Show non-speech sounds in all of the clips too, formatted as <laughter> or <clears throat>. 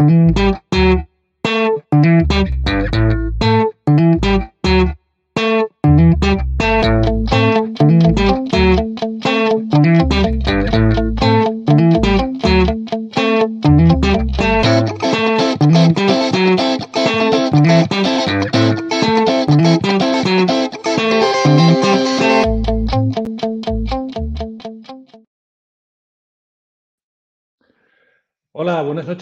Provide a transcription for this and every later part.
buenas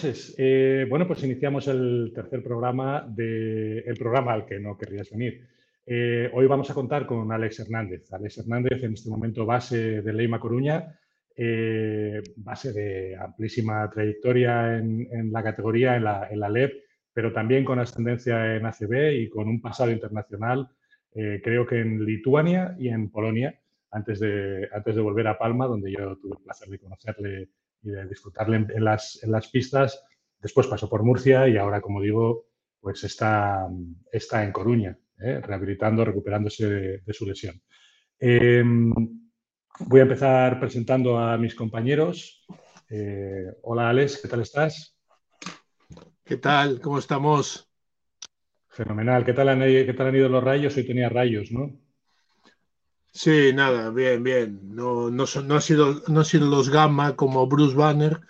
noches. Eh, bueno, pues iniciamos el tercer programa del programa al que no querrías venir. Eh, hoy vamos a contar con Alex Hernández. Alex Hernández, en este momento base de Leima Coruña, eh, base de amplísima trayectoria en, la categoría, en la, en la, LEP, pero también con ascendencia en ACB y con un pasado internacional, creo que en Lituania y en Polonia, antes de, antes de volver a Palma, donde yo tuve el placer de conocerle y de disfrutarle en, las, en las pistas. Después pasó por Murcia y ahora, como digo, pues está, está en Coruña, ¿eh? rehabilitando, recuperándose de, su lesión. Em, voy a empezar presentando a mis compañeros. Eh, hola Alex, ¿qué tal estás? ¿Qué tal? ¿Cómo estamos? Fenomenal. ¿Qué tal han, qué tal han ido los rayos? Hoy tenía rayos, ¿no? Sí, nada, bien, bien. No, no, no, ha sido, no sido los gamma como Bruce Banner,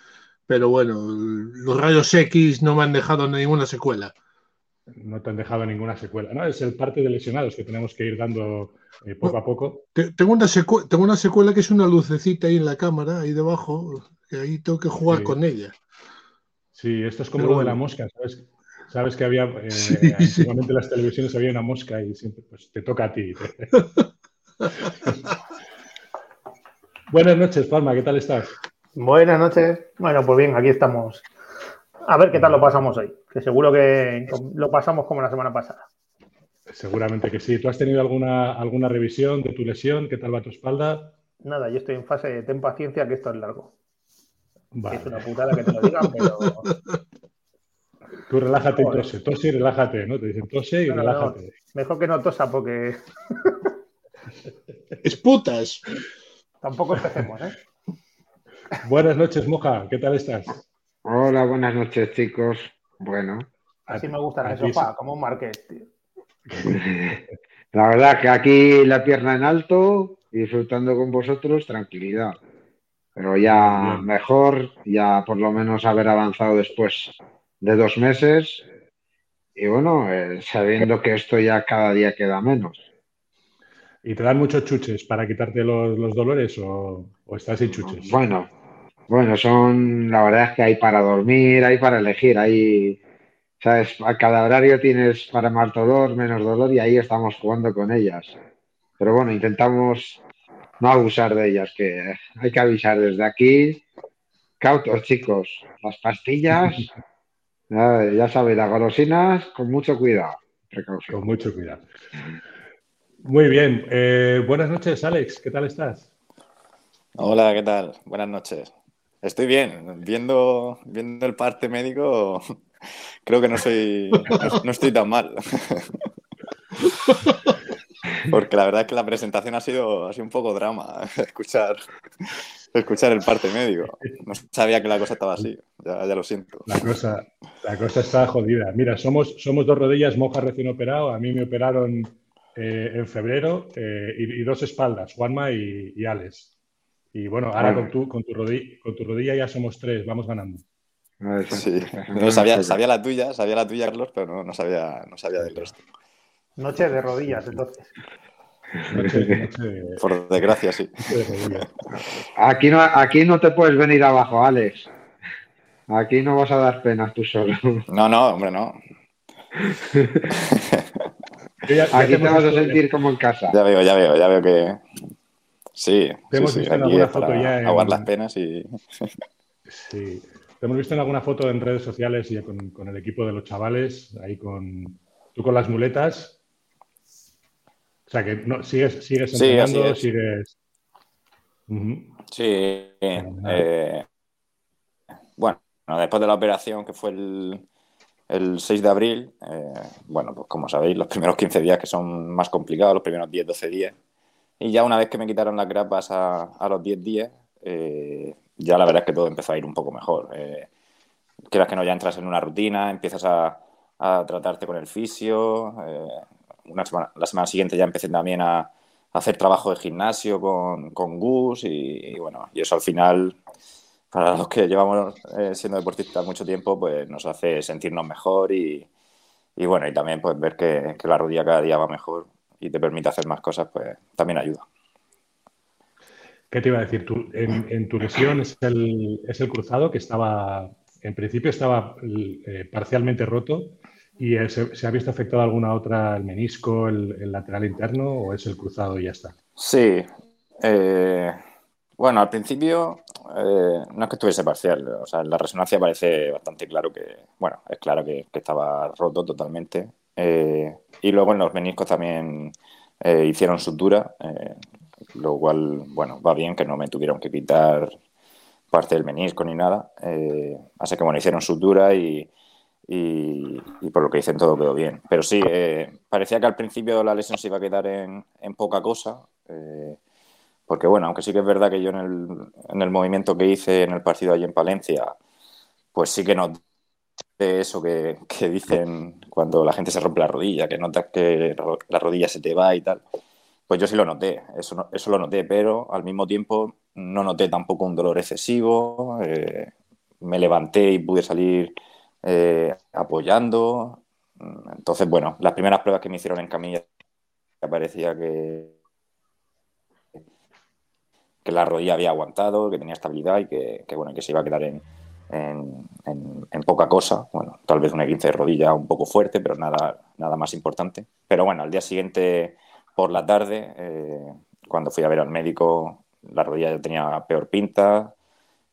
pero bueno, los rayos X no me han dejado ninguna secuela. No te han dejado ninguna secuela, ¿no? Es el parte de lesionados que tenemos que ir dando eh, poco a poco. Tengo una, tengo una secuela que es una lucecita ahí en la cámara, ahí debajo, que ahí tengo que jugar con ella. Sí, esto es como lo de la mosca, ¿sabes? Sabes que había, eh, sí, en las televisiones había una mosca y siempre pues, te toca a ti. <laughs> <laughs> Buenas noches, Palma, ¿qué tal estás? Buenas noches. Bueno, pues bien, aquí estamos. A ver qué tal lo pasamos hoy, que seguro que lo pasamos como la semana pasada. Seguramente que sí. ¿Tú has tenido alguna, alguna revisión de tu lesión? ¿Qué tal va tu espalda? Nada, yo estoy en fase de ten paciencia que esto es largo. Es una putada que te lo digan, pero. <laughs> Tú relájate y tose, tose y relájate, ¿no? Te dicen tose y relájate. Mejor que no tosa porque <laughs> es putas. Tampoco empecemos, ¿eh? Buenas noches, Moja. ¿Qué tal estás? Hola, buenas noches, chicos. Bueno. Así me gusta el sofá, como un marqués, tío. <laughs> La verdad que aquí la pierna en alto, disfrutando con vosotros, tranquilidad. Pero ya mejor, ya por lo menos haber avanzado después de dos meses. Y bueno, eh, sabiendo que esto ya cada día queda menos. ¿Y te dan muchos chuches para quitarte los, dolores o, estás sin chuches? Bueno, bueno, son, la verdad es que hay para dormir, hay para elegir, hay, ¿sabes? A cada horario tienes para más dolor, menos dolor y ahí estamos jugando con ellas. Pero bueno, intentamos no abusar de ellas, que hay que avisar desde aquí. Cautos, chicos, las pastillas, <laughs> ya sabéis, las golosinas, con mucho cuidado. Con mucho cuidado. Muy bien. Eh, buenas noches, Alex. ¿Qué tal estás? Hola, ¿qué tal? Buenas noches. Estoy bien. Viendo, viendo el parte médico, <laughs> creo que no soy, no, estoy tan mal. <laughs> Porque la verdad es que la presentación ha sido, ha un poco drama. <laughs> Escuchar, escuchar el parte médico. No sabía que la cosa estaba así. Ya, lo siento. La cosa, la cosa está jodida. Mira, somos, somos dos rodillas, moja recién operado. A mí me operaron eh, en febrero eh, y, dos espaldas, Juanma y, y Alex. Y bueno, ahora con tu, con, tu rodilla, con tu rodilla ya somos tres, vamos ganando. Sí, no, sabía, sabía, la tuya, sabía la tuya, Carlos, pero no, no, sabía, no sabía del resto. Noche de rodillas, entonces. Por desgracia, sí. Aquí no, aquí no te puedes venir abajo, Alex. Aquí no vas a dar pena tú solo. No, no, hombre, no. <laughs> Aquí te vas a sentir como en casa. Ya veo, ya veo, ya veo que. Sí, te hemos visto en alguna foto ya. En... las penas y. sí. Te hemos visto en alguna foto en redes sociales y con, el equipo de los chavales, ahí con. Tú con las muletas. O sea que no, sigues, sigues entrenando, sigues. Sí. Eh, bueno, después de la operación que fue el, el 6 de abril, eh, bueno, pues como sabéis, los primeros 15 días que son más complicados, los primeros 10-12 días. Y ya una vez que me quitaron las grapas a, los 10 días, eh, ya la verdad es que todo empezó a ir un poco mejor. Eh, quieras que no, ya entras en una rutina, empiezas a, tratarte con el fisio. Eh, una la semana siguiente ya empecé también a, hacer trabajo de gimnasio con, con Gus y, bueno, y eso al final, para los que llevamos eh, siendo deportistas mucho tiempo, pues nos hace sentirnos mejor y, y bueno, y también pues ver que, que, la rodilla cada día va mejor y te permite hacer más cosas, pues también ayuda. ¿Qué te iba a decir? Tú, en, tu lesión es el, es el cruzado que estaba, en principio estaba eh, parcialmente roto ¿Y se, ha visto afectado alguna otra, el menisco, el, lateral interno o es el cruzado y ya está? Sí. Eh, bueno, al principio eh, no es que estuviese parcial. O sea, en la resonancia parece bastante claro que, bueno, es claro que, estaba roto totalmente. Eh, y luego en los meniscos también hicieron sutura, lo cual, bueno, va bien que no me tuvieron que quitar parte del menisco ni nada. así que, bueno, hicieron sutura y y, por lo que dicen todo quedó bien. Pero sí, eh, parecía que al principio la lesión se iba a quedar en, poca cosa, eh, porque bueno, aunque sí que es verdad que yo en el, en el, movimiento que hice en el partido allí en Palencia, pues sí que noté eso que, que, dicen cuando la gente se rompe la rodilla, que notas que la rodilla se te va y tal. Pues yo sí lo noté, eso, eso lo noté, pero al mismo tiempo no noté tampoco un dolor excesivo. Eh, me levanté y pude salir eh, apoyando. Entonces, bueno, las primeras pruebas que me hicieron en camilla parecía que, que la rodilla había aguantado, que tenía estabilidad y que, bueno, que se iba a quedar en, en, poca cosa. Bueno, tal vez una 15 de rodilla un poco fuerte, pero nada, nada más importante. Pero bueno, al día siguiente, por la tarde, eh, cuando fui a ver al médico, la rodilla ya tenía peor pinta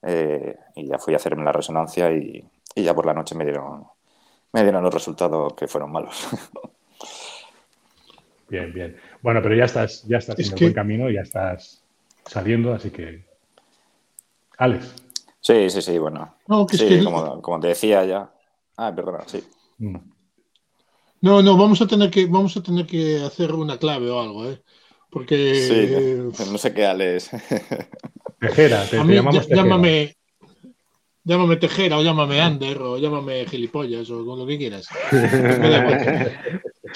eh, y ya fui a hacerme la resonancia y, y ya por la noche me dieron, me dieron los resultados que fueron malos. <laughs> Bien, bien. Bueno, pero ya estás, ya estás en el buen camino, ya estás saliendo, así que. Alex. Sí, sí, sí, bueno. sí, como, te decía ya. Ah, perdona, sí. Mm. No, no, vamos a tener que, vamos a tener que hacer una clave o algo, ¿eh? Porque. Sí, <laughs> no sé qué, Alex. <laughs> Tejera, te, llamamos Tejera. Llámame, Llámame Tejera o llámame Ander o llámame gilipollas o con lo que quieras. <laughs>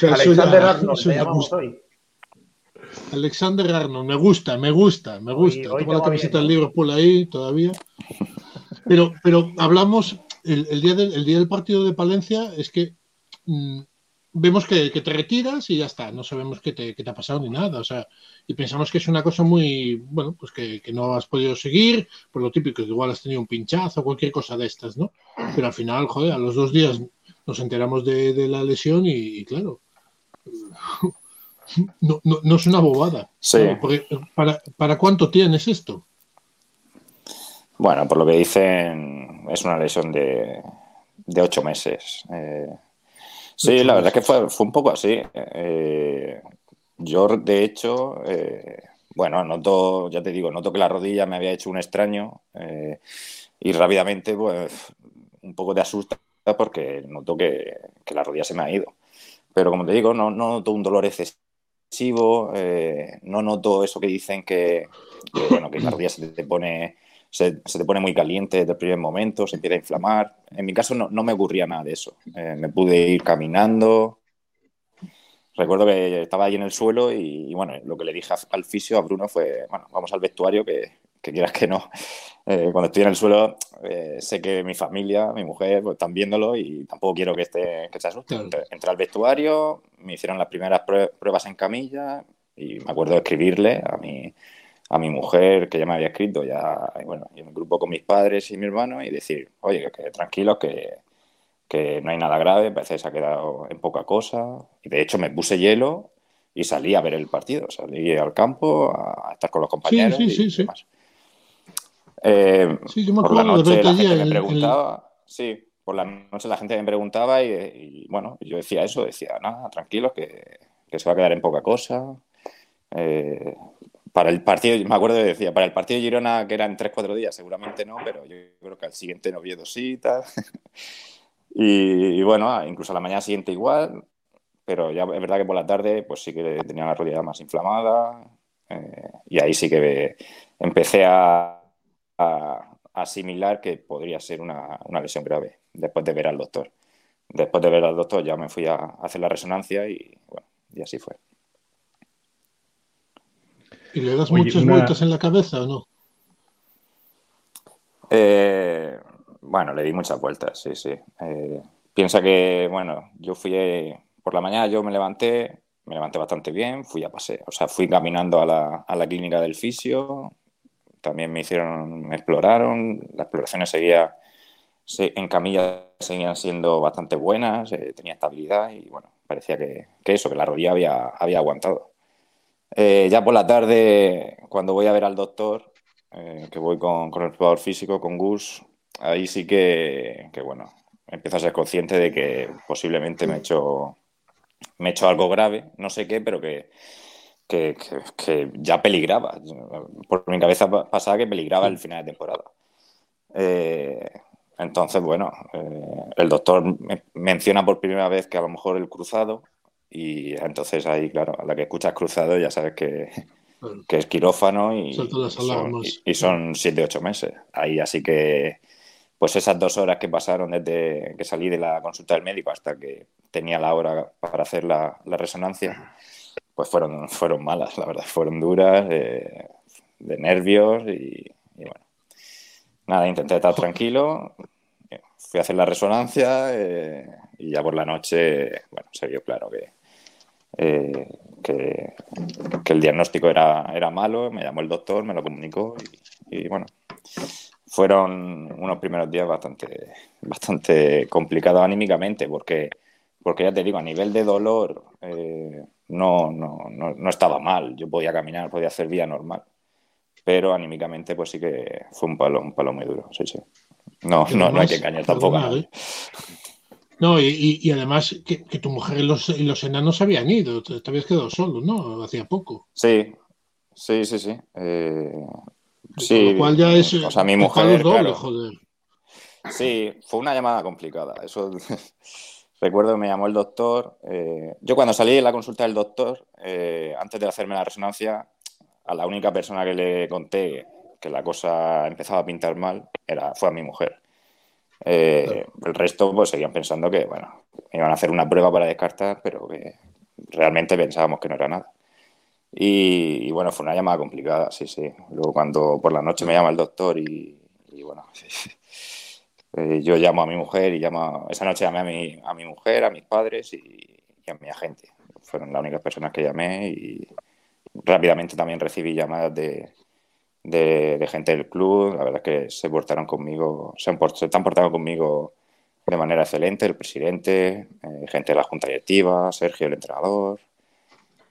Alexander Arnold, llamamos hoy. Alexander Arnold, me gusta, me gusta, me gusta. Tengo la camiseta del Liverpool ahí todavía. Pero, pero hablamos, el, día del, el día del partido de Palencia es que mm, vemos que, te retiras y ya está, no sabemos qué te, qué te, ha pasado ni nada, o sea, y pensamos que es una cosa muy, bueno, pues que, no has podido seguir, por lo típico, que igual has tenido un pinchazo o cualquier cosa de estas, ¿no? Pero al final, joder, a los dos días nos enteramos de, la lesión y, claro, no, no, es una bobada. Sí. para, ¿Para cuánto tienes esto? Bueno, por lo que dicen, es una lesión de, de ocho meses. Eh, Sí, la verdad es que fue, fue un poco así. Eh, yo, de hecho, eh, bueno, noto, ya te digo, noto que la rodilla me había hecho un extraño eh, y rápidamente, pues, un poco de asusta porque noto que, la rodilla se me ha ido. Pero como te digo, no, noto un dolor excesivo, no noto eso que dicen que, bueno, que la <clears throat> rodilla se te pone se, te pone muy caliente desde el primer momento, se empieza a inflamar. En mi caso no, no me ocurría nada de eso. Eh, me pude ir caminando. Recuerdo que estaba ahí en el suelo y, bueno, lo que le dije al fisio, a Bruno, fue, bueno, vamos al vestuario, que, que quieras que no. Eh, cuando estoy en el suelo, eh, sé que mi familia, mi mujer, pues, están viéndolo y tampoco quiero que, esté, que se asuste. Entré, al vestuario, me hicieron las primeras pruebas en camilla y me acuerdo de escribirle a mi, a mi mujer, que ya me había escrito, ya, bueno, en un grupo con mis padres y mi hermano, y decir, oye, que, tranquilos, que, que, no hay nada grave, parece que se ha quedado en poca cosa. Y de hecho me puse hielo y salí a ver el partido, salí al campo a estar con los compañeros sí, sí, sí, eh, por la noche la gente me preguntaba, sí, por la noche la gente me preguntaba y, bueno, yo decía eso, decía, nada, tranquilos, que, que, se va a quedar en poca cosa. Eh, para el partido, me acuerdo que decía, para el partido de Girona, que era en 3-4 días, seguramente no, pero yo creo que al siguiente no vi sí <laughs> y tal. y, bueno, ah, incluso a la mañana siguiente igual, pero ya es verdad que por la tarde, pues sí que tenía la rodilla más inflamada. Eh, y ahí sí que empecé a, asimilar que podría ser una, lesión grave después de ver al doctor. Después de ver al doctor ya me fui a hacer la resonancia y bueno, y así fue. ¿Y le das muchas vueltas en la cabeza o no? Eh, bueno, le di muchas vueltas, sí, sí. Eh, piensa que, bueno, yo fui por la mañana, yo me levanté, me levanté bastante bien, fui a pasear, o sea, fui caminando a la, a la clínica del fisio, también me hicieron, me exploraron, las exploraciones seguía, en camilla seguían siendo bastante buenas, eh, tenía estabilidad y bueno, parecía que, eso, que la rodilla había, había aguantado. ya por la tarde, cuando voy a ver al doctor, eh, que voy con, con, el jugador físico, con Gus, ahí sí que, que, bueno, empiezo a ser consciente de que posiblemente me he hecho, me he hecho algo grave, no sé qué, pero que, que, que, ya peligraba. Por mi cabeza pasaba que peligraba el final de temporada. Eh, entonces, bueno, eh, el doctor menciona por primera vez que a lo mejor el cruzado, y entonces ahí, claro, a la que escuchas cruzado ya sabes que, que es quirófano y, son, siete, ocho meses. Ahí así que, pues esas dos horas que pasaron desde que salí de la consulta del médico hasta que tenía la hora para hacer la, resonancia, pues fueron, fueron malas, la verdad, fueron duras, de nervios y, bueno. Nada, intenté estar tranquilo, fui a hacer la resonancia eh, y ya por la noche, bueno, se vio claro que, eh, que, el diagnóstico era, era malo, me llamó el doctor, me lo comunicó y, bueno, fueron unos primeros días bastante, bastante complicados anímicamente porque, porque ya te digo, a nivel de dolor eh, no, no, no, estaba mal, yo podía caminar, podía hacer vía normal, pero anímicamente pues sí que fue un palo, un palo muy duro, sí, sí. No, no, no hay que engañar tampoco nadie. No, y, además que, tu mujer y los, y los, enanos habían ido, te, habías quedado solo, ¿no? Hacía poco. Sí, sí, sí, sí. Eh, sí, lo cual ya es. O sea, mi mujer. Doble, joder. Sí, fue una llamada complicada. Eso <laughs> recuerdo que me llamó el doctor. Eh, yo cuando salí de la consulta del doctor, eh, antes de hacerme la resonancia, a la única persona que le conté que la cosa empezaba a pintar mal era, fue a mi mujer. Eh, el resto pues seguían pensando que, bueno, iban a hacer una prueba para descartar, pero que realmente pensábamos que no era nada. Y, bueno, fue una llamada complicada, sí, sí. Luego cuando por la noche me llama el doctor y, bueno, <laughs> eh, yo llamo a mi mujer y llamo, esa noche llamé a mi, a mi mujer, a mis padres y, y a mi agente. Fueron las únicas personas que llamé y rápidamente también recibí llamadas de, de, gente del club. La verdad es que se portaron conmigo, se, han, se están portando conmigo de manera excelente, el presidente, eh, gente de la junta directiva, Sergio, el entrenador.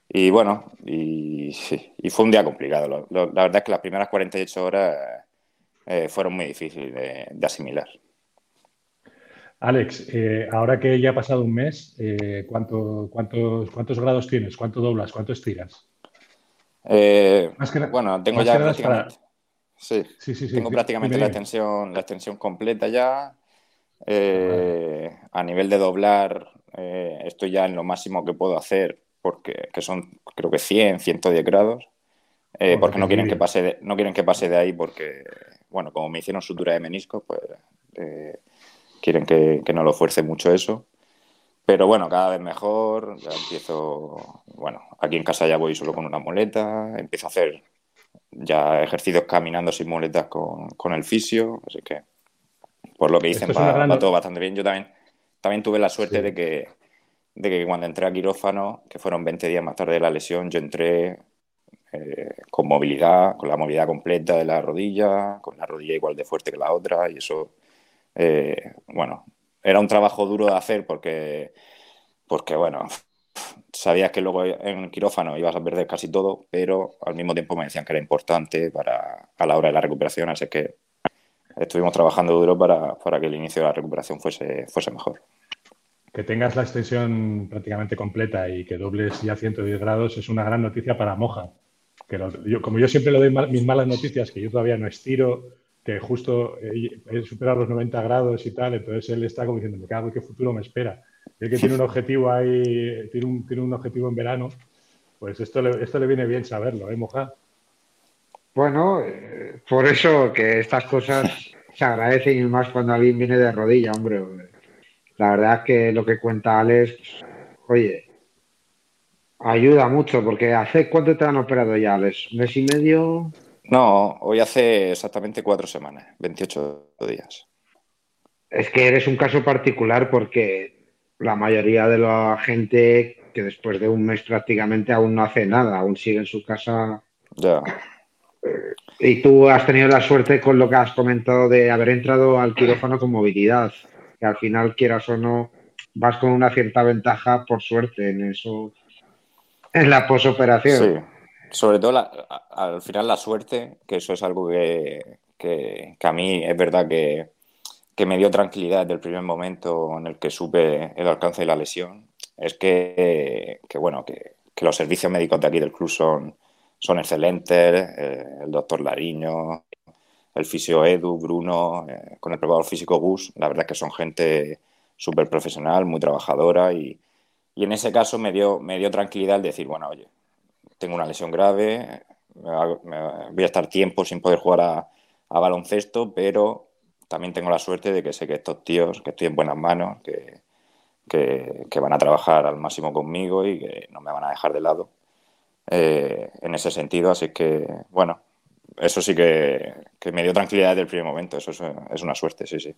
Y bueno, y, fue un día complicado. la verdad es que las primeras 48 horas eh, fueron muy difíciles de, asimilar. Alex, eh, ahora que ya ha pasado un mes, ¿cuánto, cuántos, ¿cuántos grados tienes? ¿Cuánto doblas? ¿Cuánto estiras? Eh, bueno, tengo ya prácticamente. Sí, tengo prácticamente la extensión, la extensión completa ya. Eh, a nivel de doblar, eh, estoy ya en lo máximo que puedo hacer, porque que son creo que 100, 110 grados. porque no quieren que pase de, no quieren que pase de ahí porque bueno como me hicieron sutura de menisco pues quieren que, que, no lo fuerce mucho eso pero bueno, cada vez mejor, ya empiezo, bueno, aquí en casa ya voy solo con una muleta, empiezo a hacer ya ejercicios caminando sin muletas con, el fisio, así que por lo que dicen va, todo bastante bien. Yo también, también tuve la suerte de, que, de que cuando entré a quirófano, que fueron 20 días más tarde de la lesión, yo entré eh, con movilidad, con la movilidad completa de la rodilla, con la rodilla igual de fuerte que la otra, y eso, eh, bueno, era un trabajo duro de hacer porque, porque bueno, sabías que luego en el quirófano ibas a perder casi todo, pero al mismo tiempo me decían que era importante para a la hora de la recuperación, así que estuvimos trabajando duro para, para que el inicio de la recuperación fuese, fuese mejor. Que tengas la extensión prácticamente completa y que dobles ya 110 grados es una gran noticia para Moja. Que yo, como yo siempre le doy mis malas noticias, que yo todavía no estiro, que justo he superado los 90 grados y tal, entonces él está como diciendo, me cago, ¿qué futuro me espera? El que tiene un objetivo ahí, tiene un, tiene un objetivo en verano, pues esto le, esto le viene bien saberlo, ¿eh, Moja? Bueno, eh, por eso que estas cosas se agradece y más cuando alguien viene de rodilla, hombre. La verdad es que lo que cuenta Alex, oye, ayuda mucho, porque ¿hace cuánto te han operado ya, Alex? ¿Un mes y medio? No, hoy hace exactamente cuatro semanas, 28 días. Es que eres un caso particular porque la mayoría de la gente que después de un mes prácticamente aún no hace nada, aún sigue en su casa. Ya. Y tú has tenido la suerte con lo que has comentado de haber entrado al quirófano con movilidad, que al final, quieras o no, vas con una cierta ventaja por suerte en eso, en la posoperación. Sí, sobre todo al final la suerte, que eso es algo que, a mí es verdad que, me dio tranquilidad desde el primer momento en el que supe el alcance de la lesión, es que, bueno, que, los servicios médicos de aquí del club son, son excelentes, eh, el doctor Lariño, el fisio Edu, Bruno, eh, con el preparador físico Gus, la verdad que son gente súper profesional, muy trabajadora y, en ese caso me dio, me dio tranquilidad el decir, bueno, oye, tengo una lesión grave, voy a estar tiempo sin poder jugar a, baloncesto, pero también tengo la suerte de que sé que estos tíos, que estoy en buenas manos, que, que, van a trabajar al máximo conmigo y que no me van a dejar de lado eh, en ese sentido. Así que, bueno, eso sí que, me dio tranquilidad desde el primer momento. Eso es, una suerte, sí, sí.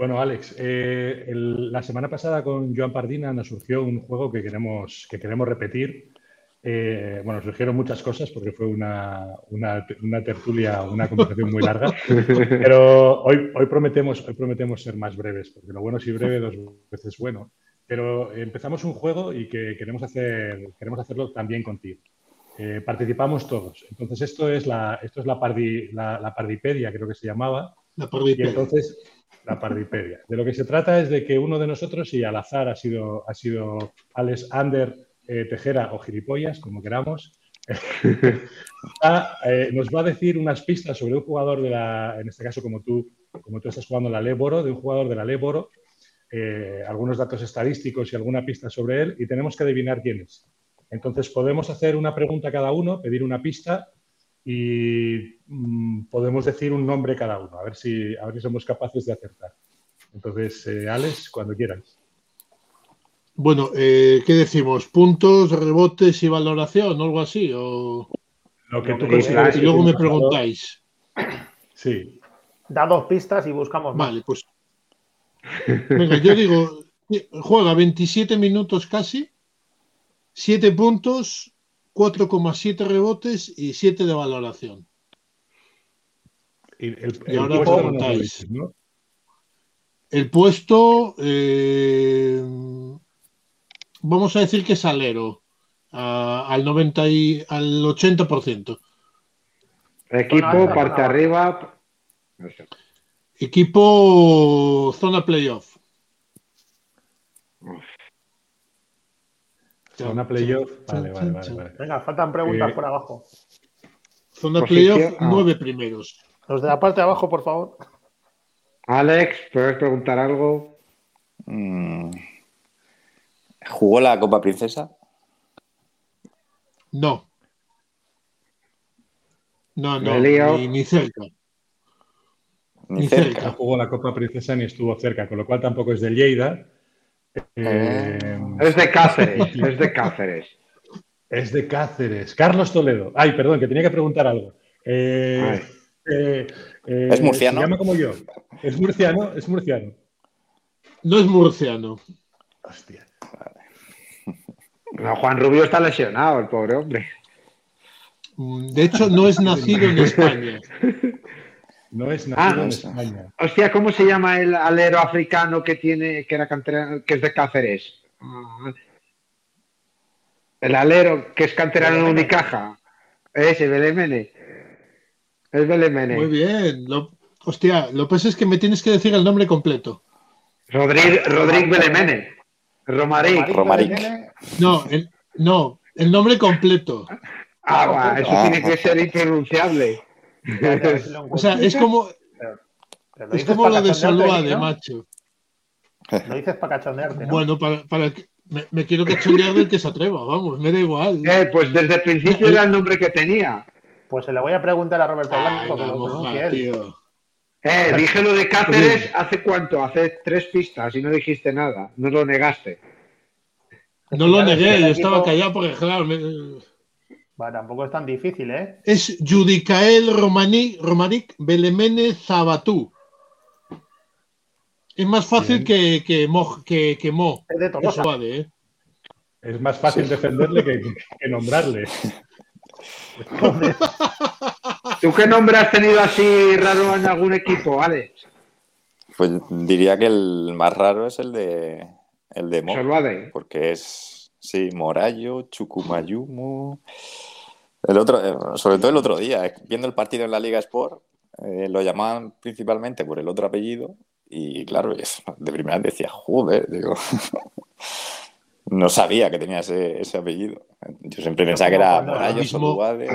Bueno, Alex, eh, la semana pasada con Joan Pardina nos surgió un juego que queremos, que queremos repetir. Eh, bueno, surgieron muchas cosas porque fue una, una, una, tertulia, una conversación muy larga, <laughs> pero hoy, hoy, prometemos, hoy prometemos ser más breves, porque lo bueno si breve dos veces bueno. Pero empezamos un juego y que queremos, hacer, queremos hacerlo también contigo. Eh, participamos todos. Entonces, esto es la, esto es la, la, pardipedia, creo que se llamaba. La pardipedia. entonces, la pardipedia. De lo que se trata es de que uno de nosotros, y al azar ha sido, ha sido Alex eh, Tejera o Gilipollas, como queramos, <laughs> eh, nos va a decir unas pistas sobre un jugador de la, en este caso como tú, como tú estás jugando la Leboro, de un jugador de la Leboro, algunos datos estadísticos y alguna pista sobre él, y tenemos que adivinar quién es. Entonces podemos hacer una pregunta cada uno, pedir una pista y mm, podemos decir un nombre cada uno, a ver si, a ver si somos capaces de acertar. Entonces, eh, Alex, cuando quieras. Bueno, eh, ¿qué decimos? ¿Puntos, rebotes y valoración o algo así? O... Lo que tú consideras. Y luego me preguntáis. Sí. Da dos pistas y buscamos más. Vale, pues. Venga, yo digo, juega 27 minutos casi 7 puntos, 4,7 rebotes y 7 de valoración. Y, ahora preguntáis. El puesto, eh, vamos a decir que es alero, al 90 y al 80%. Equipo, parte arriba. Equipo, zona playoff. Zona playoff. Vale, vale, vale, Venga, faltan preguntas por abajo. Zona playoff, ah. nueve primeros. Los de la parte de abajo, por favor. Alex, ¿puedes preguntar algo? Mm. ¿Jugó la Copa Princesa? No. No, no, ni, cerca. Ni, cerca. No jugó la Copa Princesa ni estuvo cerca, con lo cual tampoco es de Lleida. Eh, es de Cáceres, es de Cáceres. Es de Cáceres. Carlos Toledo. Ay, perdón, que tenía que preguntar algo. Eh, eh, ¿Es murciano? Se llama como yo. ¿Es murciano? Es murciano. No es murciano. Hostia. Juan Rubio está lesionado, el pobre hombre. De hecho, no es nacido en España. <laughs> No es nacido ah, en España. Hostia, ¿cómo se llama el alero africano que tiene, que era que es de Cáceres? El alero que es canterano en Unicaja. Ese, Belemene. Es Belemene. Muy bien. hostia, lo que pasa es que me tienes que decir el nombre completo. Rodríguez Rodríguez Belemene. Romaric. Romaric. No, el, no, el nombre completo. Ah, eso tiene que ser impronunciable. O sea, es como. es como lo de Salvade, macho. Lo dices para cachondearte. ¿no? Bueno, para, para me, me, quiero cachondear del que se atreva, vamos, me da igual. Eh, pues desde el principio era el nombre que tenía. Pues se le voy a preguntar a Roberto Blanco que lo Eh, dije lo de Cáceres hace cuánto, hace tres pistas y no dijiste nada, no lo negaste. No lo negué, yo estaba callado porque, claro. Tampoco es tan difícil, ¿eh? Es Judicael Romanic Belemene Zabatú. Es más fácil que, que, Mo, que, que Mo. Es de Tolosa. ¿eh? Es más fácil defenderle que, que nombrarle. ¿Tú qué nombre has tenido así raro en algún equipo, Alex? Pues diría que el más raro es el de el de Mo, porque es sí, Morayo, Chucumayumo. El otro, eh, sobre todo el otro día, eh, viendo el partido en la Liga Sport, eh, lo llamaban principalmente por el otro apellido y claro, de primera decía, joder, digo, <laughs> no sabía que tenía ese, apellido. Yo siempre pensaba que era Morayo, Soluade.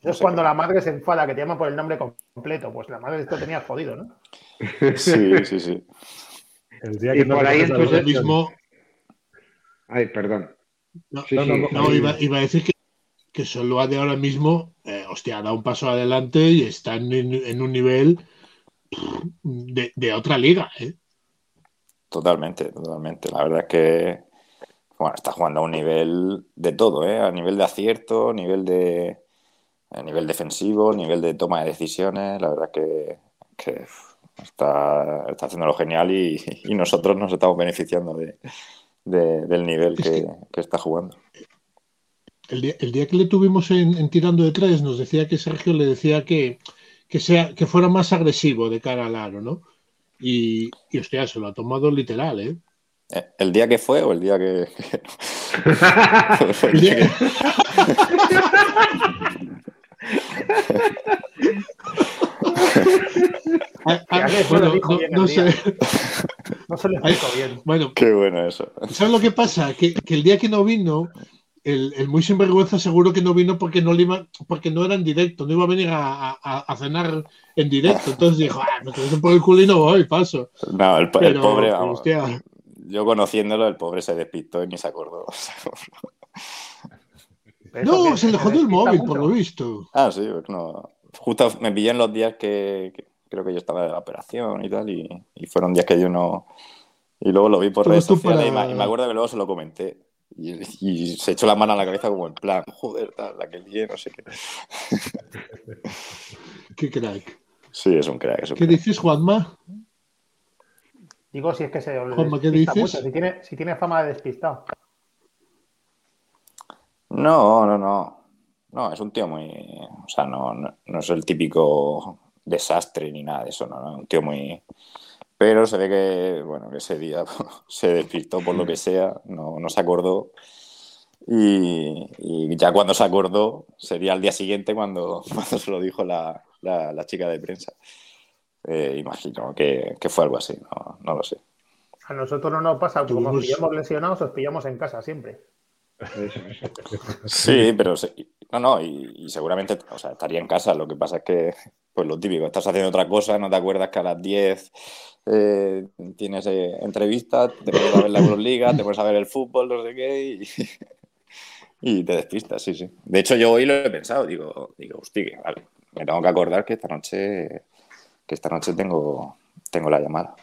Eso es cuando la madre se enfada que te llama por el nombre completo. Pues la madre esto tenía jodido, ¿no? Sí, <laughs> sí, sí. El día que y por ahí entonces mismo. Ay, perdón. No, no, iba, a decir que, que de ahora mismo, eh, hostia, ha dado un paso adelante y está en, un nivel de, de, otra liga, ¿eh? Totalmente, totalmente. La verdad es que bueno, está jugando a un nivel de todo, ¿eh? A nivel de acierto, nivel de a nivel defensivo, nivel de toma de decisiones. La verdad que, que está, está haciéndolo genial y, nosotros nos estamos beneficiando de, del nivel que, está jugando. El día, el día, que le tuvimos en, tirando de tres, nos decía que Sergio le decía que, que, sea, que fuera más agresivo de cara al aro, ¿no? Y, y hostia, se lo ha tomado literal, ¿eh? ¿eh? ¿El día que fue o el día que.? <laughs> <laughs> no, sé. No se lo dijo bien. Bueno, qué bueno eso. ¿Sabes lo que pasa? Que, que el día que no vino, el, el, muy sinvergüenza seguro que no vino porque no, iba, porque no era en directo, no iba a venir a, a, cenar en directo. Entonces dijo, ah, me un por el culo y no voy, paso. No, el, pobre, vamos. Yo conociéndolo, el pobre se despistó y ni se acordó. <laughs> no, se le jodió el móvil, por lo visto. Ah, sí, pues no. Justo me pillé en los días que, creo que yo estaba de la operación y tal, y, fueron días que yo no. Y luego lo vi por redes sociales y, me, acuerdo que luego se lo comenté. Y, se echó la mano a la cabeza como en plan, joder, tal, la que lié, no sé qué. <laughs> qué crack. Sí, es un crack. ¿Qué dices, Juanma? Digo, si es que se. Juanma, ¿qué dices? Si, tiene, si tiene fama de despistado. No, no, no. No, es un tío muy. O sea, no, no, es el típico desastre ni nada de eso, no, Un tío muy. Pero se ve que, bueno, que ese día <laughs> se despistó por lo que sea, no, no se acordó. Y, ya cuando se acordó, sería al día siguiente cuando, <laughs> cuando se lo dijo la, la, chica de prensa. Eh, imagino que, que, fue algo así, no, no, lo sé. A nosotros no nos pasa, como nos pillamos lesionados, os pillamos en casa siempre. Sí, pero no, no, y, seguramente o sea, estaría en casa. Lo que pasa es que, pues lo típico, estás haciendo otra cosa, no te acuerdas que a las 10 eh, tienes eh, entrevista, te pones a ver la Euroliga, te pones a ver el fútbol, no sé qué, y, <laughs> te despistas, sí, sí. De hecho, yo hoy lo he pensado, digo, digo, hostia, vale, me tengo que acordar que esta noche, que esta noche tengo, tengo la llamada.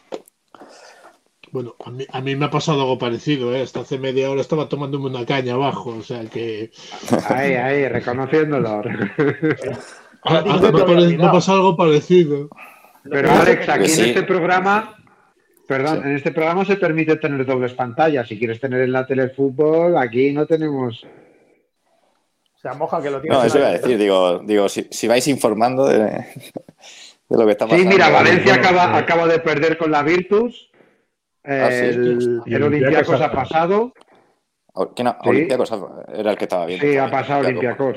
Bueno, a mí, me ha pasado algo parecido, ¿eh? Hasta hace media hora estaba tomándome una caña abajo, o sea que... <laughs> Ahí, ahí, reconociéndolo. <laughs> Ah, ah, me, ha pasado algo parecido. Pero Alex, aquí en este programa, perdón, en este programa se permite tener dobles pantallas. Si quieres tener en la tele fútbol, aquí no tenemos... O sea, moja que lo tienes. No, eso iba a decir, digo, digo si, vais informando de, de, lo que está pasando. Sí, mira, Valencia acaba, acaba de perder con la Virtus Ah, el, el Olympiacos ha pasado. ¿Quién ha, era el que estaba bien. Sí, ha pasado Olympiacos.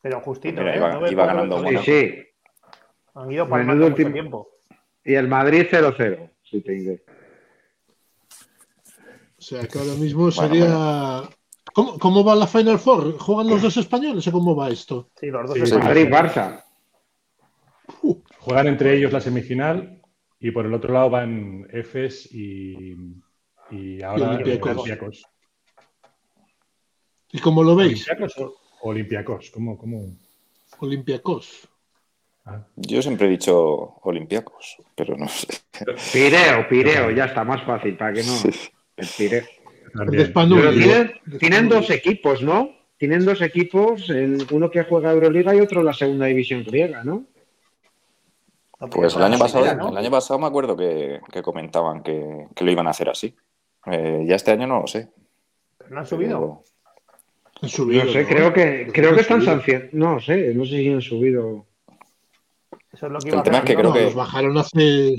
Pero justito, ¿eh? iba, ganando Sí, sí. Han ido para el último tiempo. Y el Madrid 0-0, si te diré. O sea, que ahora mismo sería. ¿Cómo, ¿Cómo, va la Final Four? ¿Juegan los dos españoles o cómo va esto? Sí, los dos españoles. Madrid-Barça. Juegan entre ellos la semifinal y por el otro lado van Efes y, y ahora Olympiacos. ¿Y cómo lo veis? ¿Olympiacos o Olympiacos? ¿Cómo, cómo? Olympiacos. Yo siempre he dicho Olympiacos, pero no sé. Pireo, Pireo, ya está más fácil, para que no. El Pireo. tienen, dos equipos, ¿no? Tienen dos equipos, uno que juega Euroliga y otro la segunda división griega, ¿no? Pues el año pasado, el año pasado me acuerdo que, comentaban que, lo iban a hacer así. Eh, ya este año no lo sé. ¿No han subido? Han subido. No sé, creo que, creo que están sancionados. No sé, no sé si han subido. Eso es lo que el tema es que creo que. Los bajaron hace.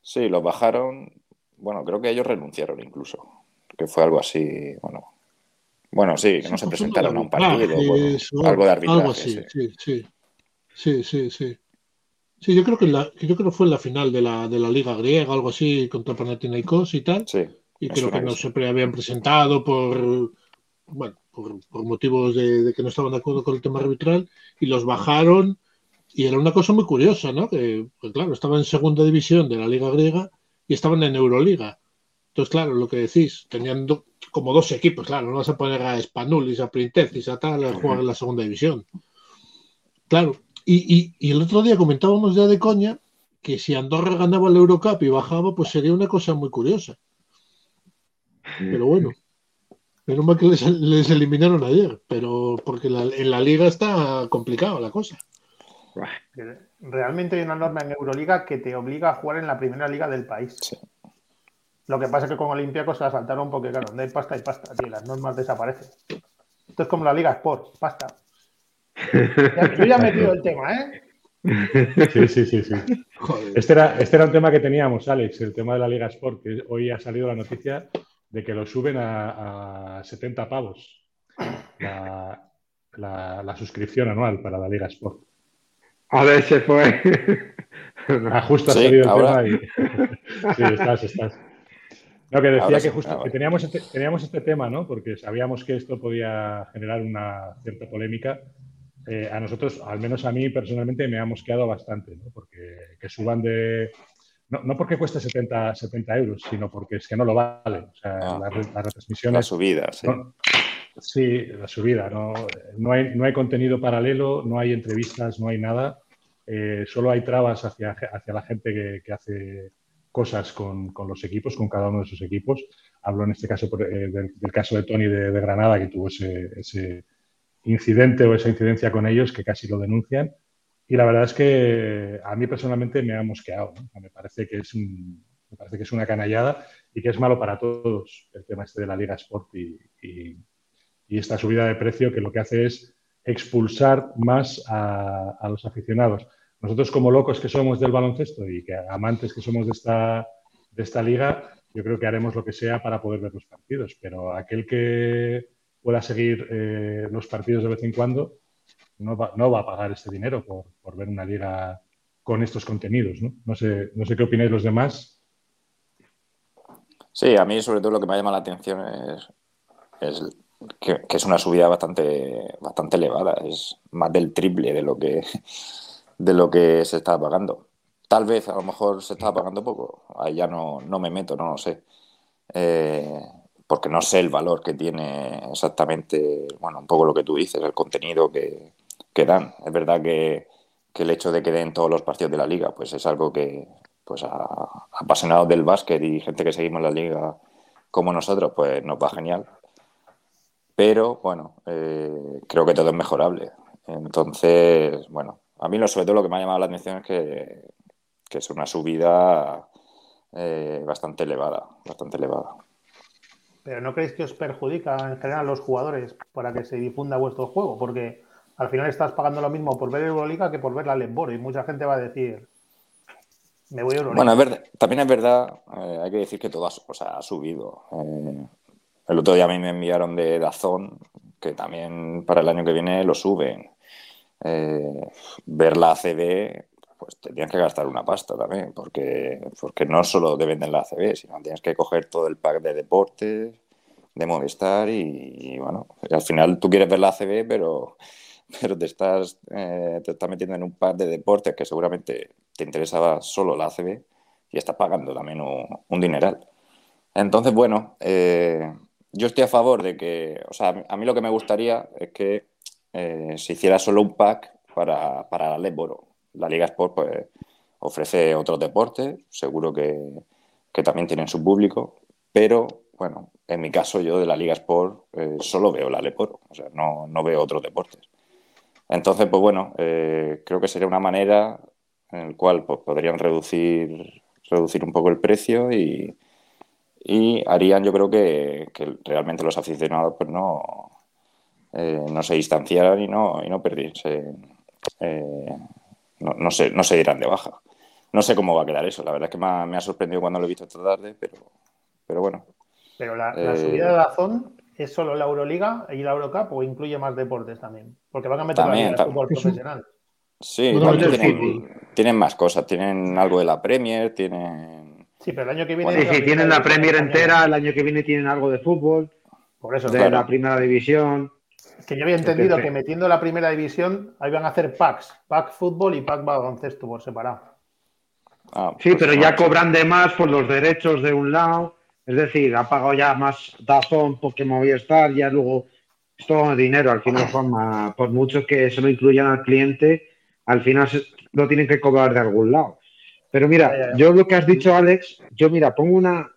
Sí, los bajaron. Bueno, creo que ellos renunciaron incluso. Que fue algo así. Bueno. Bueno, sí, que no se presentaron a un partido. algo de arbitraje. Algo así, sí, sí. Sí, sí, sí. Sí, yo creo que la, yo creo que fue en la final de la, de la Liga Griega, algo así, contra Panathinaikos y tal. Sí. Y creo que no siempre habían presentado por bueno, por, motivos de, que no estaban de acuerdo con el tema arbitral, y los bajaron. Y era una cosa muy curiosa, ¿no? Que, pues claro, estaban en segunda división de la Liga Griega y estaban en Euroliga. Entonces, claro, lo que decís, tenían como dos equipos, claro, no vas a poner a Spanulis, a Printesis, a tal, a jugar en la segunda división. Claro, y, el otro día comentábamos ya de coña que si Andorra ganaba el Eurocup y bajaba, pues sería una cosa muy curiosa. Pero bueno, menos mal que les, eliminaron ayer, pero porque en la liga está complicado la cosa. Realmente hay una norma en Euroliga que te obliga a jugar en la primera liga del país. Lo que pasa es que con Olympiacos se la saltaron porque, claro, donde hay pasta hay pasta, tío, las normas desaparecen. Esto es como la Liga Sport, pasta. yo ya he metido el tema, ¿eh? Sí, sí, sí, sí. Este era, este era un tema que teníamos, Alex, el tema de la Liga Sport, que hoy ha salido la noticia de que lo suben a, 70 pavos la, suscripción anual para la Liga Sport. A ver, se fue. <laughs> Ah, justo ha salido el tema y... <laughs> sí, estás, estás. No, que decía que justo que teníamos este, teníamos este tema, ¿no? Porque sabíamos que esto podía generar una cierta polémica eh, a nosotros, al menos a mí personalmente, me ha mosqueado bastante, ¿no? porque que suban de... No, porque cueste 70, 70 euros, sino porque es que no lo vale. O sea, ah. la, retransmisión... La subida, sí. sí, la subida. No, no, hay, no hay contenido paralelo, no hay entrevistas, no hay nada. Eh, solo hay trabas hacia, hacia la gente que, hace cosas con, con, los equipos, con cada uno de sus equipos. Hablo en este caso eh, del, caso de Tony de, de Granada, que tuvo ese, ese incidente o esa incidencia con ellos que casi lo denuncian. Y la verdad es que a mí personalmente me ha mosqueado. Me, parece que es un, me parece que es una canallada y que es malo para todos el tema este de la Liga Sport y, esta subida de precio que lo que hace es expulsar más a, los aficionados. Nosotros como locos que somos del baloncesto y que amantes que somos de esta, de esta liga, yo creo que haremos lo que sea para poder ver los partidos. Pero aquel que, pueda seguir eh, los partidos de vez en cuando, no va, no va a pagar este dinero por, por, ver una liga con estos contenidos. ¿no? Sé, no sé qué opináis los demás. Sí, a mí sobre todo lo que me ha llamado la atención es, es que, es una subida bastante, bastante elevada, es más del triple de lo que, de lo que se está pagando. Tal vez a lo mejor se está pagando poco, ahí ya no, no me meto, no lo sé. Eh, porque no sé el valor que tiene exactamente, bueno, un poco lo que tú dices, el contenido que, dan. Es verdad que, el hecho de que den todos los partidos de la liga, pues es algo que, pues a, apasionados del básquet y gente que seguimos la liga como nosotros, pues nos va genial. Pero, bueno, eh, creo que todo es mejorable. Entonces, bueno, a mí lo, sobre todo lo que me ha llamado la atención es que, es una subida eh, bastante elevada, bastante elevada. Pero ¿no creéis que os perjudica en general a los jugadores para que se difunda vuestro juego? Porque al final estás pagando lo mismo por ver Euroliga que por ver la Lemboro y mucha gente va a decir, me voy a Euroliga. Bueno, es verdad, también es verdad, eh, hay que decir que todo ha, ha subido. Eh, el otro día a mí me enviaron de Dazón, que también para el año que viene lo suben. Eh, ver la ACB, pues te que gastar una pasta también, porque, porque no solo te venden la ACB, sino tienes que coger todo el pack de deportes, de Movistar y, bueno, al final tú quieres ver la ACB, pero, <laughs> pero te, estás, eh, te estás metiendo en un pack de deportes que seguramente te interesaba solo la ACB y estás pagando también un, dineral. Entonces, bueno, eh, yo estoy a favor de que, o sea, a mí lo que me gustaría es que eh, se hiciera solo un pack para, para la Lesboro. La Liga Sport pues, ofrece otros deportes, seguro que, que también tienen su público, pero bueno, en mi caso yo de la Liga Sport eh, solo veo la Leporo, o sea, no, no, veo otros deportes. Entonces, pues bueno, eh, creo que sería una manera en la cual pues, podrían reducir, reducir un poco el precio y, y harían, yo creo que, que, realmente los aficionados pues no, eh, no se distanciaran y no, y no perdiesen, no, no, se, no se dieran de baja. No sé cómo va a quedar eso, la verdad es que me ha, me ha sorprendido cuando lo he visto esta tarde, pero, pero bueno, pero la, eh, subida de la zona es solo la Euroliga y la Eurocup o incluye más deportes también. Porque van a meter también, la fútbol <laughs> profesional. Sí, tienen, más cosas. Tienen algo de la Premier, tienen. Sí, pero el año que viene. sí, tienen la Premier entera, el año que viene tienen algo de fútbol. Por eso. De la primera división. Que yo había entendido que, metiendo la primera división, ahí van a hacer packs, pack fútbol y pack baloncesto por separado. Ah, sí, pero ya cobran de más por los derechos de un lado es decir, ha pagado ya más Dazón porque Movistar, ya luego es todo dinero, al final forma, por mucho que se lo incluyan al cliente, al final lo tienen que cobrar de algún lado. Pero mira, yo lo que has dicho, Alex, yo mira, pongo una,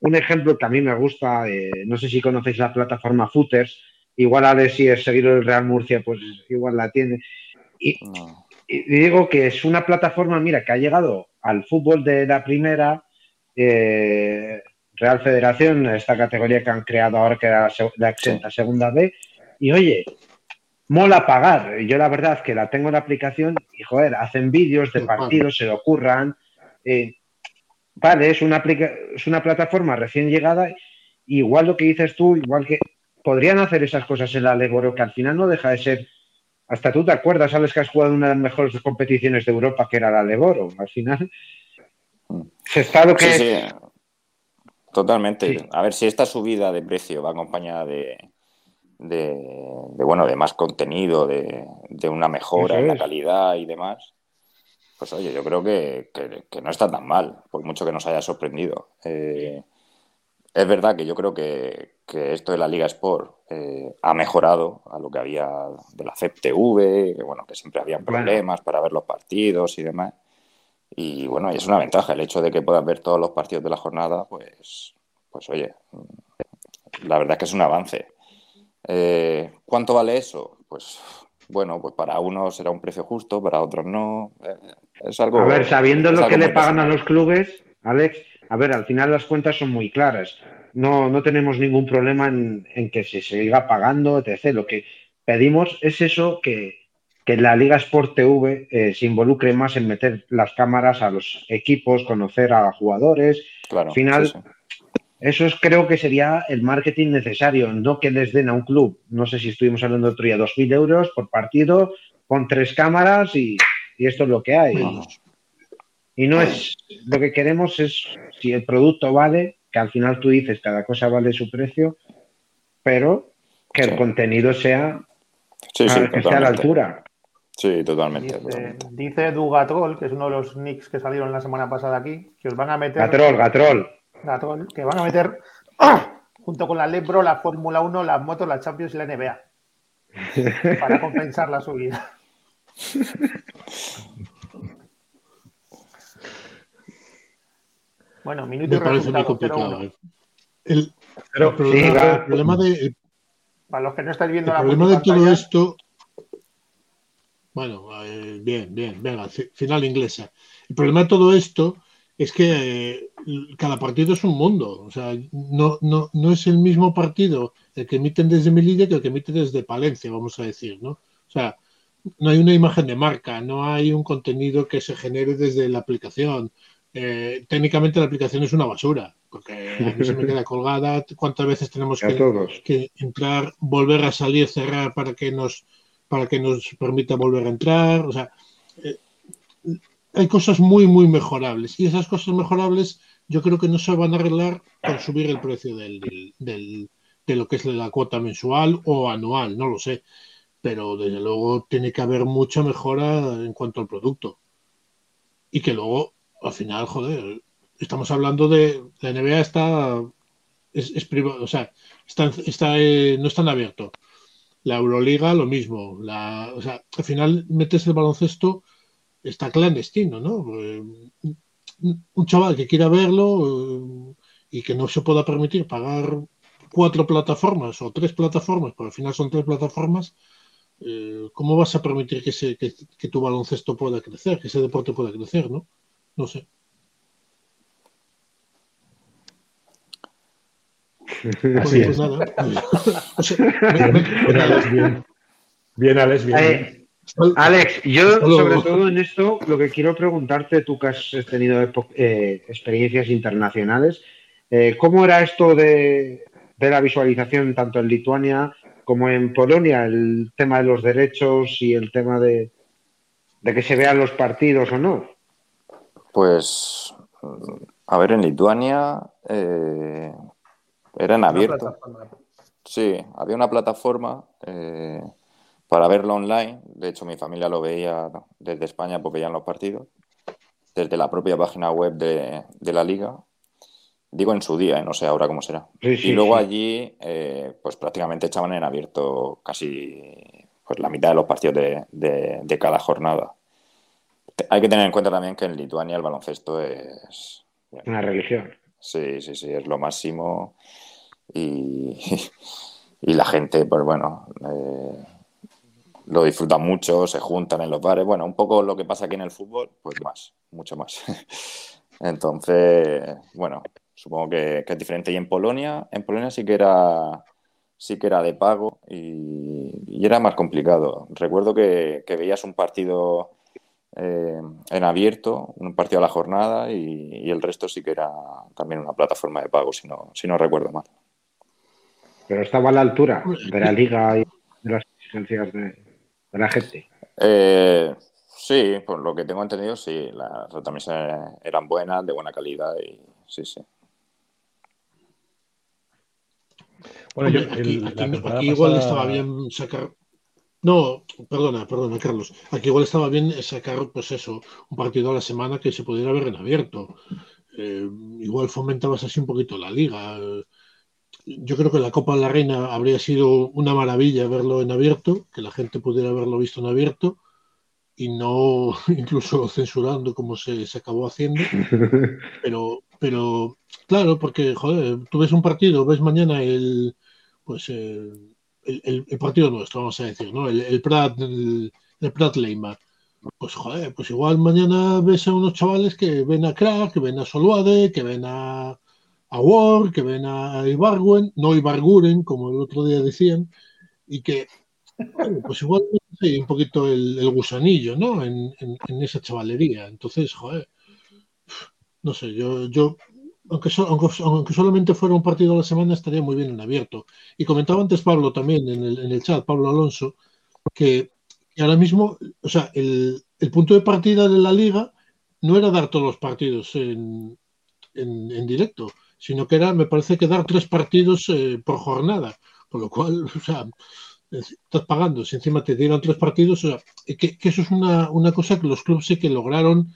un ejemplo que a mí me gusta, no sé si conocéis la plataforma Footers, igual Alex si es seguir el Real Murcia, pues igual la tiene. Y, y, digo que es una plataforma, mira, que ha llegado al fútbol de la primera, eh, Real Federación, esta categoría que han creado ahora, que era la exenta segunda B. Y oye, mola pagar. Yo la verdad que la tengo en la aplicación y joder, hacen vídeos de partidos, se le ocurran. Eh, vale, es una, es una plataforma recién llegada. Igual lo que dices tú, igual que podrían hacer esas cosas en la Leboro, que al final no deja de ser. Hasta tú te acuerdas, sabes que has jugado una de las mejores competiciones de Europa, que era la Leboro. Al final, se está lo que. Totalmente. A ver si esta subida de precio va acompañada de, de, bueno, de más contenido, de, una mejora en la calidad y demás. Pues oye, yo creo que, no está tan mal, por mucho que nos haya sorprendido. Eh, es verdad que yo creo que, esto de la Liga Sport eh, ha mejorado a lo que había de la CEPTV, que bueno, que siempre había problemas para ver los partidos y demás. Y bueno, y es una ventaja el hecho de que puedas ver todos los partidos de la jornada, pues, pues oye, la verdad es que es un avance. Eh, ¿Cuánto vale eso? Pues bueno, pues para unos será un precio justo, para otros no. Eh, es algo. A ver, sabiendo lo que le pagan a los clubes, Alex, a ver, al final las cuentas son muy claras. No, no tenemos ningún problema en, en que se siga pagando, etc. Lo que pedimos es eso que, que la Liga Sport TV eh, se involucre más en meter las cámaras a los equipos, conocer a jugadores. Al final, eso es, creo que sería el marketing necesario, no que les den a un club, no sé si estuvimos hablando otro día, 2.000 euros por partido, con tres cámaras y, esto es lo que hay. Y no es, lo que queremos es, si el producto vale, que al final tú dices, cada cosa vale su precio, pero que el contenido sea, que sea a la altura. Sí, totalmente. Dice, Dugatrol, que es uno de los nicks que salieron la semana pasada aquí, que os van a meter. Gatrol, Gatrol. Gatrol, que van a meter ¡ah! <coughs> junto con la Lebro, la Fórmula 1, las motos, la Champions y la NBA. <laughs> para compensar la subida. <laughs> bueno, minuto y resultado, ¿eh? El, pero, el, problema, de. Para los que no estáis viendo el problema de todo esto bueno, eh, bien, bien, venga, final inglesa. El problema de todo esto es que eh, cada partido es un mundo. O sea, no, no, no es el mismo partido el que emiten desde Melilla que el que emite desde Palencia, vamos a decir, ¿no? O sea, no hay una imagen de marca, no hay un contenido que se genere desde la aplicación. Eh, técnicamente la aplicación es una basura, porque a mí se me queda <laughs> colgada. ¿Cuántas veces tenemos que, que entrar, volver a salir, cerrar para que nos para que nos permita volver a entrar. O sea, eh, hay cosas muy, muy mejorables. Y esas cosas mejorables yo creo que no se van a arreglar con subir el precio del, de lo que es la cuota mensual o anual, no lo sé. Pero desde luego tiene que haber mucha mejora en cuanto al producto. Y que luego, al final, joder, estamos hablando de la NBA está es, privado, o sea, está, está eh, no está en abierto La Euroliga, lo mismo. La, o sea, al final metes el baloncesto, está clandestino, ¿no? Eh, un chaval que quiera verlo eh, y que no se pueda permitir pagar cuatro plataformas o tres plataformas, pero al final son tres plataformas, eh, ¿cómo vas a permitir que, se, que, tu baloncesto pueda crecer, que ese deporte pueda crecer, ¿no? No sé. Así es. bien, bien, Alex, bien. Eh, Alex, yo sobre todo en esto lo que quiero preguntarte, tú que has tenido eh, experiencias internacionales, ¿cómo era esto de, de la visualización tanto en Lituania como en Polonia, el tema de los derechos y el tema de, que se vean los partidos o no? Pues, a ver, en Lituania eh, era en abierto. Sí, había una plataforma eh, para verlo online. De hecho, mi familia lo veía desde España porque veían los partidos, desde la propia página web de, de la liga. Digo en su día, ¿eh? no sé ahora cómo será. y luego allí, eh, pues prácticamente echaban en abierto casi pues, la mitad de los partidos de, cada jornada. Hay que tener en cuenta también que en Lituania el baloncesto es... Una religión. Sí, sí, sí, es lo máximo. Y, <laughs> y la gente, pues bueno, eh, lo disfruta mucho, se juntan en los bares. Bueno, un poco lo que pasa aquí en el fútbol, pues más, mucho más. <laughs> Entonces, bueno, Supongo que, es diferente. Y en Polonia, en Polonia sí que era sí que era de pago y, era más complicado. Recuerdo que, veías un partido eh, en abierto, un partido a la jornada y, el resto sí que era también una plataforma de pago, si no, si no recuerdo mal. Pero estaba a la altura de la liga y de las exigencias de, la gente. Eh, sí, por lo que tengo entendido, sí, las retransmisiones eran buenas, de buena calidad y sí, sí. Bueno, aquí, igual estaba bien sacar. No, perdona, perdona, Carlos. Aquí igual estaba bien sacar, pues eso, un partido a la semana que se pudiera ver en abierto. Eh, igual fomentabas así un poquito la liga. Yo creo que la Copa de la Reina habría sido una maravilla verlo en abierto, que la gente pudiera haberlo visto en abierto y no <laughs> incluso censurando como se, se acabó haciendo. <laughs> Pero, pero claro, porque, joder, tú ves un partido, ves mañana el, pues, el, el, partido nuestro, vamos a decir, ¿no? El, el Prat, el, Prat Leima. Pues, joder, pues igual mañana ves a unos chavales que ven a Crack, que ven a Soluade, que ven a, a War, que ven a Ibargüen, no Ibarguren, como el otro día decían, y que, pues igual un poquito el, el gusanillo, ¿no? En, en, en, esa chavalería. Entonces, joder, no sé, yo, yo aunque, aunque, solamente fuera un partido a la semana, estaría muy bien en abierto. Y comentaba antes Pablo también en el, en el chat, Pablo Alonso, que, ahora mismo, o sea, el, el, punto de partida de la liga no era dar todos los partidos en, en, directo, sino que era, me parece que dar tres partidos eh, por jornada, por lo cual, <laughs> o sea, estás pagando, si encima te dieron tres partidos, o sea, que, que eso es una, una, cosa que los clubes sí que lograron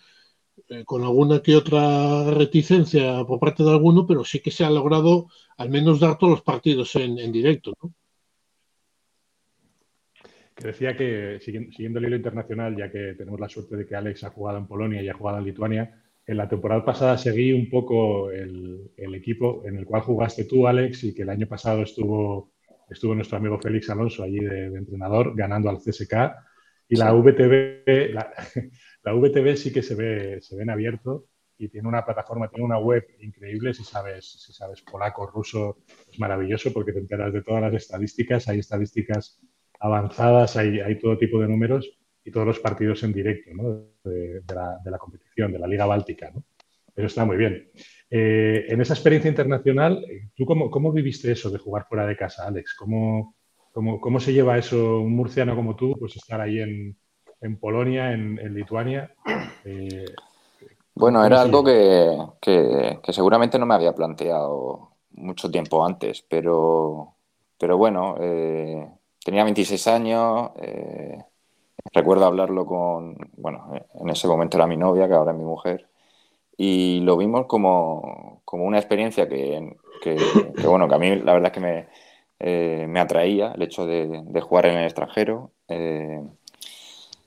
eh, con alguna que otra reticencia por parte de alguno, pero sí que se ha logrado al menos dar todos los partidos en, directo. ¿no? Que decía que, siguiendo el hilo internacional, ya que tenemos la suerte de que Alex ha jugado en Polonia y ha jugado en Lituania, en la temporada pasada seguí un poco el, equipo en el cual jugaste tú, Alex, y que el año pasado estuvo, estuvo nuestro amigo Félix Alonso allí de, entrenador, ganando al CSK. Y la la, la VTV sí que se ve, se ve en abierto y tiene una plataforma, tiene una web increíble. Si sabes, si sabes polaco, ruso, es maravilloso porque te enteras de todas las estadísticas. Hay estadísticas avanzadas, hay, todo tipo de números y todos los partidos en directo ¿no? de, la, competición, de la Liga Báltica. ¿no? Está muy bien. Eh, en esa experiencia internacional, ¿tú cómo, cómo, viviste eso de jugar fuera de casa, Alex? ¿Cómo, cómo, cómo se lleva eso un murciano como tú, pues estar ahí en, en Polonia, en, Lituania. Eh, bueno, era algo que, seguramente no me había planteado mucho tiempo antes, pero, pero bueno, eh, tenía 26 años, eh, recuerdo hablarlo con, bueno, en ese momento era mi novia, que ahora es mi mujer, y lo vimos como, una experiencia que, bueno, que a mí la verdad es que eh, me atraía el hecho de, jugar en el extranjero eh,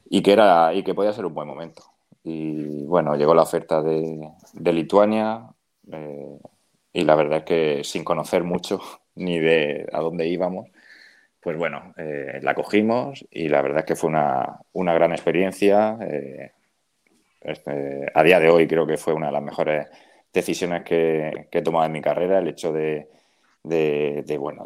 y, que era, y que podía ser un buen momento. Y bueno, llegó la oferta de, Lituania eh, y la verdad es que sin conocer mucho <laughs> ni de a dónde íbamos, pues bueno, la cogimos y la verdad es que fue una, gran experiencia. Este, a día de hoy creo que fue una de las mejores decisiones que, que he tomado en mi carrera, el hecho de, de, bueno,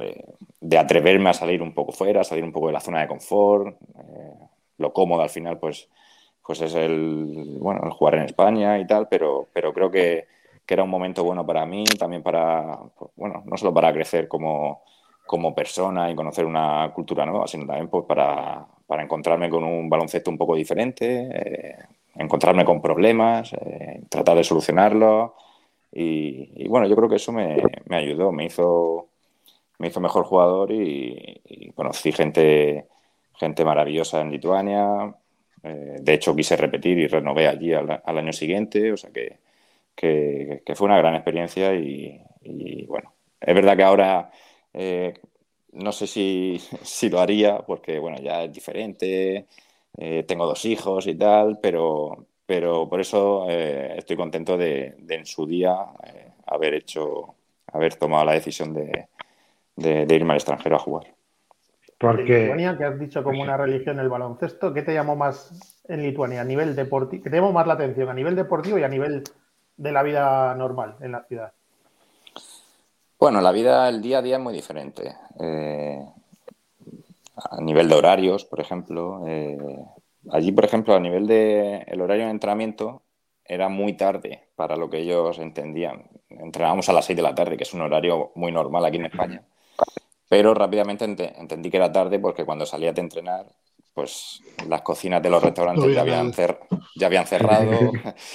de, atreverme a salir un poco fuera, salir un poco de la zona de confort. Eh, lo cómodo al final, pues, pues es el, bueno, el jugar en España y tal, pero, pero creo que, era un momento bueno para mí, también para, bueno, no solo para crecer como, como persona y conocer una cultura nueva, sino también pues, para, para encontrarme con un baloncesto un poco diferente, eh, encontrarme con problemas, eh, tratar de solucionarlos y, bueno, yo creo que eso me, ayudó, me hizo, me hizo mejor jugador y, conocí gente, gente maravillosa en Lituania. Eh, de hecho, quise repetir y renové allí al, año siguiente, o sea que, fue una gran experiencia y, bueno, es verdad que ahora eh, no sé si, <laughs> si, lo haría porque bueno, ya es diferente, eh, tengo dos hijos y tal, pero, pero por eso estoy contento de, en su día haber hecho, haber tomado la decisión de, irme al extranjero a jugar. Porque... Lituania, que has dicho como una religión el baloncesto, ¿qué te llamó más en Lituania a nivel deportivo? ¿Qué te llamó más la atención a nivel deportivo y a nivel de la vida normal en la ciudad? Bueno, la vida, el día a día es muy diferente. Eh, a nivel de horarios, por ejemplo, Allí, por ejemplo, a nivel de el horario de entrenamiento era muy tarde para lo que ellos entendían. Entrenábamos a las 6 de la tarde, que es un horario muy normal aquí en España. Pero rápidamente entendí que era tarde porque cuando salía de entrenar, pues las cocinas de los restaurantes ya habían, ya habían cerrado. <laughs>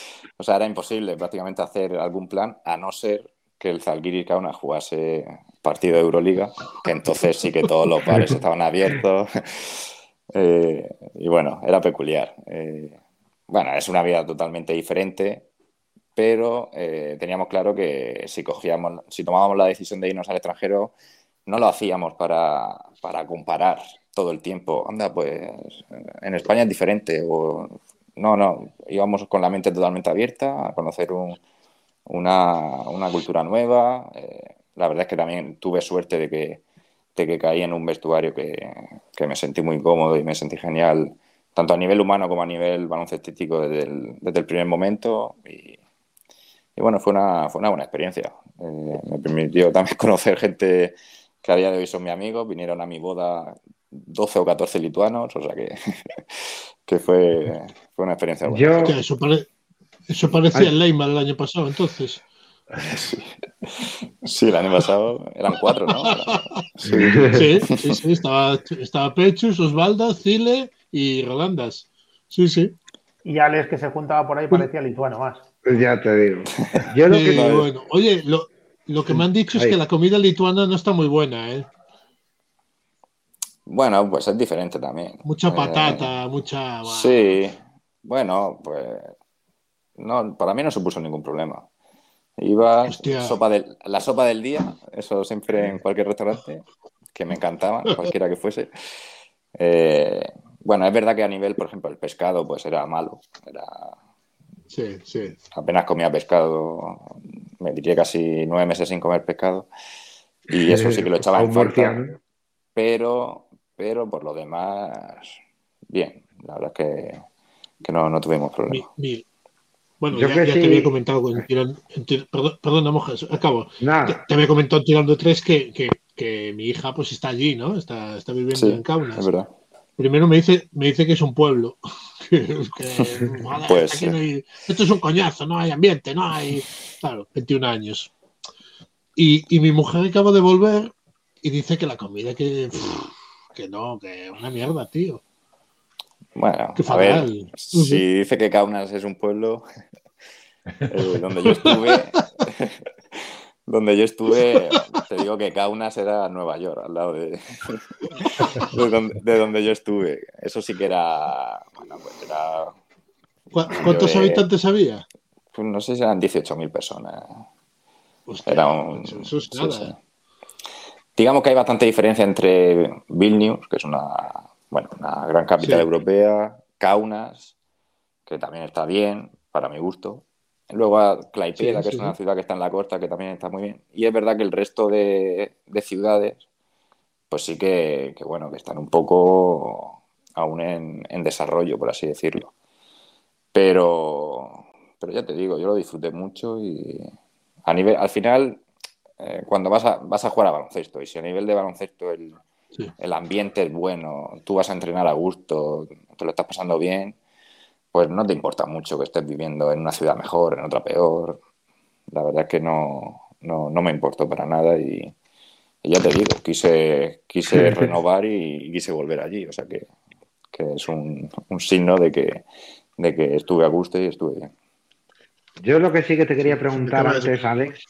<laughs> o sea, era imposible prácticamente hacer algún plan, a no ser que el Zalgiris Kauna jugase partido de Euroliga, que entonces sí que todos los bares estaban abiertos. <laughs> Eh, y bueno, era peculiar. Eh, bueno, es una vida totalmente diferente, pero eh, teníamos claro que si cogíamos, si tomábamos la decisión de irnos al extranjero, no lo hacíamos para, para comparar todo el tiempo. Anda, pues en España es diferente. O, no, no, íbamos con la mente totalmente abierta a conocer una, una, cultura nueva. la verdad es que también tuve suerte de que que caí en un vestuario que, me sentí muy cómodo y me sentí genial, tanto a nivel humano como a nivel baloncestístico desde el, desde el primer momento. Y, bueno, fue una, fue una buena experiencia. Eh, me permitió también <laughs> conocer gente que a día de hoy son mis amigos, vinieron a mi boda 12 o 14 lituanos, o sea que, <laughs> que fue, fue una experiencia buena. Eso, eso, parecía el Leima del año pasado, entonces. Sí. el año pasado eran cuatro, ¿no? Sí, sí, sí, Estaba, estaba Pechus, Osvaldo, Cile y Rolandas. Sí, sí. Y Alex, que se juntaba por ahí, parecía lituano más. Pues ya te digo. Yo lo que... bueno. Oye, lo, lo, que me han dicho es que la comida lituana no está muy buena, ¿eh? Bueno, pues es diferente también. Mucha eh, patata, mucha. Sí, bueno, pues. No, para mí no supuso ningún problema. Iba sopa del, la sopa del día, eso siempre en cualquier restaurante, que me encantaba, <laughs> cualquiera que fuese. Eh, bueno, es verdad que a nivel, por ejemplo, el pescado, pues era malo. Era... Sí, sí. Apenas comía pescado, me diría casi nueve meses sin comer pescado. Y eso sí que lo echaba en falta. Pero, pero por lo demás, bien. La verdad es que, que no, no tuvimos problemas. Bueno, ya, te había comentado, perdón, perdona, Mojas, acabo. Te, había comentado tirando tres que, que, mi hija pues está allí, ¿no? Está, está viviendo en Kaunas. Es verdad. Primero me dice, me dice que es un pueblo. <laughs> <laughs> pues, esto es un coñazo, no hay ambiente, no hay. Claro, 21 años. Y, y mi mujer acaba de volver y dice que la comida que, que no, que una mierda, tío. Bueno, a ver, si dice que Kaunas es un pueblo <laughs> eh, donde yo estuve, <laughs> donde yo estuve, te digo que Kaunas era Nueva York, al lado de, <laughs> de, donde, yo estuve. Eso sí que era, bueno, pues era... ¿Cuántos habitantes había? Pues no sé si eran 18.000 personas. era un... Nada. digamos que hay bastante diferencia entre Vilnius, que es una, bueno, una gran capital europea, Kaunas, que también está bien, para mi gusto. Luego a Klaipeda, que es una ciudad que está en la costa, que también está muy bien. Y es verdad que el resto de, ciudades, pues sí que, bueno, que están un poco aún en, desarrollo, por así decirlo. Pero, pero ya te digo, yo lo disfruté mucho y a nivel, al final, eh, cuando vas a, vas a jugar a baloncesto, y si a nivel de baloncesto el, el ambiente es bueno, tú vas a entrenar a gusto, te lo estás pasando bien, pues no te importa mucho que estés viviendo en una ciudad mejor, en otra peor. La verdad es que no, no, me importó para nada y, ya te digo, quise, quise <laughs> renovar y, quise volver allí. O sea que, es un, signo de que, de que estuve a gusto y estuve bien. Yo lo que sí que te quería preguntar antes, Alex,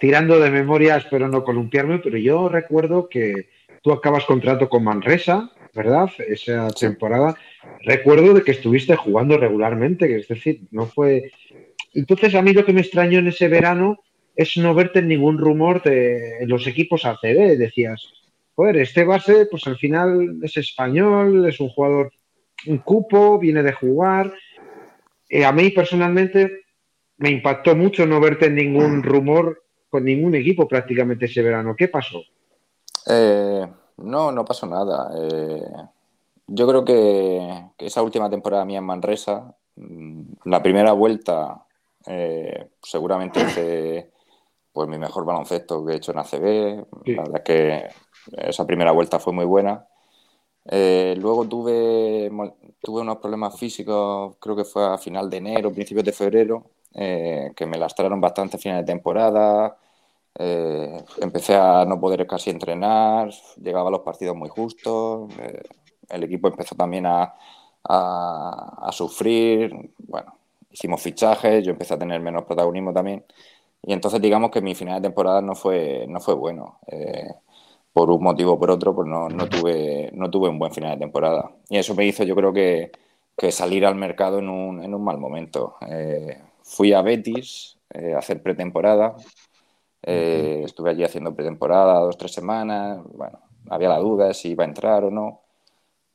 tirando de memoria, espero no columpiarme, pero yo recuerdo que tú acabas contrato con Manresa, ¿verdad? Esa temporada. Recuerdo de que estuviste jugando regularmente, es decir, no fue... Entonces a mí lo que me extrañó en ese verano es no verte en ningún rumor de los equipos ACB. Decías, joder, este base, pues al final es español, es un jugador, un cupo, viene de jugar. Eh, a mí personalmente me impactó mucho no verte en ningún rumor con ningún equipo prácticamente ese verano. ¿Qué pasó? Eh, no, no pasó nada. Eh, yo creo que, esa última temporada mía en Manresa, mm, la primera vuelta, eh, seguramente hice pues mi mejor baloncesto que he hecho en ACB. La verdad es que esa primera vuelta fue muy buena. Eh, luego tuve, tuve unos problemas físicos, creo que fue a final de enero, principios de febrero, que me lastraron bastante a final de temporada. Eh, empecé a no poder casi entrenar, llegaba a los partidos muy justos, eh, el equipo empezó también a, a, sufrir, bueno, hicimos fichajes, yo empecé a tener menos protagonismo también, y entonces digamos que mi final de temporada no fue, no fue bueno. Eh, por un motivo o por otro, pues no, no, tuve, no tuve un buen final de temporada. Y eso me hizo, yo creo que, que salir al mercado en un, en un mal momento. Fui a Betis a hacer pretemporada, eh, estuve allí haciendo pretemporada dos, tres semanas. Bueno, había la duda de si iba a entrar o no.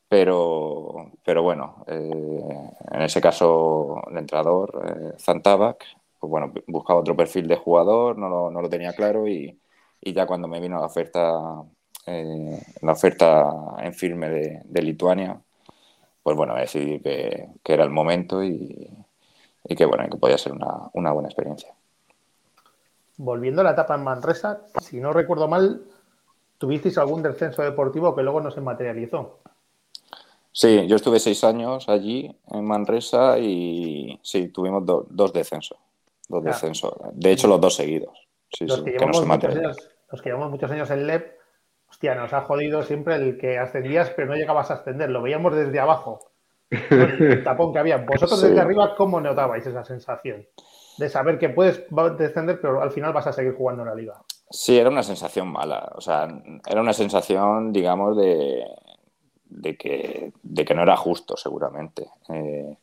Pero, pero bueno, eh, en ese caso el entrenador, eh, Zantabac, pues bueno, buscaba otro perfil de jugador, no lo, no lo tenía claro y, y, ya cuando me vino la oferta, la oferta en firme de, de, Lituania, pues bueno, decidí que, que era el momento y, y, que bueno, que podía ser una, una buena experiencia volviendo a la etapa en Manresa, si no recuerdo mal, tuvisteis algún descenso deportivo que luego no se materializó. Sí, yo estuve seis años allí en Manresa y sí, tuvimos dos descensos. Dos descensos. De hecho, los dos seguidos. los, que llevamos muchos años, los que llevamos muchos años en LEP, hostia, nos ha jodido siempre el que ascendías, pero no llegabas a ascender. Lo veíamos desde abajo. El <laughs> tapón que había. Vosotros desde arriba, ¿cómo notabais esa sensación? de saber que puedes descender, pero al final vas a seguir jugando en la liga. Sí, era una sensación mala. O sea, era una sensación, digamos, de, de, que, de que no era justo, seguramente. Eh,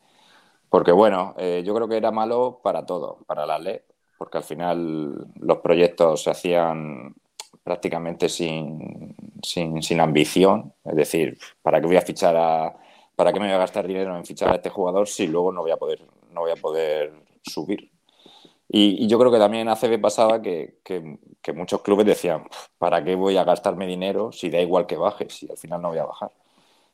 porque, bueno, eh, yo creo que era malo para todo, para la ley, porque al final los proyectos se hacían prácticamente sin, sin, sin, ambición. Es decir, ¿para qué voy a fichar a. ¿Para qué me voy a gastar dinero en fichar a este jugador si luego no voy a poder, no voy a poder subir? Y, yo creo que también ACB pasaba que, muchos clubes decían, ¿para qué voy a gastarme dinero si da igual que baje, si al final no voy a bajar?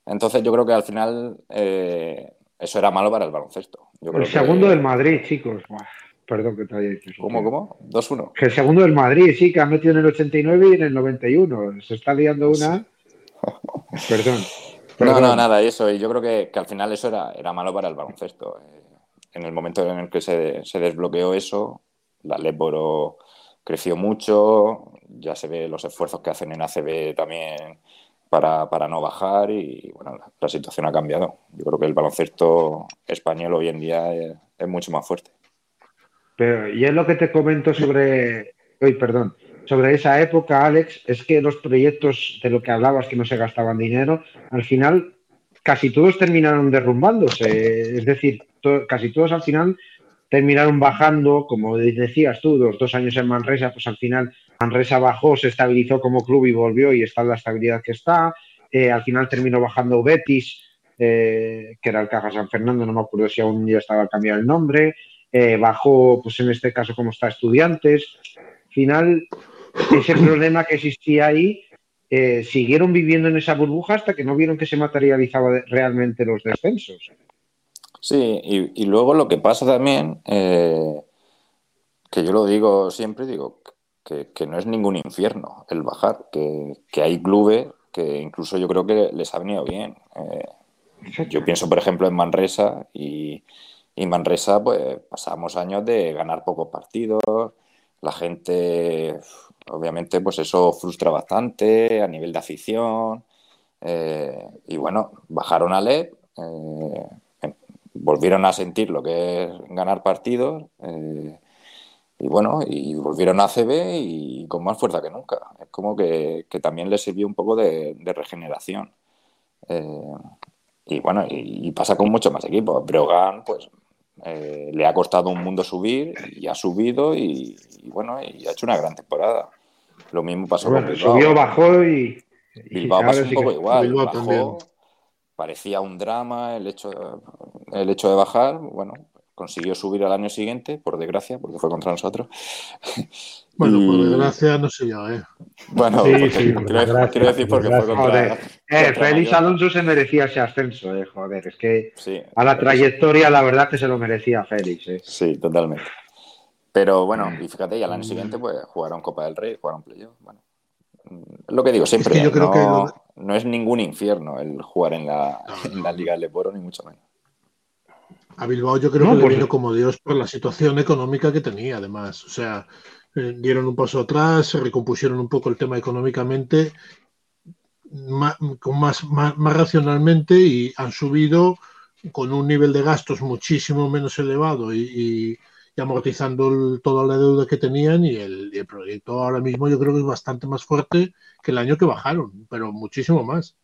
Entonces yo creo que al final eh, eso era malo para el baloncesto. el segundo del Madrid, chicos. perdón que te haya dicho. ¿Cómo, cómo? 2-1. el segundo del Madrid, sí, que ha metido en el 89 y en el 91. Se está liando una. <laughs> Perdón. No, no, nada, eso. Y yo creo que, al final eso era, era malo para el baloncesto. Eh, en el momento en el que se, desbloqueó eso, la Leporo creció mucho, ya se ve los esfuerzos que hacen en ACB también para, no bajar y bueno, la, situación ha cambiado. Yo creo que el baloncesto español hoy en día es, mucho más fuerte. Pero, y es lo que te comento sobre, hoy, perdón, sobre esa época, Alex, es que los proyectos de lo que hablabas que no se gastaban dinero, al final casi todos terminaron derrumbándose. Es decir, casi todos al final terminaron bajando, como decías tú, los dos años en Manresa, pues al final Manresa bajó, se estabilizó como club y volvió y está en la estabilidad que está. Eh, al final terminó bajando Betis, eh, que era el Caja San Fernando, no me acuerdo si aún ya estaba cambiado el nombre. Eh, bajó, pues en este caso, como está Estudiantes. Al final, ese <laughs> problema que existía ahí, siguieron viviendo en esa burbuja hasta que no vieron que se materializaban realmente los descensos. Sí, y, luego lo que pasa también, que yo lo digo siempre, digo, que, no es ningún infierno el bajar, que, hay clubes que incluso yo creo que les ha venido bien. Eh, yo pienso, por ejemplo, en Manresa y, y, Manresa, pues pasamos años de ganar pocos partidos, la gente, obviamente, pues eso frustra bastante a nivel de afición. Eh, y bueno, bajaron a LED, eh, volvieron a sentir lo que es ganar partidos y bueno, y volvieron a CB y con más fuerza que nunca. Es como que, también les sirvió un poco de, regeneración. Eh, y bueno, y, pasa con muchos más equipos. Breogán, pues eh, le ha costado un mundo subir y ha subido y, bueno, y ha hecho una gran temporada. Lo mismo pasó con Bilbao. Subió, bajó y. Bilbao pasó un poco igual. Bajó, parecía un drama el hecho, el hecho de bajar. Bueno, consiguió subir al año siguiente, por desgracia, porque fue contra nosotros. <laughs> Bueno, por desgracia no sé yo, ¿eh? Bueno, sí, sí, quiero, decir porque fue contra. Eh, Félix Alonso se merecía ese ascenso, eh, joder, es que a la trayectoria la verdad que se lo merecía Félix. Eh. Sí, totalmente. Pero bueno, y fíjate, y al año siguiente pues jugaron Copa del Rey, jugaron Playoff, bueno. Lo que digo siempre, yo creo no, que no es ningún infierno el jugar en la, en la Liga del Leporo, ni mucho menos. A Bilbao yo creo que le pues vino como Dios por la situación económica que tenía, además. O sea, eh, dieron un paso atrás, se recompusieron un poco el tema económicamente, más, más, más, racionalmente y han subido con un nivel de gastos muchísimo menos elevado y, amortizando toda la deuda que tenían y el, y el proyecto ahora mismo yo creo que es bastante más fuerte que el año que bajaron, pero muchísimo más.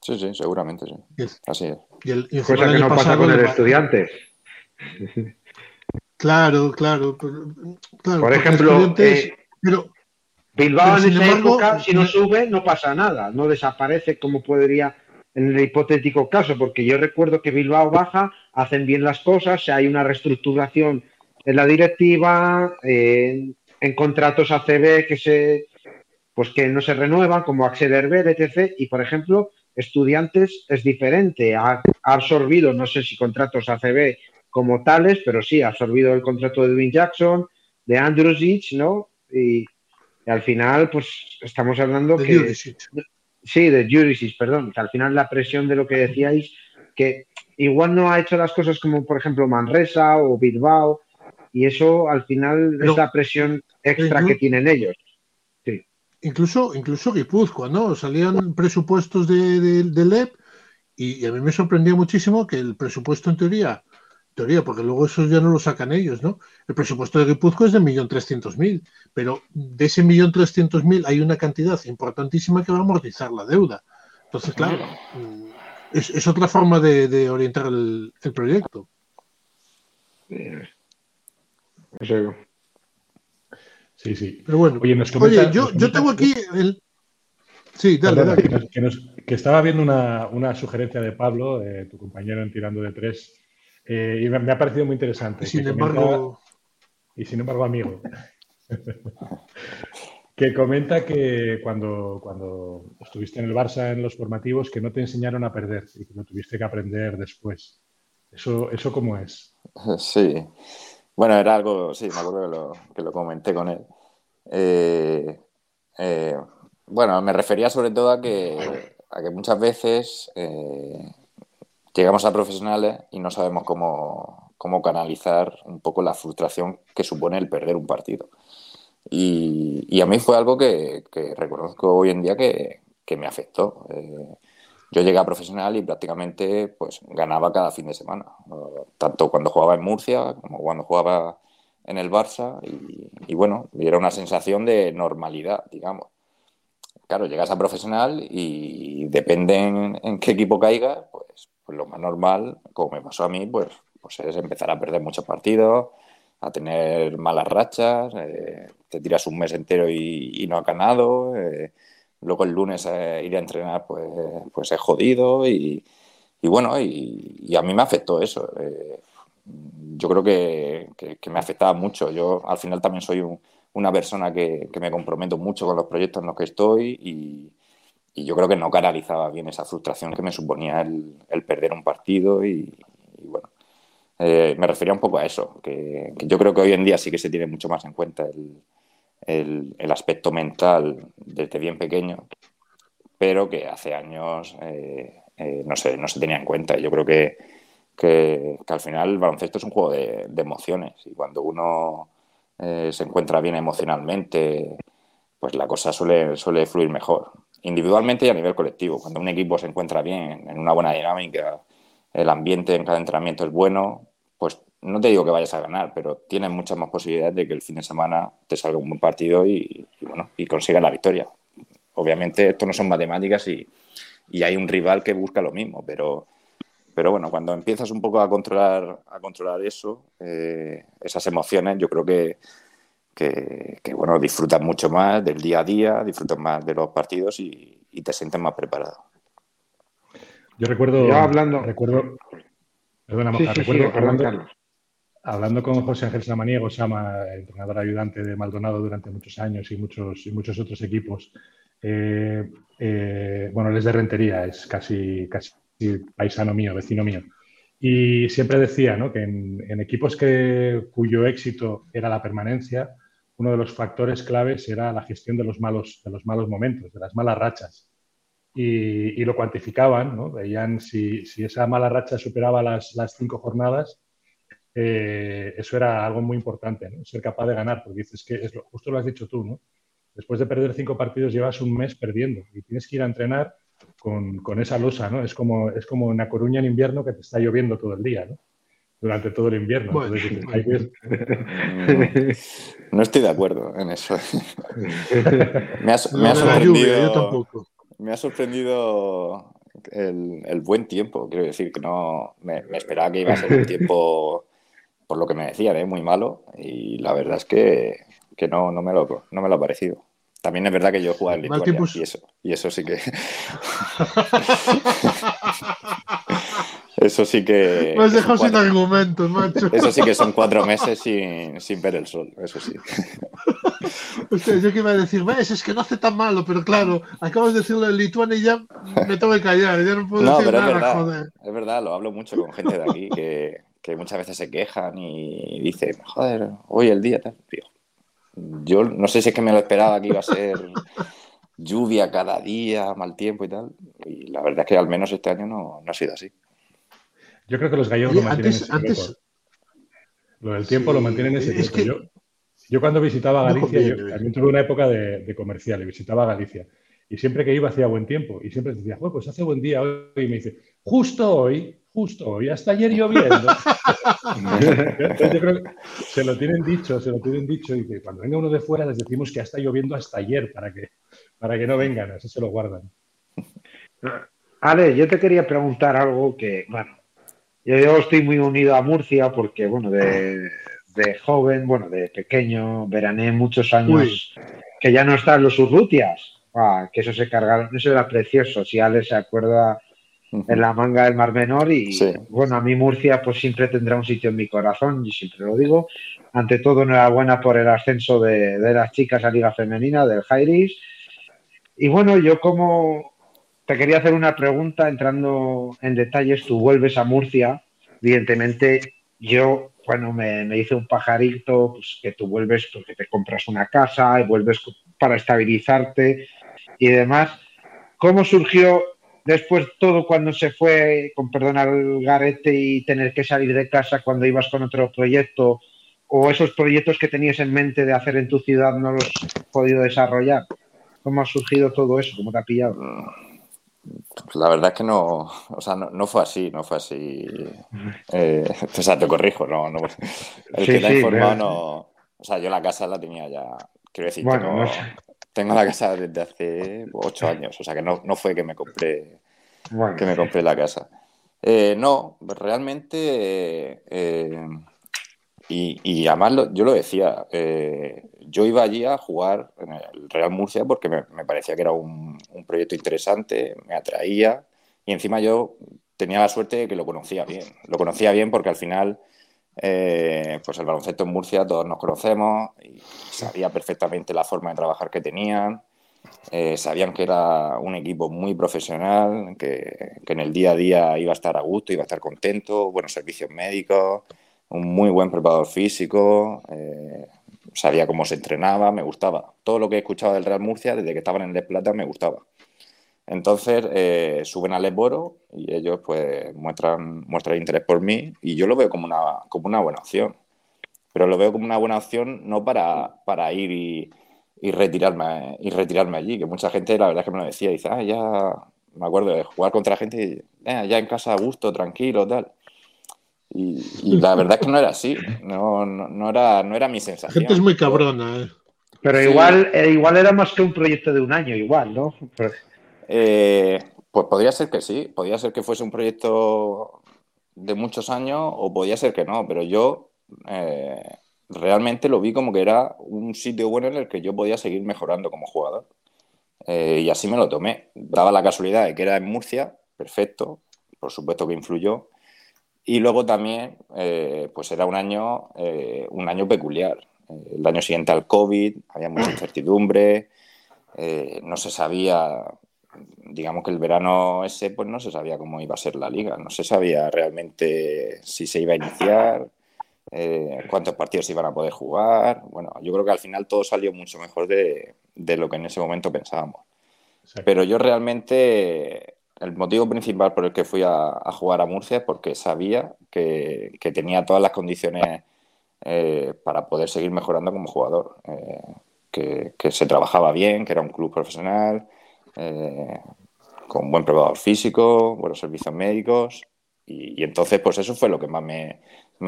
Sí, sí, seguramente sí. Así es. Y el, Cosa que no pasa con el estudiante. Claro, claro. Por ejemplo, eh, Bilbao en esa época, si no sube, no pasa nada, no desaparece como podría en el hipotético caso, porque yo recuerdo que Bilbao baja, hacen bien las cosas, hay una reestructuración en la directiva, en contratos ACB que se pues que no se renuevan, como Axel Herber, etc. Y por ejemplo, Estudiantes es diferente, ha, absorbido, no sé si contratos ACB como tales, pero sí, ha absorbido el contrato de Edwin Jackson, de Andrewsich, ¿no? Y, al final, pues estamos hablando de que... Sí, de Jurisic, perdón, que al final la presión de lo que decíais, que igual no ha hecho las cosas como, por ejemplo, Manresa o Bilbao, y eso al final es la presión extra que tienen ellos. Incluso, incluso Guipúzcoa, ¿no? Salían presupuestos de, de, LEP y, a mí me sorprendía muchísimo que el presupuesto en teoría, teoría, porque luego eso ya no lo sacan ellos, ¿no? El presupuesto de Guipúzcoa es de 1.300.000, pero de ese 1.300.000 hay una cantidad importantísima que va a amortizar la deuda. Entonces, claro, es, es otra forma de, orientar el, el proyecto. Sí, sí. Pero bueno, oye, yo, yo tengo aquí el... Sí, dale, dale. Que, estaba viendo una, sugerencia de Pablo, de tu compañero en Tirando de Tres, eh, y me, ha parecido muy interesante. sin embargo... y sin embargo, amigo. <laughs> que comenta que cuando, cuando estuviste en el Barça en los formativos, que no te enseñaron a perder y que lo tuviste que aprender después. ¿Eso, eso cómo es? <laughs> Sí. Bueno, era algo, sí, me acuerdo que lo, comenté con él. Eh, eh, bueno, me refería sobre todo a que, a que muchas veces eh, llegamos a profesionales y no sabemos cómo, canalizar un poco la frustración que supone el perder un partido. Y, a mí fue algo que, reconozco hoy en día que, me afectó. Yo llegué a profesional y prácticamente pues ganaba cada fin de semana, tanto cuando jugaba en Murcia como cuando jugaba en el Barça y, bueno, era una sensación de normalidad, digamos. Claro, llegas a profesional y depende en, qué equipo caigas, pues, pues, lo más normal, como me pasó a mí, pues, pues es empezar a perder muchos partidos, a tener malas rachas, eh, te tiras un mes entero y, no ha ganado, eh, luego el lunes ir a entrenar pues, pues es jodido y, bueno, y, a mí me afectó eso. yo creo que, me afectaba mucho. Yo al final también soy una persona que, me comprometo mucho con los proyectos en los que estoy y, yo creo que no canalizaba bien esa frustración que me suponía el, perder un partido y bueno, eh, me refería un poco a eso, que, yo creo que hoy en día sí que se tiene mucho más en cuenta el, aspecto mental desde bien pequeño, pero que hace años eh, eh, no, se, no se tenía en cuenta. Yo creo que, que, al final el baloncesto es un juego de, emociones y cuando uno se encuentra bien emocionalmente, pues la cosa suele, suele fluir mejor, individualmente y a nivel colectivo. Cuando un equipo se encuentra bien, en una buena dinámica, el ambiente en cada entrenamiento es bueno, pues no te digo que vayas a ganar, pero tienes muchas más posibilidades de que el fin de semana te salga un buen partido y, bueno, y consigas la victoria. Obviamente esto no son matemáticas y, hay un rival que busca lo mismo, pero, pero bueno, cuando empiezas un poco a controlar, a controlar eso, eh, esas emociones, yo creo que, que, bueno, disfrutas mucho más del día a día, disfrutas más de los partidos y, te sientes más preparado. Yo recuerdo, hablando, recuerdo, Perdona, recuerdo hablando, con José Ángel Samaniego, Sama, entrenador ayudante de Maldonado durante muchos años y muchos, y muchos otros equipos. Eh, eh, bueno, él es de Rentería, es casi, casi paisano mío, vecino mío. Y siempre decía que en, equipos que, cuyo éxito era la permanencia, uno de los factores claves era la gestión de los malos, de los malos momentos, de las malas rachas y, lo cuantificaban, ¿no? veían si, si, esa mala racha superaba las, las cinco jornadas, eh, eso era algo muy importante, ¿no? ser capaz de ganar, porque dices que es lo, justo lo has dicho tú, ¿no? después de perder cinco partidos llevas un mes perdiendo y tienes que ir a entrenar con, con esa losa, ¿no? Es como, es como en La Coruña en invierno que te está lloviendo todo el día, ¿no? Durante todo el invierno. No estoy de acuerdo en eso. <laughs> me has, me sorprendido. yo tampoco me ha sorprendido el, buen tiempo. Quiero decir que no me, esperaba que iba a ser un tiempo, por lo que me decían, ¿eh? muy malo. Y la verdad es que, no, no, me lo, no me lo ha parecido. También es verdad que yo he jugado en Lituania y eso, y eso sí que. <laughs> Eso sí que. Me has dejado sin argumentos, macho. Eso sí que son cuatro <laughs> meses sin, sin ver el sol, eso sí. <laughs> Hostia, yo que iba a decir, ves, es que no hace tan malo, pero claro, acabas de decirlo en Lituania y ya me tengo que callar, ya no puedo no, decir pero nada, es verdad, joder. Es verdad, lo hablo mucho con gente de aquí que, que muchas veces se quejan y dicen, joder, hoy el día tal. Yo no sé si es que me lo esperaba que iba a ser lluvia cada día, mal tiempo y tal. Y la verdad es que al menos este año no, no ha sido así. Yo creo que los gallegos lo mantienen ese antes... Lo del tiempo lo mantienen ese es yo, yo, cuando visitaba Galicia, yo también tuve una época de, comercial y visitaba Galicia. Y siempre que iba hacía buen tiempo. Y siempre decía, pues hace buen día hoy. Y me dice, justo hoy, justo hoy, hasta ayer lloviendo. <laughs> yo creo que se lo tienen dicho, se lo tienen dicho. Y que cuando venga uno de fuera les decimos que está lloviendo hasta ayer para que, para que no vengan. Así se lo guardan. Ale, yo te quería preguntar algo que, bueno, yo estoy muy unido a Murcia porque, bueno, de, joven, bueno, de pequeño, verané muchos años que ya no están los Urrutias, ah, que eso se cargaron, eso era precioso, si Ale se acuerda en la manga del Mar Menor y bueno, a mí Murcia pues siempre tendrá un sitio en mi corazón, y siempre lo digo. Ante todo, enhorabuena por el ascenso de, de las chicas a Liga Femenina, del Jairis. Y bueno, yo como te quería hacer una pregunta entrando en detalles. Tú vuelves a Murcia, evidentemente yo, bueno, me, hice un pajarito, pues que tú vuelves porque te compras una casa y vuelves para estabilizarte y demás. ¿Cómo surgió después todo cuando se fue, con perdón al garete y tener que salir de casa cuando ibas con otro proyecto? ¿O esos proyectos que tenías en mente de hacer en tu ciudad no los has podido desarrollar? ¿Cómo ha surgido todo eso? ¿Cómo te ha pillado? La verdad es que no, o sea, no, fue así, no fue así. Eh, <laughs> o sea, te corrijo, no, no el que te ha informado no. O sea, yo la casa la tenía ya, quiero decir, tengo, la casa desde hace ocho años, o sea que no, no fue que me compré, que me compré la casa. Eh, no, realmente, eh, y, además yo lo decía, eh, yo iba allí a jugar en el Real Murcia porque me, parecía que era un, proyecto interesante, me atraía y encima yo tenía la suerte de que lo conocía bien. Lo conocía bien porque al final, eh, pues el baloncesto en Murcia todos nos conocemos y sabía perfectamente la forma de trabajar que tenían. Eh, sabían que era un equipo muy profesional, que, en el día a día iba a estar a gusto, iba a estar contento, buenos servicios médicos, un muy buen preparador físico, eh, sabía cómo se entrenaba, me gustaba. Todo lo que he escuchado del Real Murcia desde que estaban en el Plata me gustaba. Entonces eh, suben al Lesboro y ellos pues muestran, muestran interés por mí y yo lo veo como una, como una buena opción. Pero lo veo como una buena opción no para, para ir y, y, retirarme, y retirarme allí, que mucha gente la verdad es que me lo decía, dice, ah, ya me acuerdo de jugar contra la gente y eh, ya en casa a gusto, tranquilo, tal. Y, la verdad es que no era así, no, no, era, no era mi sensación. La gente es muy cabrona, ¿eh? Pero igual, eh, igual era más que un proyecto de un año, igual, ¿no? Eh, pues podría ser que sí, podría ser que fuese un proyecto de muchos años o podía ser que no, pero yo realmente lo vi como que era un sitio bueno en el que yo podía seguir mejorando como jugador. y así me lo tomé. Daba la casualidad de que era en Murcia, perfecto, por supuesto que influyó, y luego también, eh, pues era un año, eh, un año peculiar. El año siguiente al COVID, había mucha incertidumbre, eh, no se sabía, digamos que el verano ese, pues no se sabía cómo iba a ser la liga, no se sabía realmente si se iba a iniciar, cuántos partidos se iban a poder jugar. Bueno, yo creo que al final todo salió mucho mejor de, de lo que en ese momento pensábamos. Pero yo realmente el motivo principal por el que fui a, jugar a Murcia es porque sabía que, tenía todas las condiciones eh, para poder seguir mejorando como jugador. Eh, que, se trabajaba bien, que era un club profesional, eh, con buen probador físico, buenos servicios médicos. Y, entonces, pues eso fue lo que más me,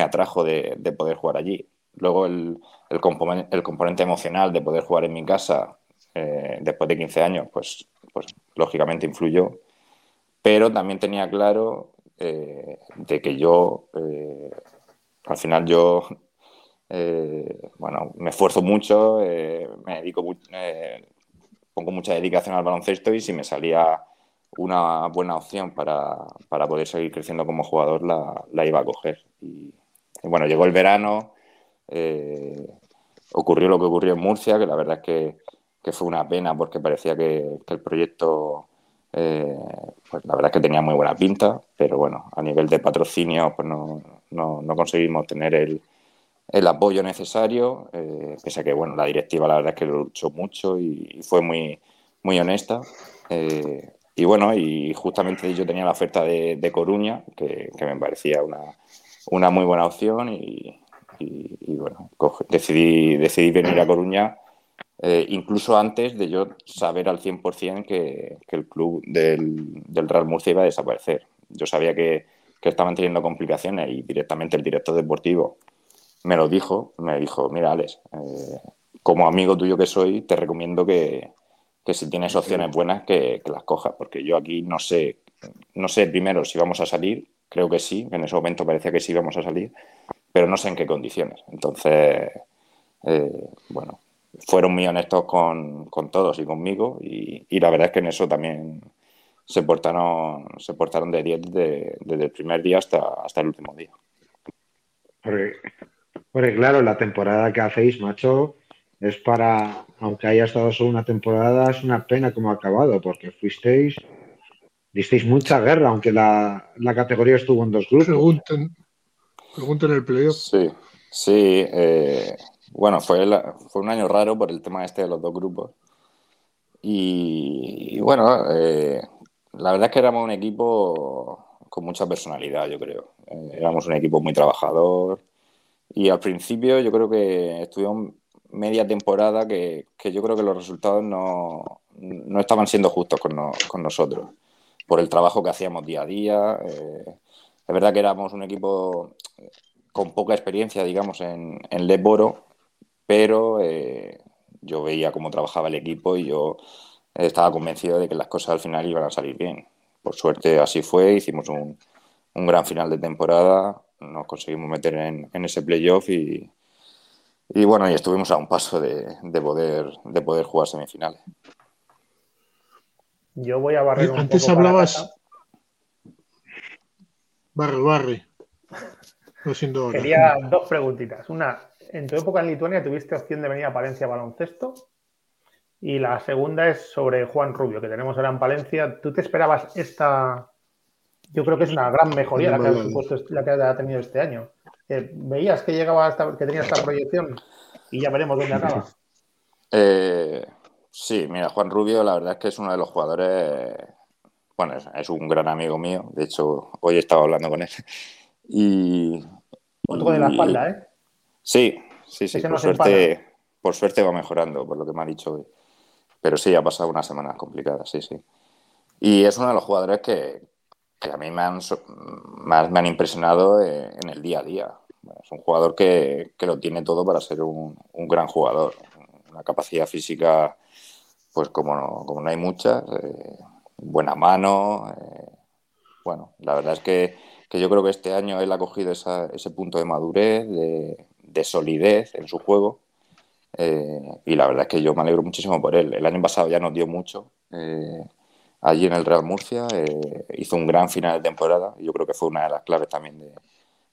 atrajo de, poder jugar allí. Luego el, componente, emocional de poder jugar en mi casa después de 15 años, pues, pues lógicamente influyó pero también tenía claro eh, de que yo, eh, al final yo, eh, bueno, me esfuerzo mucho, me dedico, pongo mucha dedicación al baloncesto y si me salía una buena opción para, poder seguir creciendo como jugador, la, iba a coger. Y, bueno, llegó el verano, ocurrió lo que ocurrió en Murcia, que la verdad es que, fue una pena porque parecía que el proyecto eh, pues la verdad es que tenía muy buena pinta, pero bueno, a nivel de patrocinio pues no, no, conseguimos tener el, el apoyo necesario, eh, pese a que bueno, la directiva la verdad es que lo luchó mucho y, fue muy, muy honesta. Eh, y bueno, y justamente yo tenía la oferta de, de Coruña, que, me parecía una, una muy buena opción y, bueno, decidí, decidí venir a Coruña eh, incluso antes de yo saber al 100% que, que el club del, Real Murcia iba a desaparecer. Yo sabía que, estaban teniendo complicaciones y directamente el director deportivo me lo dijo, me dijo, mira Alex, eh, como amigo tuyo que soy, te recomiendo que, si tienes opciones buenas que, las cojas, porque yo aquí no sé, no sé primero si vamos a salir, creo que sí, en ese momento parecía que sí íbamos a salir, pero no sé en qué condiciones. Entonces, eh, bueno, fueron muy honestos con, todos y conmigo y, la verdad es que en eso también se portaron, se portaron de 10 desde, el primer día hasta, hasta el último día. Porque, claro, la temporada que hacéis, macho, es para, aunque haya estado solo una temporada, es una pena como ha acabado, porque fuisteis, disteis mucha guerra, aunque la, categoría estuvo en dos grupos. Pregunten, pregunten el playoff. Sí, sí. Eh, bueno, fue, fue un año raro por el tema este de los dos grupos. Y, bueno, eh, la verdad es que éramos un equipo con mucha personalidad, yo creo. Eh, éramos un equipo muy trabajador. Y al principio yo creo que estuvimos media temporada que, yo creo que los resultados no, estaban siendo justos con, nosotros, por el trabajo que hacíamos día a día. Eh, es verdad que éramos un equipo con poca experiencia, digamos, en, en Leboro, pero eh, yo veía cómo trabajaba el equipo y yo estaba convencido de que las cosas al final iban a salir bien. Por suerte así fue, hicimos un, gran final de temporada, nos conseguimos meter en, ese playoff y, y bueno, y estuvimos a un paso de, poder, de poder jugar semifinales. Yo voy a barrer un Antes hablabas. Barre, barre. Quería dos preguntitas. Una, en tu época en Lituania tuviste opción de venir a Palencia baloncesto. Y la segunda es sobre Juan Rubio, que tenemos ahora en Palencia. ¿Tú te esperabas esta? Yo creo que es una gran mejoría la que, ha, la que ha tenido este año. ¿Veías que llegaba que tenía esta proyección? Y ya veremos dónde acaba. Eh, sí, mira, Juan Rubio, la verdad es que es uno de los jugadores. Bueno, es, un gran amigo mío. De hecho, hoy he estado hablando con él. <laughs> Y. Otro de la espalda, ¿eh? Sí, sí, sí. Por suerte, por suerte va mejorando, por lo que me ha dicho hoy. Pero sí, ha pasado unas semanas complicadas, sí, sí. Y es uno de los jugadores que, a mí me han, más me han impresionado en el día a día. Es un jugador que, lo tiene todo para ser un, gran jugador. Una capacidad física, pues como no, como no hay muchas, eh, buena mano. Eh, bueno, la verdad es que, yo creo que este año él ha cogido ese punto de madurez, de solidez en su juego eh, y la verdad es que yo me alegro muchísimo por él. El año pasado ya nos dio mucho. Eh, allí en el Real Murcia eh, hizo un gran final de temporada. Yo creo que fue una de las claves también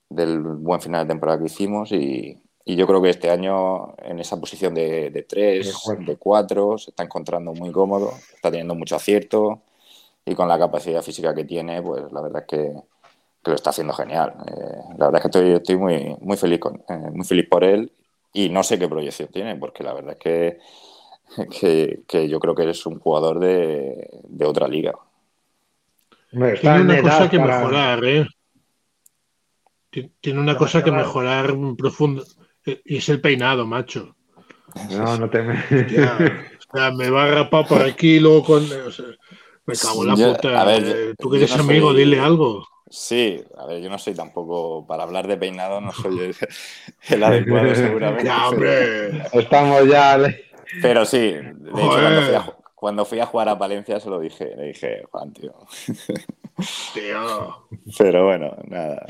del buen final de temporada que hicimos. Y, yo creo que este año en esa posición de, de tres, de cuatro, se está encontrando muy cómodo. Está teniendo mucho acierto. Y con la capacidad física que tiene, pues la verdad es que, lo está haciendo genial. la verdad es que estoy, estoy muy, muy, feliz con, muy feliz por él y no sé qué proyección tiene, porque la verdad es que, que, yo creo que es un jugador de, otra liga. Tiene una cosa que mejorar, ¿eh? Tiene una cosa que mejorar profundo. Y es el peinado, macho. No, no te me... o sea, me va a rapar por aquí y luego con. me cago en la puta. A ver, eh, Tú que eres amigo, dile algo. Sí, a ver, yo no soy tampoco, para hablar de peinado, no soy el, <laughs> adecuado <laughs> seguramente. Ya, hombre. Estamos ya. Pero sí, de hecho, cuando fui, a, jugar a Palencia se lo dije, le dije, Juan, tío. Tío. Pero bueno, nada.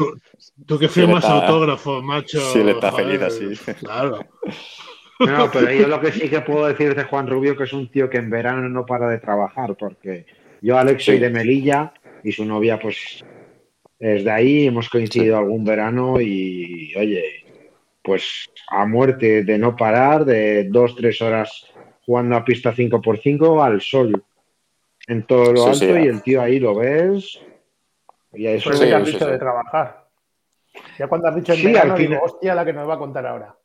Tú, que firmas autógrafo, macho. Sí, le está feliz así. Claro. No, pero yo lo que sí que puedo decir de Juan Rubio que es un tío que en verano no para de trabajar, porque yo, Alex, soy de Melilla y su novia, pues desde ahí hemos coincidido algún verano y, oye, pues a muerte de no parar, de dos, tres horas jugando a pista 5x5 al sol, en todo lo alto, y el tío ahí lo ves. Y a eso pues has dicho de trabajar. Ya cuando has dicho en verano, al final... hostia, la que nos va a contar ahora.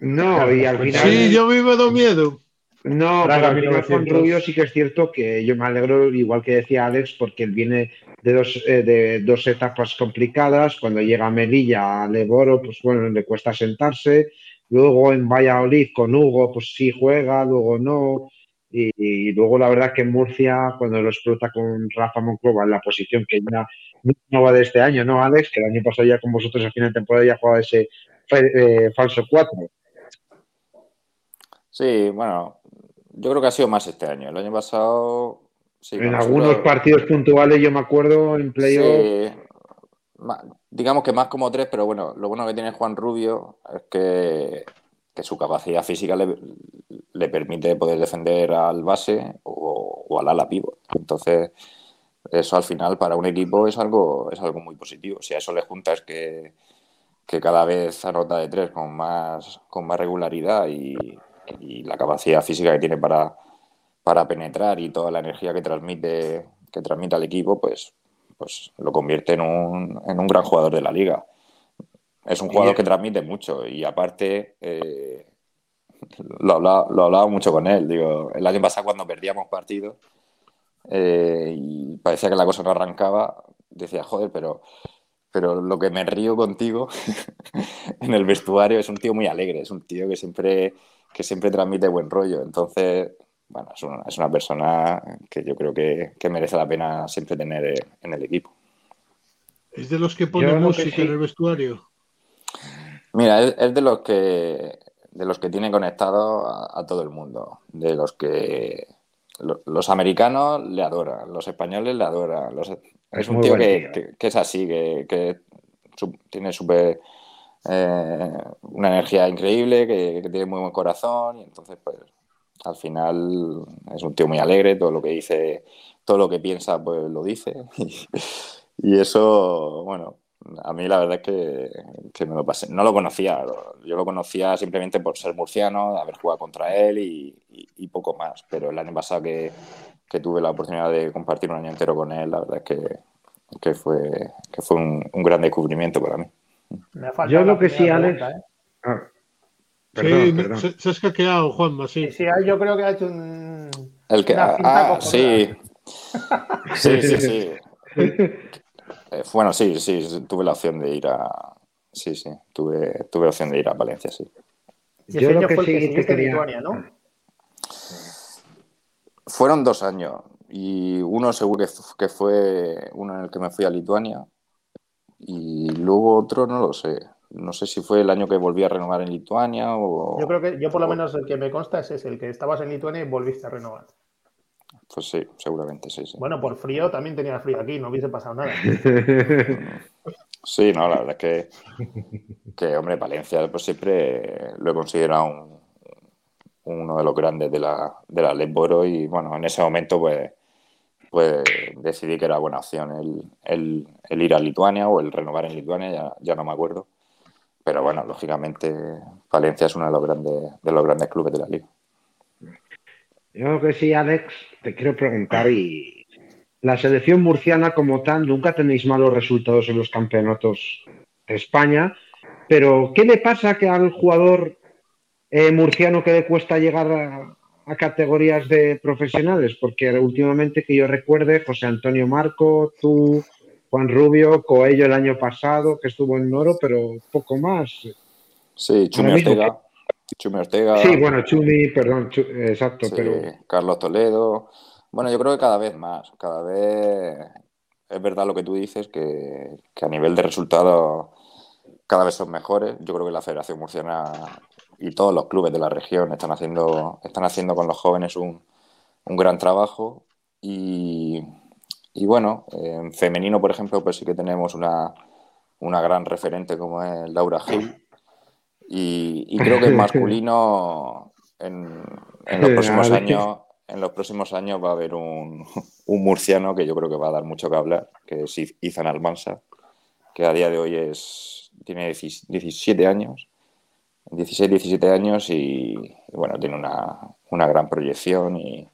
No, y al final. Sí, yo me he dado miedo. No, pero al final con Rubio sí que es cierto que yo me alegro, igual que decía Alex, porque él viene de dos, eh, de dos etapas complicadas. Cuando llega a Melilla, a Leboro, pues bueno, le cuesta sentarse. Luego en Valladolid con Hugo, pues sí juega, luego no. Y, luego la verdad que en Murcia, cuando lo explota con Rafa Monclova en la posición que ya no va de este año, ¿no, Alex? Que el año pasado ya con vosotros a final de temporada ya jugaba ese eh, falso 4. Sí, bueno, yo creo que ha sido más este año. El año pasado. En algunos partidos puntuales, yo me acuerdo, en playoff. digamos que más como tres, pero bueno, lo bueno que tiene Juan Rubio es que, su capacidad física le, permite poder defender al base o, al ala pivo. Entonces, eso al final para un equipo es algo, es algo muy positivo. Si a eso le juntas que, que cada vez anota de tres con más, con más regularidad y, y la capacidad física que tiene para, para penetrar y toda la energía que transmite, que transmite al equipo, pues, pues lo convierte en un, en un gran jugador de la liga. Es un jugador que transmite mucho y aparte eh, lo, hablaba, lo hablaba mucho con él. Digo, el año pasado cuando perdíamos partidos eh, y parecía que la cosa no arrancaba, decía, joder, pero pero lo que me río contigo <laughs> en el vestuario es un tío muy alegre, es un tío que siempre que siempre transmite buen rollo. Entonces, bueno, es una, persona que yo creo que, merece la pena siempre tener eh, en el equipo. ¿Es de los que pone música en el vestuario? Mira, es, de los que de los que tiene conectado a, todo el mundo. De los que los americanos le adoran, los españoles le adoran. es, un tío que, es así, que, tiene súper eh, una energía increíble, que, tiene muy buen corazón y entonces pues al final es un tío muy alegre, todo lo que dice, todo lo que piensa pues lo dice <laughs> y, eso, bueno, a mí la verdad es que, me lo pasé. No lo conocía, yo lo conocía simplemente por ser murciano, haber jugado contra él y, poco más, pero el año pasado que, tuve la oportunidad de compartir un año entero con él, la verdad es que, fue, que fue un gran descubrimiento para mí. Yo lo que sí, Alex. ¿eh? Ah, perdón, sí, Se, has hackeado, Juanma, sí. Sí, yo creo que ha hecho un. El que. Ah, <laughs> sí. sí. Sí, sí, eh, bueno, sí, sí, tuve la opción de ir a. Sí, sí, tuve, tuve la opción de ir a Valencia, sí. yo lo que sí te quería... Lituania, ¿no? Fueron dos años y uno seguro que, que fue uno en el que me fui a Lituania y luego otro no lo sé. No sé si fue el año que volví a renovar en Lituania o... Yo creo que, yo por lo menos el que me consta es ese, el que estabas en Lituania y volviste a renovar. Pues sí, seguramente sí, sí. Bueno, por frío también tenía frío aquí, no hubiese pasado nada. <laughs> Sí, no, la verdad es que, que hombre, Valencia pues siempre lo he considerado uno de los grandes de la, de la Leboro y bueno, en ese momento pues pues decidí que era buena opción el, ir a Lituania o el renovar en Lituania, ya, no me acuerdo. Pero bueno, lógicamente Valencia es uno de los grandes, de los grandes clubes de la liga. Yo creo que sí, Alex, te quiero preguntar, y la selección murciana como tal, nunca tenéis malos resultados en los campeonatos de España, pero ¿qué le pasa que al jugador eh, murciano que le cuesta llegar a, a categorías de profesionales, porque últimamente que yo recuerde, José Antonio Marco, tú, Juan Rubio, Coello el año pasado, que estuvo en Oro, pero poco más. Sí, Chumi Ortega. Chumi Ortega. Sí, bueno, Chumi, perdón, exacto, pero... Carlos Toledo. Bueno, yo creo que cada vez más, cada vez es verdad lo que tú dices, que, que a nivel de resultados cada vez son mejores. Yo creo que la Federación Murciana y todos los clubes de la región están haciendo, están haciendo con los jóvenes un, un gran trabajo. Y, y, bueno, en femenino, por ejemplo, pues sí que tenemos una, una gran referente como es Laura Gil. Y, y creo que en <laughs> masculino, en, en, los próximos años, en los próximos años va a haber un, un, murciano que yo creo que va a dar mucho que hablar, que es Izan Almansa, que a día de hoy es, tiene 17 años 16, 17 años y, bueno, tiene una, gran proyección y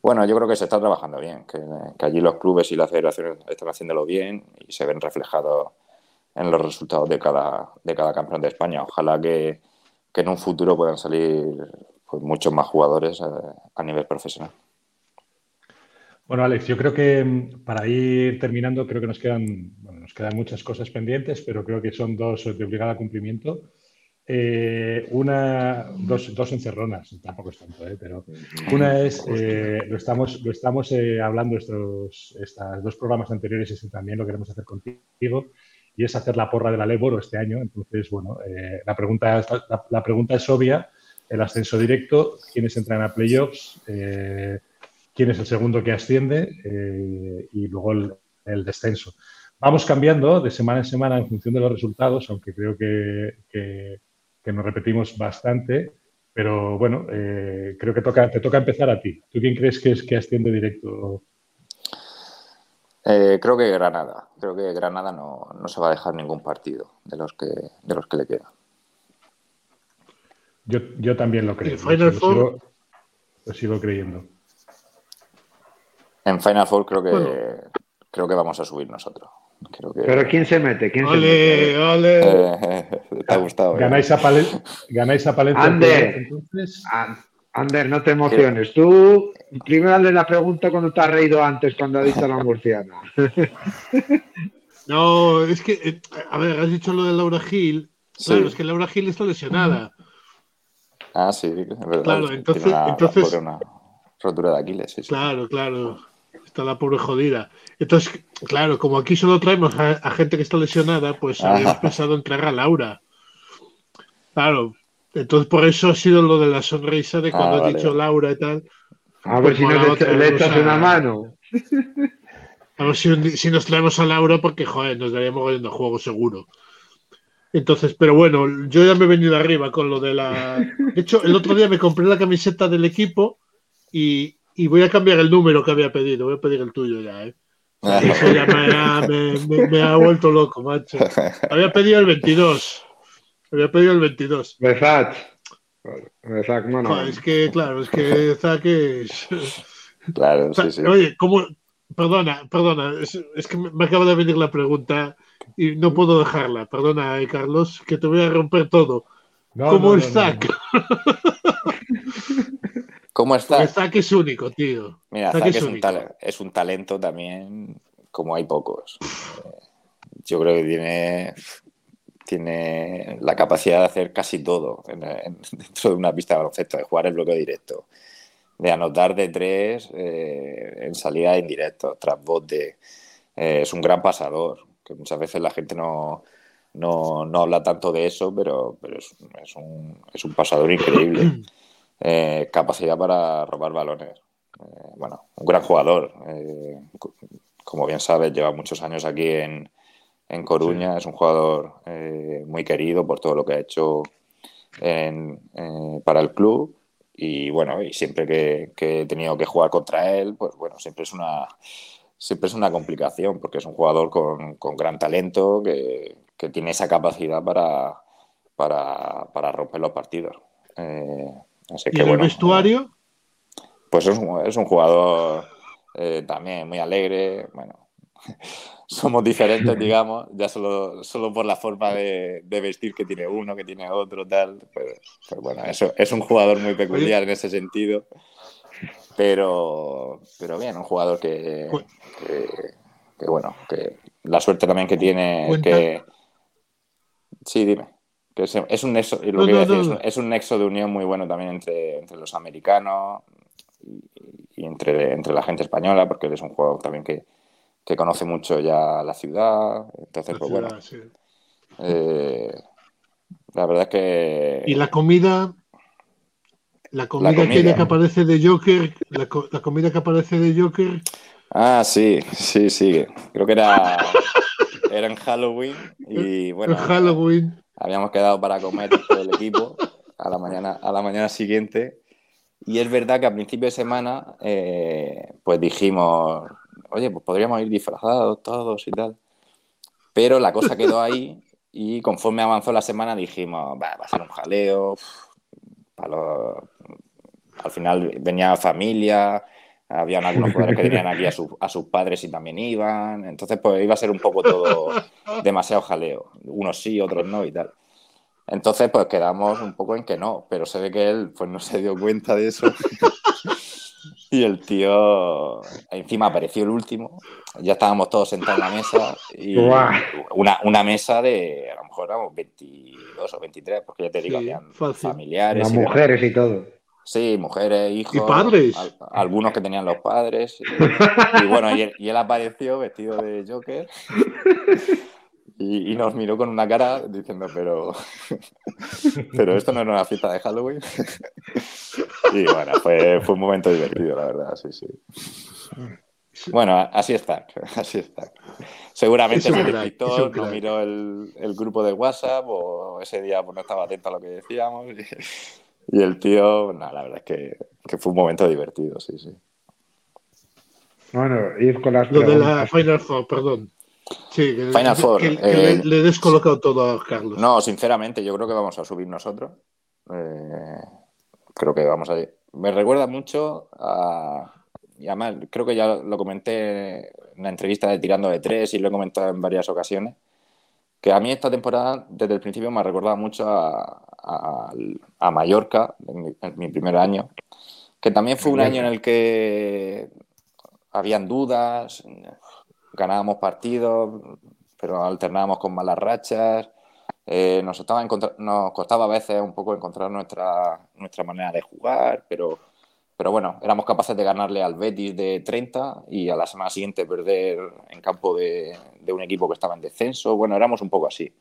bueno, yo creo que se está trabajando bien, que, allí los clubes y las federaciones están haciéndolo bien y se ven reflejados en los resultados de cada, de cada campeón de España. Ojalá que, en un futuro puedan salir pues, muchos más jugadores a, a nivel profesional. Bueno, Alex, yo creo que mm, para ir terminando, creo que nos quedan, bueno, nos quedan muchas cosas pendientes, pero creo que son dos de obligado cumplimiento. Eh, una, dos, dos, encerronas, tampoco es tanto, ¿eh? pero una es, eh, lo estamos, lo estamos hablando estos, estos dos programas anteriores y este también lo queremos hacer contigo, y es hacer la porra de la Leboro este año. Entonces, bueno, la, pregunta, la, pregunta es obvia, el ascenso directo, quiénes entran a playoffs, quién es el segundo que asciende y luego el, el descenso. Vamos cambiando de semana en semana en función de los resultados, aunque creo que, que nos repetimos bastante, pero bueno, eh, creo que toca, te toca empezar a ti. ¿Tú quién crees que es que asciende directo? Eh, creo que Granada. Creo que Granada no, se va a dejar ningún partido de los que, de los que le queda. Yo, yo también lo creo. Final Four? Lo, sigo, creyendo. En Final Four creo que, creo que vamos a subir nosotros. Pero ¿quién se mete? ¿Quién ole, se mete? ole. Eh, <laughs> te ha gustado. ¿eh? ¿Ganáis, a ¿Ganáis a Palencia? Ander, entonces? Ander, no te emociones. Tú primero hazle la pregunta cuando te has reído antes, cuando ha dicho la murciana. <laughs> No, es que, eh, a ver, has dicho lo de Laura Gil. Claro, es que Laura Gil está lesionada. Ah, sí, es verdad. Claro, entonces. Una, entonces una rotura de Aquiles, sí, Claro, claro. Está la pobre jodida. Entonces, claro, como aquí solo traemos a, gente que está lesionada, pues <laughs> habíamos pensado en traer a Laura. Claro. Entonces, por eso ha sido lo de la sonrisa de cuando ah, he dicho Laura y tal. A ver pues si no le, echas una mano. A ver si, nos traemos a Laura, porque, joder, nos daríamos de juego seguro. Entonces, pero bueno, yo ya me he venido arriba con lo de la. De hecho, el otro día me compré la camiseta del equipo y, voy a cambiar el número que había pedido. Voy a pedir el tuyo ya, ¿eh? Eso ya me, ha vuelto loco, macho. Había pedido el 22. Había pedido el 22. Besat. es que, claro, es que Zach es. Claro, sí, sí. Oye, ¿cómo, Perdona, perdona, es, que me acaba de venir la pregunta y no puedo dejarla. Perdona, eh, Carlos, que te voy a romper todo. ¿Cómo es Zack? ¿Cómo está? Zack es único, tío. Mira, Zack, es, un talento también como hay pocos. Yo creo que tiene, tiene la capacidad de hacer casi todo <laughs> dentro de una pista de baloncesto, de jugar el bloqueo directo, de anotar de tres eh, en salida en directo, tras bote. Eh, es un gran pasador, que muchas veces la gente no, no, no habla tanto de eso, pero, pero es, es, un, es, un, pasador increíble. <clears throat> Eh, capacidad para robar balones. bueno, un gran jugador. como bien sabes, lleva muchos años aquí en, en Coruña. Es un jugador muy querido por todo lo que ha hecho en, para el club y bueno, y siempre que, he tenido que jugar contra él, pues bueno, siempre es una, siempre es una complicación, porque es un jugador con, gran talento, que, tiene esa capacidad para, para, romper los partidos. Eh, ¿Y el vestuario? Pues es un, es un jugador eh, también muy alegre, bueno, <laughs> somos diferentes, <laughs> digamos, ya solo, solo por la forma de, vestir que tiene uno, que tiene otro, tal. Pues, pues bueno, eso es un jugador muy peculiar en ese sentido. Pero, pero bien, un jugador que, que, bueno, que la suerte también que tiene. Que... Sí, dime. Que es, un nexo, lo que es, un, nexo de unión muy bueno también entre, entre los americanos y, entre, entre la gente española, porque él es un jugador también que, que conoce mucho ya la ciudad. Entonces, pues bueno. Eh, la verdad es que. ¿Y la comida? La comida, que aparece de Joker, la, comida que aparece de Joker. Ah, sí, sí, sí. Creo que era, <laughs> era en Halloween y bueno. En <laughs> Halloween. Habíamos quedado para comer todo el equipo a la mañana, a la mañana siguiente. Y es verdad que a principio de semana, eh, pues dijimos, oye, pues podríamos ir disfrazados todos y tal. Pero la cosa quedó <laughs> ahí y conforme avanzó la semana dijimos, va, a ser un jaleo. Al final venía familia, habían algunos jugadores que venían aquí a, a, sus padres y también iban. Entonces, pues iba a ser un poco todo <laughs> demasiado jaleo. Unos sí, otros no y tal. Entonces, pues quedamos un poco en que no, pero se ve que él pues no se dio cuenta de eso <laughs> y el tío, encima apareció el último, ya estábamos todos sentados en la mesa y una, una, mesa de, a lo mejor éramos 22 o 23, porque ya te digo, habían familiares. y mujeres y todo. Sí, mujeres, hijos. Y padres. algunos que tenían los padres. Y, bueno, y él, apareció vestido de Joker. Y, nos miró con una cara diciendo, pero, pero esto no era una fiesta de Halloween. y bueno, fue, fue un momento divertido, la verdad, sí, sí. Bueno, así está, así está. Seguramente se despistó, no miró el, el, grupo de WhatsApp o ese día pues, no estaba atento a lo que decíamos. Y, el tío, no, la verdad es que, que, fue un momento divertido, sí, sí. Bueno, ir con las Lo de la Final Four, perdón. Sí, Final Four. Eh, le, he descolocado todo a Carlos. No, sinceramente, yo creo que vamos a subir nosotros. Eh, creo que vamos a. Me recuerda mucho a. Y además, creo que ya lo comenté en la entrevista de Tirando de Tres y lo he comentado en varias ocasiones. Que a mí esta temporada, desde el principio, me ha recordado mucho a, a, Mallorca, en mi, primer año. Que también fue un año en el que habían dudas, ganábamos partidos, pero alternábamos con malas rachas. Eh, nos, estaba nos costaba a veces un poco encontrar nuestra, nuestra manera de jugar, pero, pero bueno, éramos capaces de ganarle al Betis de 30 y a la semana siguiente perder en campo de, un equipo que estaba en descenso. Bueno, éramos un poco así.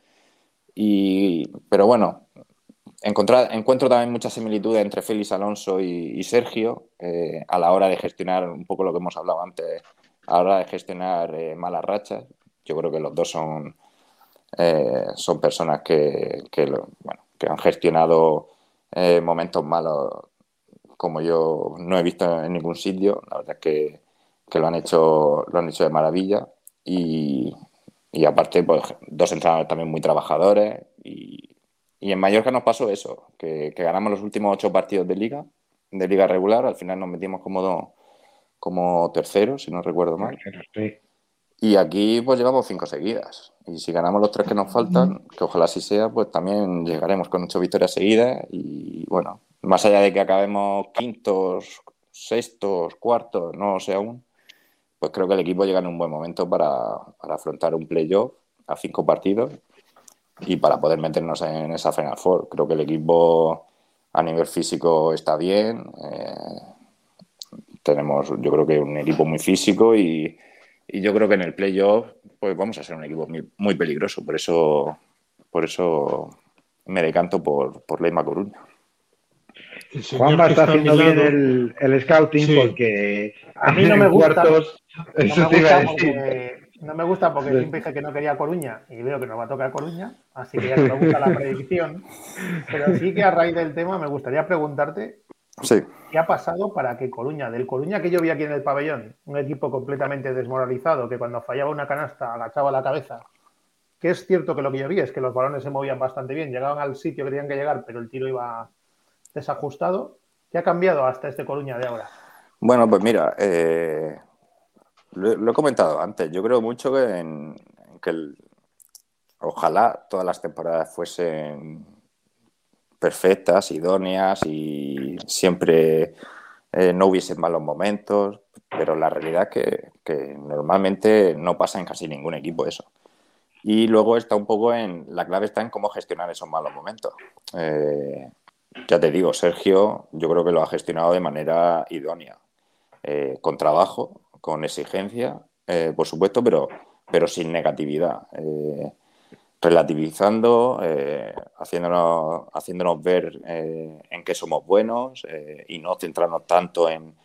Y, pero bueno, encontrar, encuentro también mucha similitud entre Félix Alonso y, Sergio eh, a la hora de gestionar un poco lo que hemos hablado antes a la hora de gestionar eh, malas rachas. Yo creo que los dos son, son personas que, que han gestionado momentos malos como yo no he visto en ningún sitio. La verdad es que, que lo, han hecho, lo han hecho de maravilla. Y, y aparte, pues dos entrenadores también muy trabajadores. Y, y en Mallorca nos pasó eso, que, ganamos los últimos ocho partidos de liga, de liga regular. Al final nos metimos como, como terceros, si no recuerdo mal. Y aquí pues llevamos cinco seguidas. Y si ganamos los tres que nos faltan, que ojalá así sea, pues también llegaremos con ocho victorias seguidas. Y bueno, más allá de que acabemos quintos, sextos, cuartos, no sé aún, pues creo que el equipo llega en un buen momento para, afrontar un playoff a cinco partidos y para poder meternos en esa Final Four. Creo que el equipo a nivel físico está bien. Eh, tenemos, yo creo que un equipo muy físico y, yo creo que en el playoff pues vamos a ser un equipo muy, peligroso. Por eso, por eso me decanto por, por Leima Coruña. Juanma está haciendo bien el, el scouting porque a mí no me gusta. no, me gusta porque, siempre dije que no quería Coruña y veo que nos va a tocar Coruña, así que ya no me gusta la predicción. Pero sí que a raíz del tema me gustaría preguntarte qué ha pasado para que Coruña, del Coruña que yo vi aquí en el pabellón, un equipo completamente desmoralizado que cuando fallaba una canasta agachaba la cabeza, que es cierto que lo que yo vi es que los balones se movían bastante bien, llegaban al sitio que tenían que llegar, pero el tiro iba desajustado. ¿Qué ha cambiado hasta este Coruña de ahora? Bueno, pues mira, eh, lo, he comentado antes. Yo creo mucho que, en, que ojalá todas las temporadas fuesen perfectas, idóneas y siempre eh, no hubiesen malos momentos, pero la realidad es que, normalmente no pasa en casi ningún equipo eso. Y luego está un poco en, la clave está en cómo gestionar esos malos momentos. Eh, ya te digo, Sergio, yo creo que lo ha gestionado de manera idónea, eh, con trabajo, con exigencia, eh, por supuesto, pero, pero sin negatividad. Eh, relativizando, haciéndonos, haciéndonos ver en qué somos buenos y no centrarnos tanto en,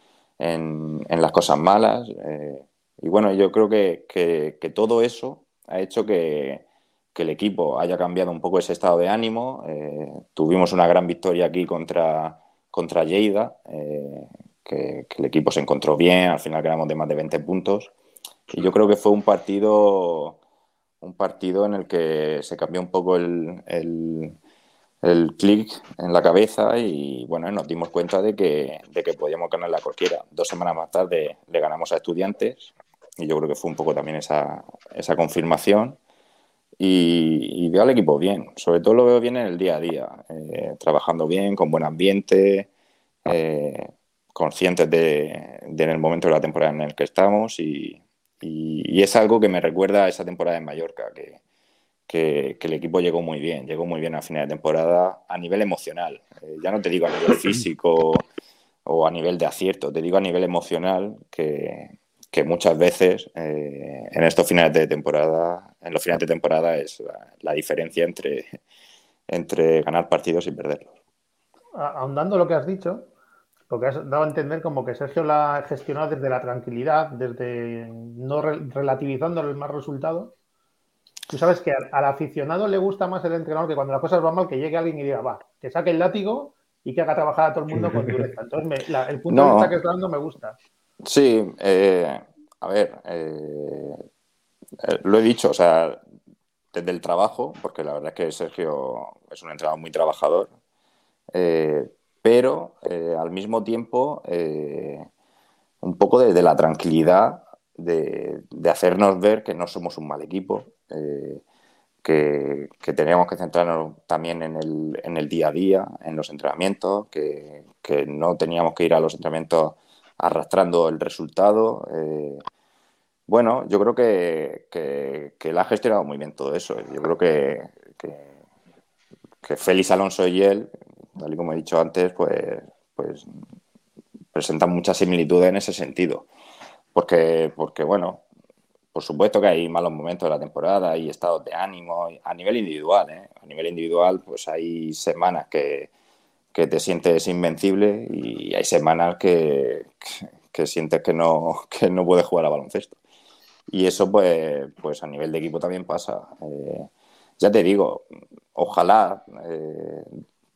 las cosas malas. y bueno, yo creo que todo eso ha hecho que, que el equipo haya cambiado un poco ese estado de ánimo. Eh, tuvimos una gran victoria aquí contra, contra Lleida, eh, que, el equipo se encontró bien, al final quedamos de más de 20 puntos. Y yo creo que fue un partido, un partido en el que se cambió un poco el, el, el clic en la cabeza y bueno, nos dimos cuenta de que, de que podíamos ganar la cualquiera. Dos semanas más tarde le ganamos a estudiantes y yo creo que fue un poco también esa, esa confirmación y, veo al equipo bien, sobre todo lo veo bien en el día a día, eh, trabajando bien, con buen ambiente, eh, conscientes de, en el momento de la temporada en el que estamos y, es algo que me recuerda a esa temporada en Mallorca, que, que, el equipo llegó muy bien, llegó muy bien a final de temporada a nivel emocional, eh, ya no te digo a nivel físico o a nivel de acierto, te digo a nivel emocional que, que muchas veces eh, en estos finales de temporada, en los finales de temporada es la, diferencia entre, entre ganar partidos y perderlos. Ahondando lo que has dicho, porque has dado a entender como que Sergio la ha gestionado desde la tranquilidad, desde no relativizando el mal resultado. Tú sabes que al, aficionado le gusta más el entrenador que cuando las cosas van mal, que llegue alguien y diga, va, que saque el látigo y que haga trabajar a todo el mundo con <laughs> dureza. Entonces, el punto de vista que está dando me gusta. Sí, eh, a ver, eh, eh, lo he dicho, o sea, desde el trabajo, porque la verdad es que Sergio es un entrenador muy trabajador, pero al mismo tiempo un poco desde la tranquilidad de, hacernos ver que no somos un mal equipo, que, que, teníamos que centrarnos también en el, en el, día a día, en los entrenamientos, que, que no teníamos que ir a los entrenamientos arrastrando el resultado. Eh, bueno, yo creo que, que, él ha gestionado muy bien todo eso. Yo creo que, que, Félix Alonso y él, tal y como he dicho antes, pues, pues presentan muchas similitudes en ese sentido. Porque, porque, bueno, por supuesto que hay malos momentos de la temporada, hay estados de ánimo, a nivel individual, ¿eh? a nivel individual, pues hay semanas que, que te sientes invencible y hay semanas que, que sientes que no, que no puedes jugar a baloncesto. Y eso, pues, pues a nivel de equipo también pasa. Eh, ya te digo, ojalá eh,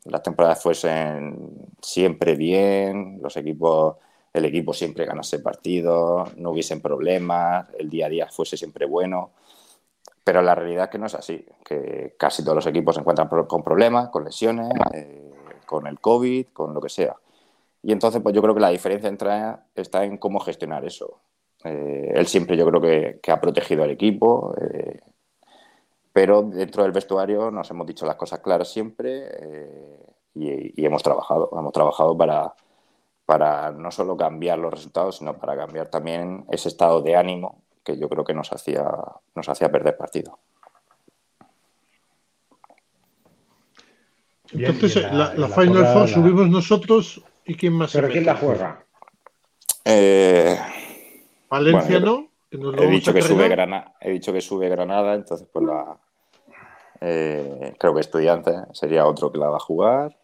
las temporadas fuesen siempre bien, los equipos, el equipo siempre ganase partidos, no hubiesen problemas, el día a día fuese siempre bueno. Pero la realidad es que no es así, que casi todos los equipos se encuentran con problemas, con lesiones, eh, con el COVID, con lo que sea. Y entonces, pues yo creo que la diferencia entra, está en cómo gestionar eso. Eh, él siempre yo creo que, ha protegido al equipo, eh, pero dentro del vestuario nos hemos dicho las cosas claras siempre y, y, hemos trabajado, hemos trabajado para, para no solo cambiar los resultados, sino para cambiar también ese estado de ánimo que yo creo que nos hacía, nos hacía perder partido. Entonces, la, Final Four subimos nosotros y quién más. ¿Pero quién la juega? Eh, Valencia no. he, dicho que sube Granada, he dicho que sube Granada, entonces pues la. Eh, creo que Estudiante sería otro que la va a jugar.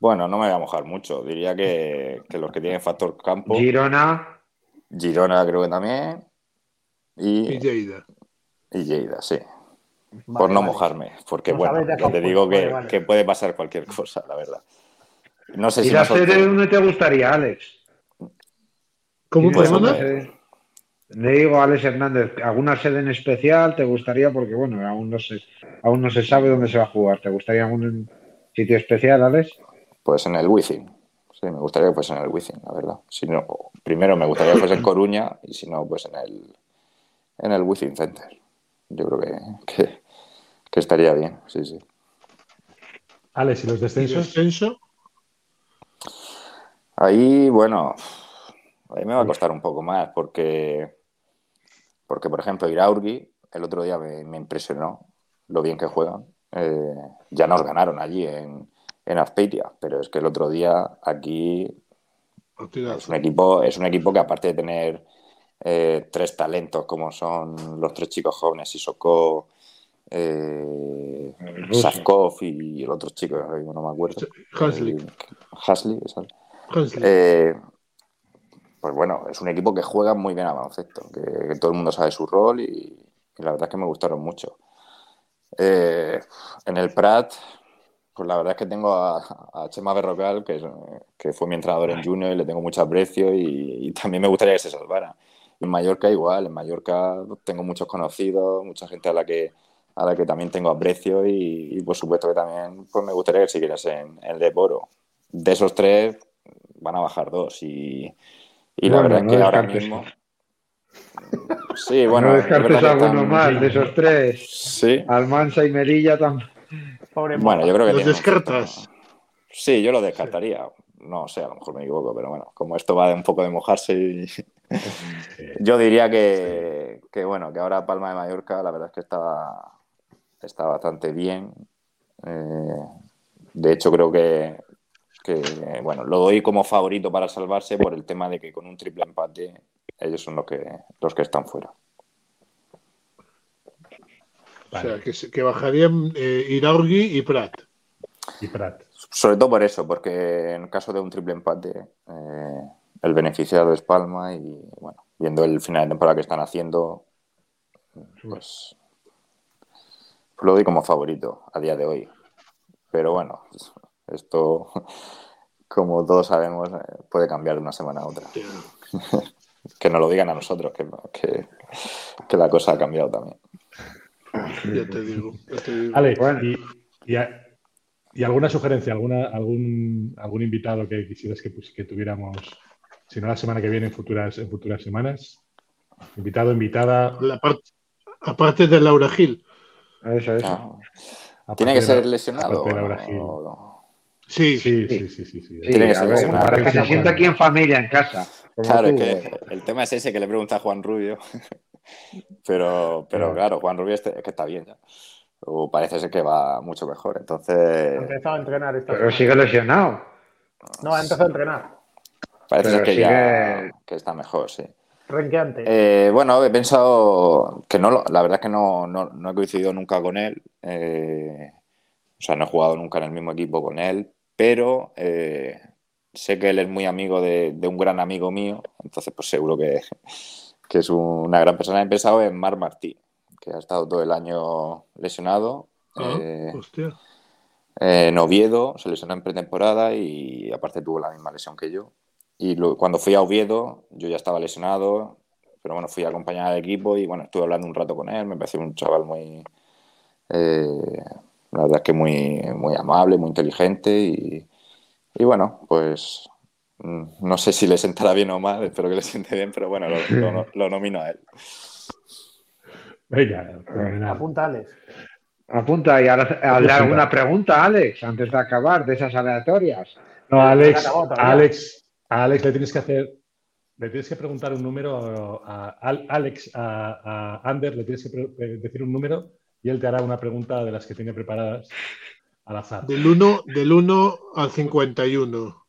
Bueno, no me voy a mojar mucho. Diría que, que los que tienen factor campo. Girona. Girona creo que también. Y, y Lleida. Y Lleida, sí. Por no mojarme, porque bueno, te digo que, puede pasar cualquier <laughs> cosa, la verdad. No sé ¿Y la sede dónde te gustaría, Alex? ¿Cómo pues, Le digo a Alex Hernández, ¿alguna sede en especial te gustaría? Porque bueno, aún no se, aún no se sabe dónde se va a jugar. ¿Te gustaría algún sitio especial, Alex? Pues en el Wifi. Sí, me gustaría que fuese en el Wifi, la verdad. Si no, primero me gustaría que fuese en <coughs> Coruña y si no, pues en el, en el Within Center. Yo creo que, que, estaría bien, sí, sí. Alex, ¿y los descensos? descenso? Ahí, bueno, ahí me va a costar un poco más porque, porque por ejemplo, Iraurgi el otro día me, impresionó lo bien que juegan. Eh, ya nos ganaron allí en, en Azpeitia, pero es que el otro día aquí es un equipo, es un equipo que aparte de tener eh, tres talentos como son los tres chicos jóvenes, Isoko, eh, y el otro chico, no me acuerdo. Hasley. Hasley, eh, pues bueno, es un equipo que juega muy bien a baloncesto, que, todo el mundo sabe su rol y, la verdad es que me gustaron mucho. Eh, en el Prat, pues la verdad es que tengo a, Chema Berrocal, que, que, fue mi entrenador en Junior y le tengo mucho aprecio y también me gustaría que se salvara. En Mallorca igual, en Mallorca tengo muchos conocidos, mucha gente a la que a la que también tengo aprecio y, por supuesto que también pues me gustaría que siguieras en, el de Boro. De esos tres van a bajar dos y, la verdad es que ahora mismo... <laughs> Sí, bueno. No descartes alguno más de esos tres. Sí. Almansa y Merilla también. Bueno, yo creo que... ¿Los descartas? Sí, yo lo descartaría no sé, a lo mejor me equivoco, pero bueno, como esto va de un poco de mojarse, <laughs> yo diría que, bueno, que ahora Palma de Mallorca la verdad es que está, está bastante bien. Eh, de hecho, creo que, bueno, lo doy como favorito para salvarse por el tema de que con un triple empate ellos son los que, los que están fuera. O sea, que, bajarían eh, Iraurgi y Prat. Y Prat. Sobre todo por eso, porque en caso de un triple empate, eh, el beneficiado es Palma y, bueno, viendo el final de temporada que están haciendo, pues lo doy como favorito a día de hoy. Pero bueno, esto, <laughs> como todos sabemos, eh, puede cambiar de una semana a otra. <laughs> que nos lo digan a nosotros, que, que, la cosa ha cambiado también. Ya te digo. Alex, y, ¿Y alguna sugerencia, alguna, algún, algún invitado que quisieras que, pues, que tuviéramos, si no la semana que viene, en futuras, en futuras semanas? Invitado, invitada. La aparte de Laura Gil. Eso, eso. ¿Tiene que ser lesionado? Sí, sí, sí, sí, sí, Tiene que ser lesionado. Para que se sienta aquí en familia, en casa. Claro, es que el tema es ese que le pregunta a Juan Rubio. <laughs> pero, pero claro, Juan Rubio es que está bien ya o parece ser que va mucho mejor. Entonces. Ha empezado a entrenar esta Pero sigue lesionado. No, ha empezado a entrenar. Parece ser que ya que está mejor, sí. Renqueante. Eh, bueno, he pensado que no, la verdad es que no, no, he coincidido nunca con él. Eh, o sea, no he jugado nunca en el mismo equipo con él, pero eh, sé que él es muy amigo de, un gran amigo mío, entonces pues seguro que, <laughs> es una gran persona. He pensado en Mar Martí, que ha estado todo el año lesionado. Ah, eh, hostia. en Oviedo se lesionó en pretemporada y aparte tuvo la misma lesión que yo. Y cuando fui a Oviedo, yo ya estaba lesionado, pero bueno, fui a acompañar al equipo y bueno, estuve hablando un rato con él, me pareció un chaval muy, eh, la verdad es que muy, muy amable, muy inteligente y, y, bueno, pues mm, no sé si le sentará bien o mal, espero que le siente bien, pero bueno, lo, nomino a él. Venga, apunta Alex. Apunta y alguna pregunta, Alex, antes de acabar de esas aleatorias. No, Alex, Alex, Alex le tienes que hacer le tienes que preguntar un número a Alex, a, Ander, le tienes que eh, decir un número y él te hará una pregunta de las que tiene preparadas al azar. Del 1 del uno al 51.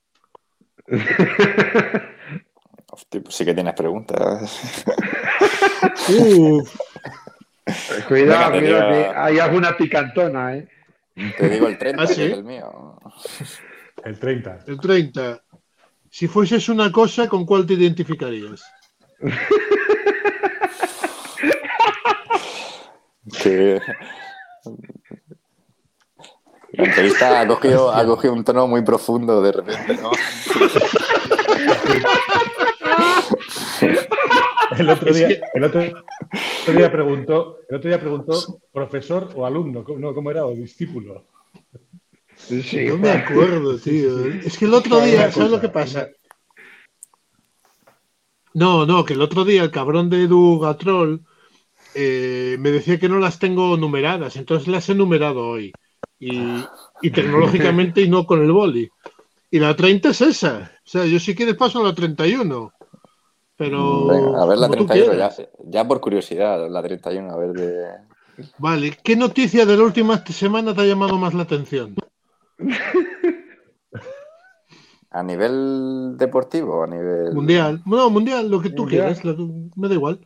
<laughs> Hostia, pues sí que tienes preguntas. <laughs> Cuidado, hay alguna picantona, ¿eh? Te digo el 30, ¿Ah, es el mío. El 30. El 30. Si fueses una cosa, ¿con cuál te identificarías? <laughs> que... La entrevista ha cogido, ha cogido un tono muy profundo de repente, ¿no? <laughs> El otro día, el otro, día preguntó, el otro día preguntó profesor o alumno, no, ¿cómo era? O discípulo. Sí, no me acuerdo, tío. Es que el otro día, ¿sabes lo que pasa? No, no, que el otro día el cabrón de Edu Gatrol eh, me decía que no las tengo numeradas, entonces las he numerado hoy. Y, tecnológicamente y no con el boli. Y la 30 es esa. O sea, yo si quieres paso a la 31. Pero. a ver la 31, ya, ya, por curiosidad, la 31, a ver de. Vale, ¿qué noticia de la última semana te ha llamado más la atención? ¿A nivel deportivo? ¿A nivel. Mundial. No, mundial, lo que tú quieras, me da igual.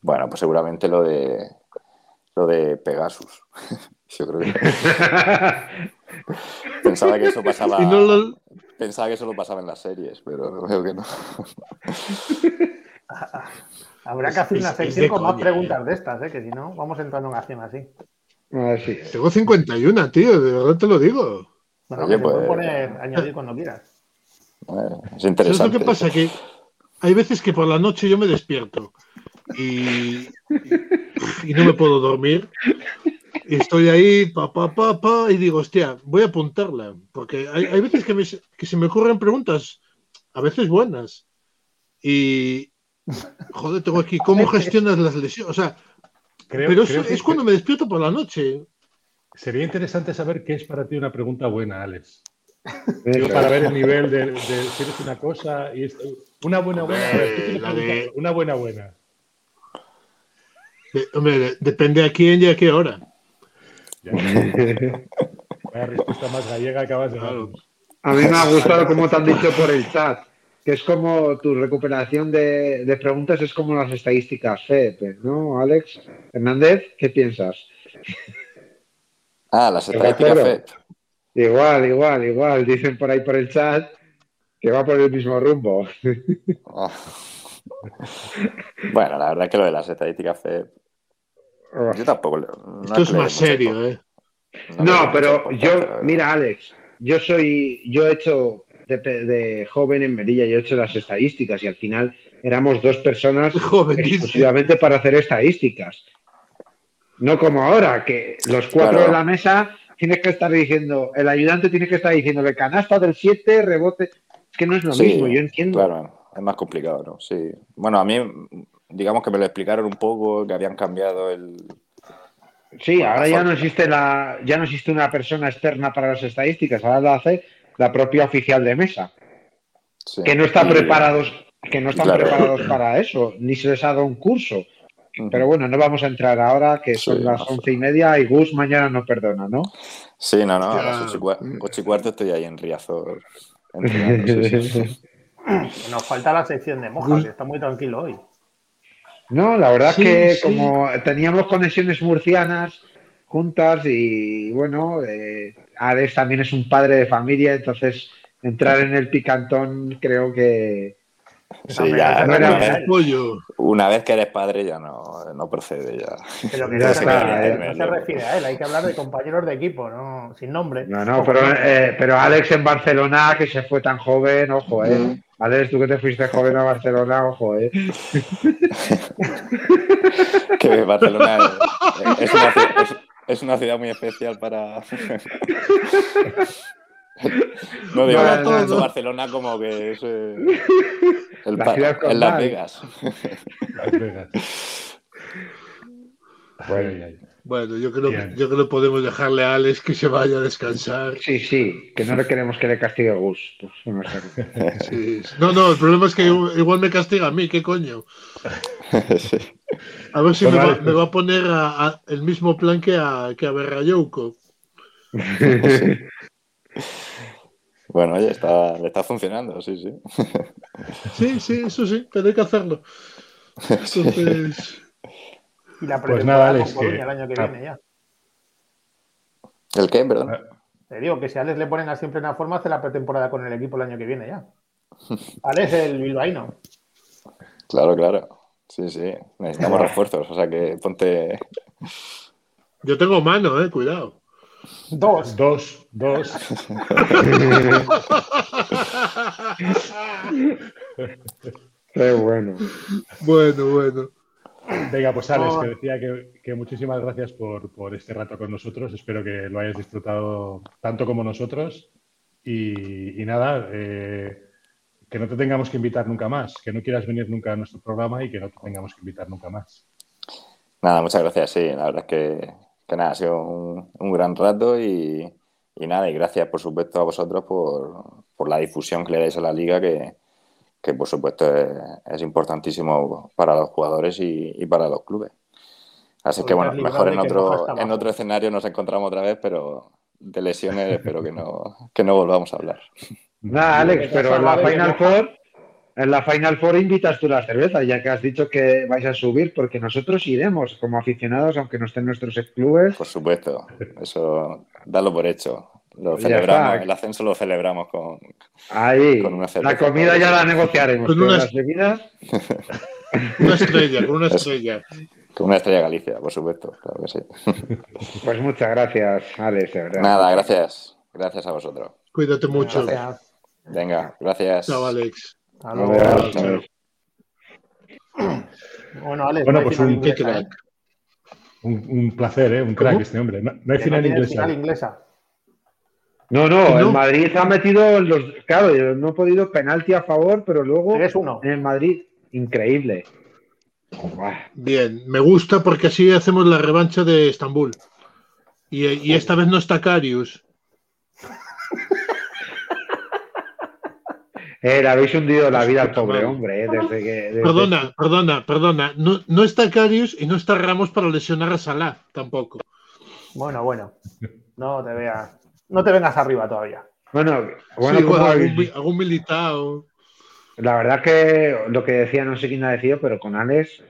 Bueno, pues seguramente lo de. Lo de Pegasus. <laughs> Yo creo que. <laughs> Pensaba que eso pasaba. Pensaba que eso lo pasaba en las series, pero veo que no. <laughs> Habrá que hacer una sección con más preguntas de estas, ¿eh? que si no, vamos entrando en acción así. Ah, sí. Tengo 51, tío, de verdad te lo digo. Bueno, Oye, pues, poner, añadir cuando quieras. es interesante. ¿Sabes lo que pasa? Que hay veces que por la noche yo me despierto y, y no me puedo dormir. Y estoy ahí, pa, pa, pa, pa, y digo, hostia, voy a apuntarla. Porque hay, hay veces que, me, que se me ocurren preguntas, a veces buenas. Y, joder, tengo aquí, ¿cómo gestionas las lesiones? O sea, pero es cuando me despierto por la noche. Sería interesante saber qué es para ti una pregunta buena, Alex. para ver el nivel de, si eres una cosa y una buena buena. Una buena buena. hombre, depende a quién y a qué hora. La respuesta más gallega acabas de dar. A mí me ha gustado como te han dicho por el chat, que es como tu recuperación de, de preguntas es como las estadísticas FED, ¿no, Alex? Hernández, ¿qué piensas? Ah, las estadísticas FED. Igual, igual, igual. Dicen por ahí por el chat que va por el mismo rumbo. Ah. Bueno, la verdad es que lo de las estadísticas FED. Yo tampoco. Esto es más serio, ¿eh? No, pero yo, mira, Alex, yo soy, yo he hecho de, joven en Merilla, yo he hecho las estadísticas y al final éramos dos personas <laughs> exclusivamente para hacer estadísticas. No como ahora, que los cuatro de la mesa tienes que estar diciendo, el ayudante tiene que estar diciendo el canasta del 7, rebote. Es que no es lo mismo, yo entiendo. Claro, es más complicado, ¿no? Sí. Bueno, a mí, digamos que me lo explicaron un poco, que habían cambiado el. Sí, ahora ya no existe la, ya no existe una persona externa para las estadísticas, ahora lo hace la propia oficial de mesa. Que no están preparados, que no están preparados para eso, ni se les ha dado un curso. Pero bueno, no vamos a entrar ahora, que son las once y media y Gus mañana no perdona, ¿no? Sí, no, no, a las ocho y, cuarto estoy ahí en Riazor. <laughs> Nos falta la sección de Moja, que está muy tranquilo hoy. No, la verdad es que como teníamos conexiones murcianas juntas y bueno, eh, Alex también es un padre de familia, entonces entrar en el picantón creo que, Sí, ya, una, vez, que eres padre ya no, no procede ya. Pero que <laughs> no, se, refiere a él, hay que hablar de compañeros de equipo, ¿no? Sin nombre. No, no, pero, eh, pero Alex en Barcelona, que se fue tan joven, ojo, ¿eh? Mm. Alex, tú que te fuiste joven a Barcelona, ojo, ¿eh? <laughs> que Barcelona es, una, es una ciudad muy especial para... <laughs> No digo no, Barcelona como que es eh, el la ciudad en Las Vegas. Las Vegas. Bueno, yo creo, yo creo que podemos dejarle a Alex que se vaya a descansar. Sí, sí, que no le queremos que le castigue a Gus. Pues, no, no, el problema es que igual me castiga a mí, ¿qué coño? <laughs> A ver si me, va, me, va, a poner a, el mismo plan que a, que a Berrayouco. <laughs> Bueno, oye, está, le está funcionando, sí, sí. Sí, sí, eso sí, pero hay que hacerlo. Entonces... Y la pues nada, Alex, que... el año que ah. viene ya. ¿El qué, perdón? Te digo que si a Alex le ponen a siempre una forma, hace la pretemporada con el equipo el año que viene ya. Alex el bilbaíno. Claro, claro. Sí, sí. Necesitamos <laughs> refuerzos, o sea que ponte. Yo tengo mano, eh, cuidado. Dos. Dos, dos. <laughs> Qué bueno. Bueno, bueno. Venga, pues Alex, que decía que, muchísimas gracias por, este rato con nosotros. Espero que lo hayas disfrutado tanto como nosotros. Y, nada, eh, que no te tengamos que invitar nunca más, que no quieras venir nunca a nuestro programa y que no te tengamos que invitar nunca más. Nada, muchas gracias. Sí, la verdad es que que nada, ha sido un, gran rato y, nada, y gracias por supuesto a vosotros por, la difusión que le dais a la liga, que, por supuesto es, importantísimo para los jugadores y, para los clubes. Así que bueno, mejor en otro, en otro escenario nos encontramos otra vez, pero de lesiones espero que no, que no volvamos a hablar. Nada, Alex, pero en la Final Four en la Final Four invitas tú la cerveza, ya que has dicho que vais a subir, porque nosotros iremos como aficionados, aunque no estén nuestros clubes. Por supuesto, eso dalo por hecho. Lo celebramos, el ascenso lo celebramos con, Ahí, una cerveza. La comida ya la negociaremos. Con unas bebidas. <laughs> una estrella, con una estrella. Con una estrella Galicia, por supuesto, claro que sí. Pues muchas gracias, Alex, Nada, gracias. Gracias a vosotros. Cuídate mucho. Venga, gracias. Chao, Alex. Bueno, Alex, bueno pues un, crack. Un, placer, ¿eh? un crack este hombre. No, hay final, inglesa. No, no, el Madrid ha metido los. Claro, no he podido penalti a favor, pero luego uno. en el Madrid, increíble. Bien, me gusta porque así hacemos la revancha de Estambul. Y, y esta vez no está Carius. Eh, le habéis hundido la vida al pobre hombre, eh, desde que. Perdona, perdona, perdona. No, no, está Carius y no está Ramos para lesionar a Salah tampoco. Bueno, bueno. No te veas. No te vengas arriba todavía. Bueno, bueno, sí, algún, militado. La verdad que lo que decía, no sé quién ha decidido, pero con Alex,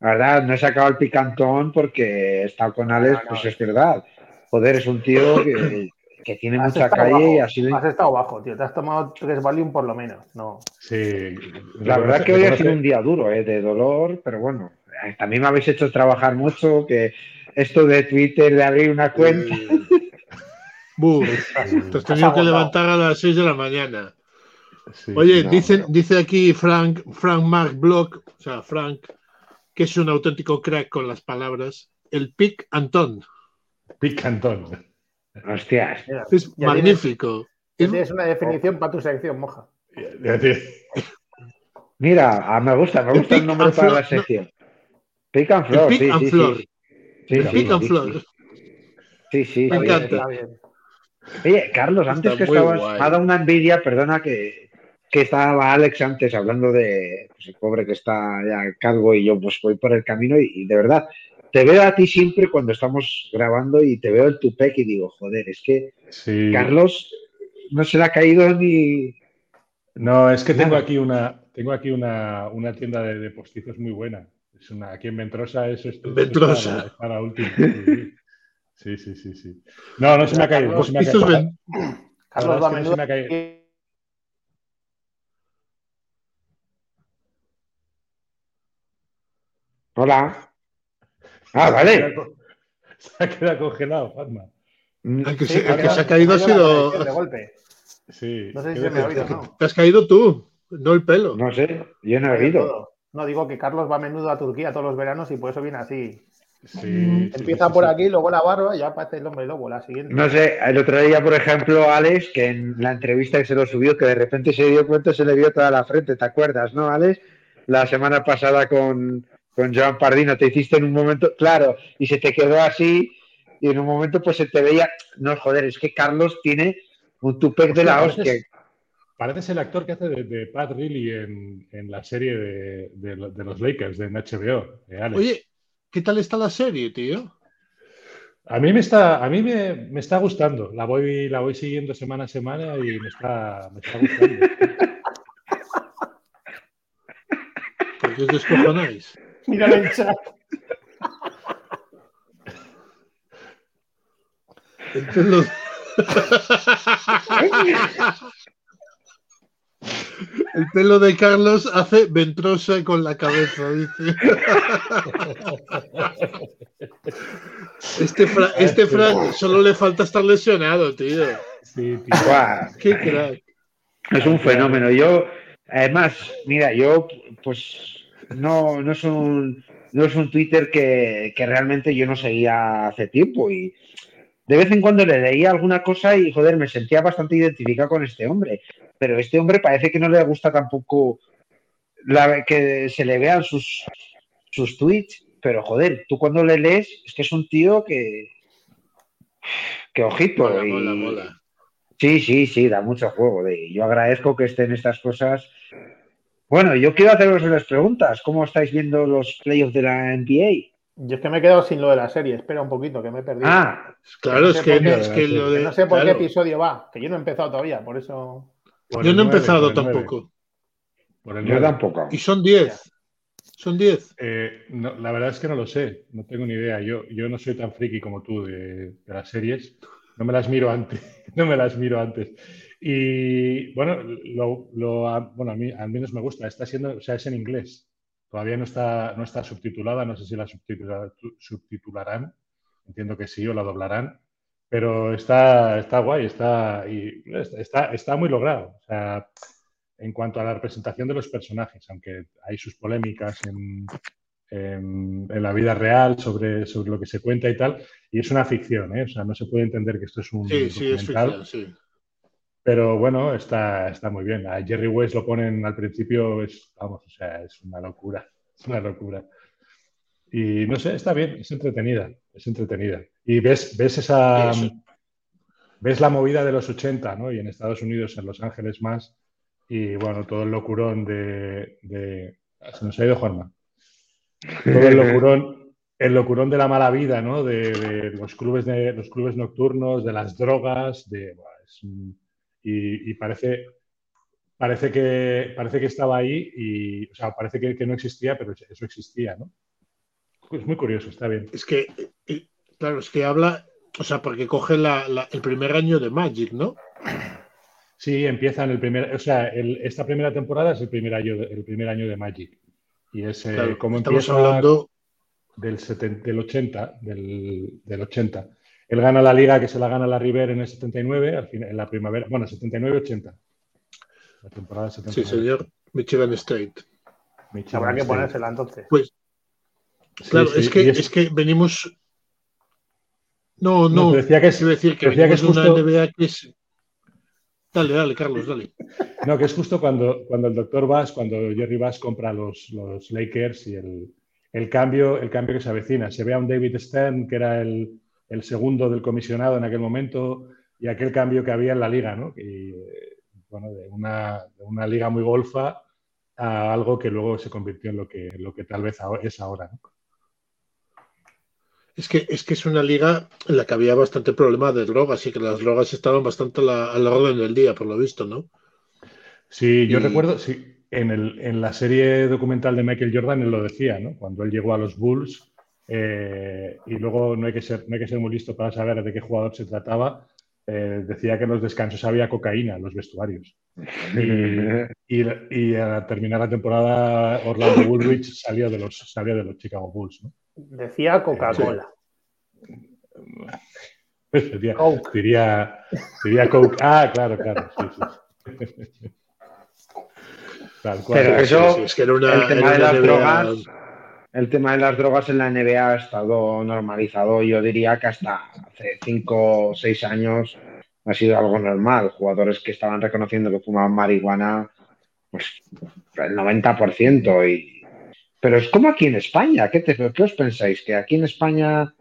la verdad, no he sacado el picantón porque he estado con Alex, pues es verdad. Joder, es un tío que que tiene mucha calle y así. Has estado bajo, tío. Te has tomado tres Valium por lo menos. No. Sí. La verdad que hoy ha sido un día duro, ¿eh? de dolor, pero bueno. Eh, también me habéis hecho trabajar mucho, que esto de Twitter, de abrir una cuenta. <laughs> te has tenido que levantar a las 6 de la mañana. Oye, dice aquí Frank, Frank Mark Block, o sea, Frank, que es un auténtico crack con las palabras, el Pic Antón. Pic Antón. Hostias. es magnífico. Es una definición para tu sección, moja. Mira, ah, me gusta, me gusta el, nombre para la sección. Pick and Floor, sí, sí, sí, sí. Pick and Floor. Sí, sí. Me encanta. Oye, Carlos, antes que estabas, me ha dado una envidia, perdona que, que estaba Alex antes hablando de pues, el pobre que está ya calvo y yo pues voy por el camino y de verdad, te veo a ti siempre cuando estamos grabando y te veo el tu PEC y digo, joder, es que sí. Carlos no se le ha caído ni. No, es que tengo aquí una, tengo aquí una, una tienda de, de, postizos muy buena. Es una, aquí en Ventrosa es esto. Ventrosa. Para, para, último. Sí, sí, sí, sí. No, no se me ha caído. Carlos, Carlos es que no. Hola. Ah, vale. <laughs> Se ha quedado congelado, Fatma. Mm. El que, se, ha caído ha sido. De golpe. Sí. No sé si se me ha oído no. Te has caído tú, no el pelo. No sé, yo no he oído. No, digo que Carlos va a menudo a Turquía todos los veranos y por eso viene así. Sí, Empieza por aquí, luego la barba y ya aparece el hombre lobo, la siguiente. No sé, el otro día, por ejemplo, Alex, que en la entrevista que se lo subió, que de repente se dio cuenta, se le vio toda la frente, ¿te acuerdas, no, Alex? La semana pasada con, con Joan Pardino, te hiciste en un momento, claro, y se te quedó así, y en un momento pues se te veía, no, joder, es que Carlos tiene un tupec de la hostia. Pareces el actor que hace de, Pat Riley en, en, la serie de, de, los Lakers de HBO. Oye, ¿qué tal está la serie, tío? A mí me está, a mí me, me, está gustando. La voy, la voy siguiendo semana a semana y me está, me está gustando. <laughs> ¿Por qué os descojonáis? Mira el chat. El pelo... El pelo de Carlos hace ventrosa con la cabeza, dice. Este, este Frank solo le falta estar lesionado, tío. Sí, tío. Qué crack. Es un fenómeno. Yo, además, mira, yo, pues, no, no es un, no es un Twitter que, que realmente yo no seguía hace tiempo y de vez en cuando le leía alguna cosa y, joder, me sentía bastante identificado con este hombre. Pero este hombre parece que no le gusta tampoco la, que se le vean sus, sus tweets. Pero, joder, tú cuando le lees, es que es un tío que. que ojito. Mola, mola, mola. Sí, sí, sí, da mucho juego. De... Yo agradezco que estén estas cosas. Bueno, yo quiero haceros unas preguntas. ¿Cómo estáis viendo los playoffs de la NBA? Yo es que me he quedado sin lo de la serie, espera un poquito, que me he perdido. Ah, claro, no es, que, es que lo de. No sé por qué episodio va, que yo no he empezado todavía, por eso. yo no he empezado tampoco. Por el yo tampoco. Y son 10. Son 10. Eh, la verdad es que no lo sé, no tengo ni idea. Yo, yo no soy tan friki como tú de, las series. No me las miro antes. <laughs> no me las miro antes. Y bueno, lo, lo, bueno a mí al menos me gusta. Está siendo, o sea, es en inglés. Todavía no está, no está subtitulada, no sé si la subtitularán, entiendo que sí o la doblarán, pero está, está guay, está, y está, está muy logrado. O sea, en cuanto a la representación de los personajes, aunque hay sus polémicas en, en, la vida real sobre, sobre lo que se cuenta y tal, y es una ficción, ¿eh? o sea, no se puede entender que esto es un sí, Sí, es ficción, sí. Pero bueno, está, está muy bien. A Jerry West lo ponen al principio, es, vamos, o sea, es una locura. Es una locura. Y no sé, está bien, es entretenida, es entretenida. Y ves, ves esa. Ves la movida de los 80, ¿no? Y en Estados Unidos, en Los Ángeles más. Y bueno, todo el locurón de. de... Se nos ha ido Juanma. Todo el locurón, el locurón de la mala vida, ¿no? De, los clubes de los clubes nocturnos, de las drogas, de. es y, parece, parece, que, parece que estaba ahí y, o sea, parece que, no existía, pero eso existía, ¿no? Es muy curioso, está bien. Es que, eh, claro, es que habla, o sea, porque coge el primer año de Magic, ¿no? Sí, empieza en el primer, o sea, esta primera temporada es el primer año, el primer año de Magic. Y es eh, como empieza hablando del, del 80, del, del 80. Él gana la liga que se la gana la River en el 79, al fin, en la primavera, bueno, 79-80. La temporada 79. Sí, señor. Michigan State. Habrá que ponérsela entonces. Pues, claro, es, que, es... que venimos. No, no. decía que es, decir que, decía que es justo... una NBA que es. Dale, dale, Carlos, dale. No, que es justo cuando, cuando el doctor Bass, cuando Jerry Bass compra los, los Lakers y el, el, cambio, el cambio que se avecina. Se ve a un David Stern, que era el, el segundo del comisionado en aquel momento y aquel cambio que había en la liga, ¿no? Y, bueno, de una, una, liga muy golfa a algo que luego se convirtió en lo que, lo que tal vez es ahora. ¿no? Es que, es que es una liga en la que había bastante problema de drogas y que las drogas estaban bastante a la, orden del día, por lo visto, ¿no? Sí, yo recuerdo, sí, en, el, en, la serie documental de Michael Jordan él lo decía, ¿no? Cuando él llegó a los Bulls, eh, y luego no hay, que ser, no hay que ser muy listo para saber de qué jugador se trataba. eh, decía que en los descansos había cocaína en los vestuarios. Y, y, al terminar la temporada, Orlando Woolrich salió de los, salió de los Chicago Bulls. Decía Coca-Cola. Pues <laughs> diría, Coke. Diría, Coke. Ah, claro, claro. Sí, sí. Pero eso, es que era una, el tema de las drogas, el tema de las drogas en la NBA ha estado normalizado. Yo diría que hasta hace 5 o 6 años ha sido algo normal. Jugadores que estaban reconociendo que fumaban marihuana, pues el 90%. Y... Pero es como aquí en España. ¿Qué, ¿Qué os pensáis? ¿Que aquí en España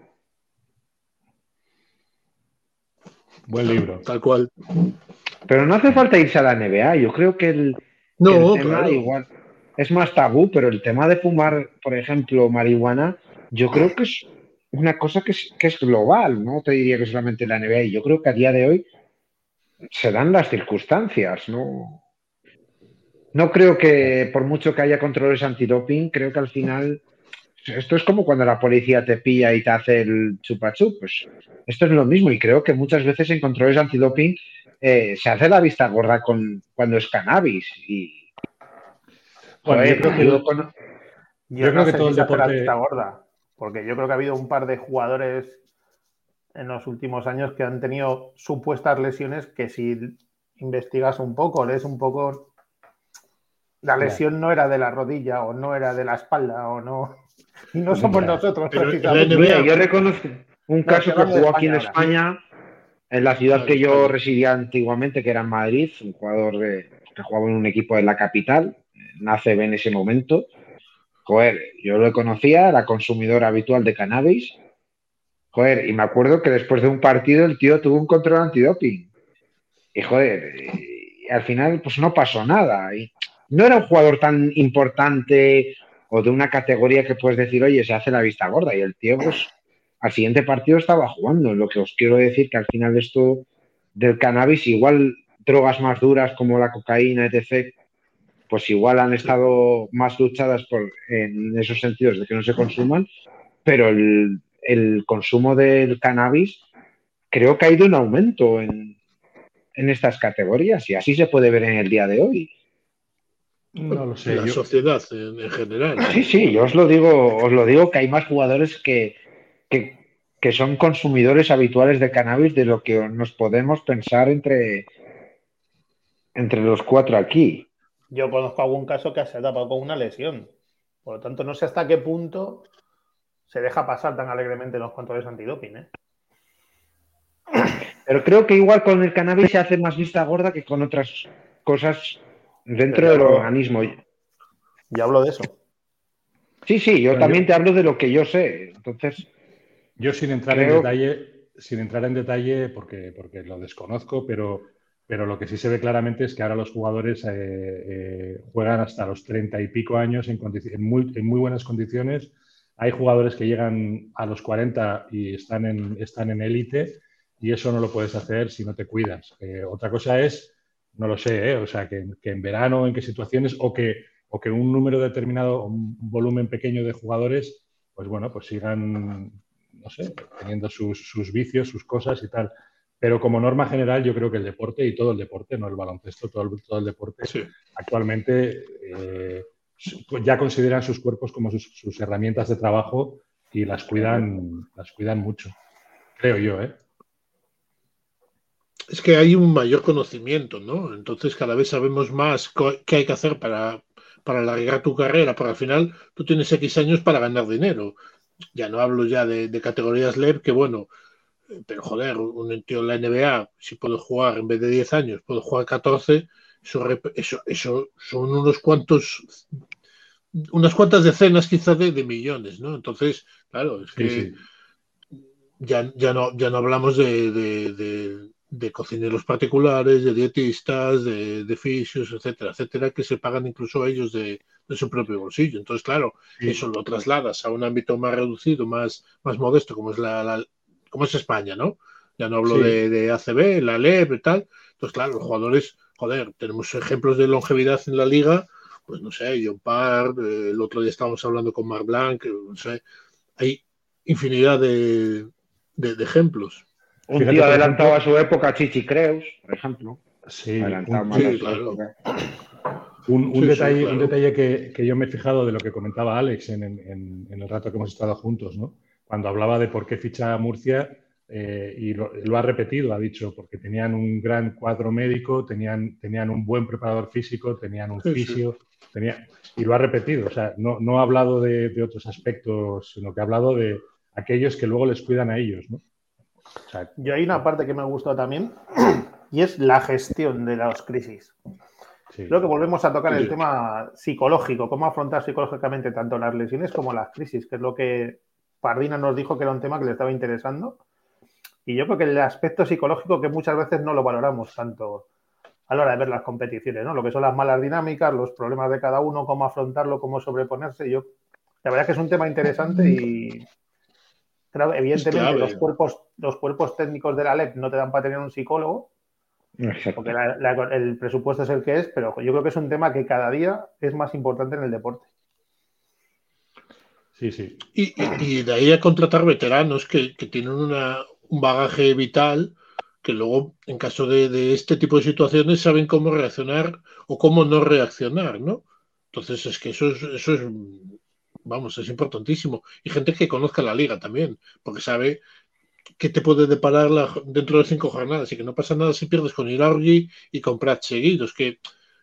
Buen libro. Tal cual. Pero no hace falta irse a la NBA. Yo creo que el, tema igual es más tabú, pero el tema de fumar, por ejemplo, marihuana, yo creo que es una cosa que es, global. No te diría que solamente la NBA. Y yo creo que a día de hoy se dan las circunstancias. No, no creo que por mucho que haya controles antidoping, creo que al final esto es como cuando la policía te pilla y te hace el chupachup. Pues esto es lo mismo y creo que muchas veces en controles antidoping eh, se hace la vista gorda con, cuando es cannabis. Y, bueno, yo creo que, yo, creo que todo el deporte... La vista gorda, porque yo creo que ha habido un par de jugadores en los últimos años que han tenido supuestas lesiones que si investigas un poco, lees un poco, la lesión no era de la rodilla o no era de la espalda o no. Y <laughs> no somos nosotros. yo reconozco un caso que jugó aquí en España, en la ciudad que yo residía antiguamente, que era en Madrid, un jugador que jugaba en un equipo de la capital, nace en ese momento. Joder, yo lo conocía, era consumidor habitual de cannabis. Joder, y me acuerdo que después de un partido el tío tuvo un control antidoping. Y joder, al final pues no pasó nada. Y no era un jugador tan importante o de una categoría que puedes decir, oye, se hace la vista gorda. Y el tío, pues, al siguiente partido estaba jugando. Lo que os quiero decir que al final esto del cannabis, igual drogas más duras como la cocaína, etc., pues igual han estado más luchadas por, en esos sentidos de que no se consuman, pero el, el consumo del cannabis creo que ha ido en aumento en, en estas categorías y así se puede ver en el día de hoy. No lo sé. La sociedad en, general. Sí, sí, yo os lo digo, os lo digo que hay más jugadores que, que, son consumidores habituales de cannabis de lo que nos podemos pensar entre, entre los cuatro aquí. Yo conozco algún caso que se ha tapado con una lesión. Por lo tanto, no sé hasta qué punto se deja pasar tan alegremente los controles antidoping. ¿eh? <clears throat> Pero creo que igual con el cannabis se hace más vista gorda que con otras cosas dentro del organismo. Ya hablo de eso. Sí, sí, yo también te hablo de lo que yo sé. Entonces. Yo sin entrar en detalle, sin entrar en detalle, porque, porque lo desconozco, pero, pero lo que sí se ve claramente es que ahora los jugadores eh, eh, juegan hasta los treinta y pico años en, muy, en, muy, buenas condiciones. Hay jugadores que llegan a los 40 y están en, están en élite y eso no lo puedes hacer si no te cuidas. Eh, otra cosa es no lo sé, o sea, que, en verano, en qué situaciones, o que, o que un número determinado, un volumen pequeño de jugadores, pues bueno, pues sigan, no sé, teniendo sus, vicios, sus cosas y tal. Pero como norma general, yo creo que el deporte y todo el deporte, no el baloncesto, todo el, todo el deporte, actualmente eh, ya consideran sus cuerpos como sus, sus, herramientas de trabajo y las cuidan, las cuidan mucho. Creo yo, ¿eh? es que hay un mayor conocimiento, ¿no? Entonces cada vez sabemos más qué hay que hacer para, para alargar tu carrera, porque al final tú tienes X años para ganar dinero. Ya no hablo ya de, categorías LEP, que bueno, pero joder, un tío en la NBA, si puede jugar en vez de 10 años, puede jugar 14, eso, eso, son unos cuantos, unas cuantas decenas quizás de, millones, ¿no? Entonces, claro, es que Ya, ya, no, ya no hablamos de de cocineros particulares, de dietistas, de, de fisios, etcétera, etcétera, que se pagan incluso ellos de, su propio bolsillo. Entonces, claro, eso lo trasladas a un ámbito más reducido, más, más modesto, como es la, como es España, ¿no? Ya no hablo de, de, ACB, la LEP y tal. Entonces, claro, los jugadores, joder, tenemos ejemplos de longevidad en la liga, pues no sé, John Parr, eh, el otro día estábamos hablando con Marc Blanc, no sé, hay infinidad de, de ejemplos. Un tío adelantado a su época, Chichi Creus, por ejemplo. Sí, un, detalle, un detalle que, yo me he fijado de lo que comentaba Alex en, el rato que hemos estado juntos, ¿no? Cuando hablaba de por qué ficha Murcia, eh, y lo, ha repetido, ha dicho, porque tenían un gran cuadro médico, tenían, tenían un buen preparador físico, tenían un fisio, tenía, y lo ha repetido. O sea, no, no ha hablado de, de, otros aspectos, sino que ha hablado de aquellos que luego les cuidan a ellos, ¿no? Yo hay una parte que me ha gustado también <clears throat> y es la gestión de las crisis. Creo que volvemos a tocar el tema psicológico, cómo afrontar psicológicamente tanto las lesiones como las crisis, que es lo que Pardina nos dijo que era un tema que le estaba interesando. Y yo creo que el aspecto psicológico que muchas veces no lo valoramos tanto a la hora de ver las competiciones, ¿no? Lo que son las malas dinámicas, los problemas de cada uno, cómo afrontarlo, cómo sobreponerse. Yo, la verdad que es un tema interesante y evidentemente los cuerpos, los cuerpos técnicos de la LEP no te dan para tener un psicólogo, porque el presupuesto es el que es, pero yo creo que es un tema que cada día es más importante en el deporte. Sí, sí. Y, de ahí a contratar veteranos que, tienen un bagaje vital que luego, en caso de, este tipo de situaciones, saben cómo reaccionar o cómo no reaccionar, ¿no? Entonces, es que eso eso es vamos, es importantísimo. Y gente que conozca la liga también, porque sabe que te puede deparar dentro de cinco jornadas y que no pasa nada si pierdes con Iraurgi y con Prat seguidos, que,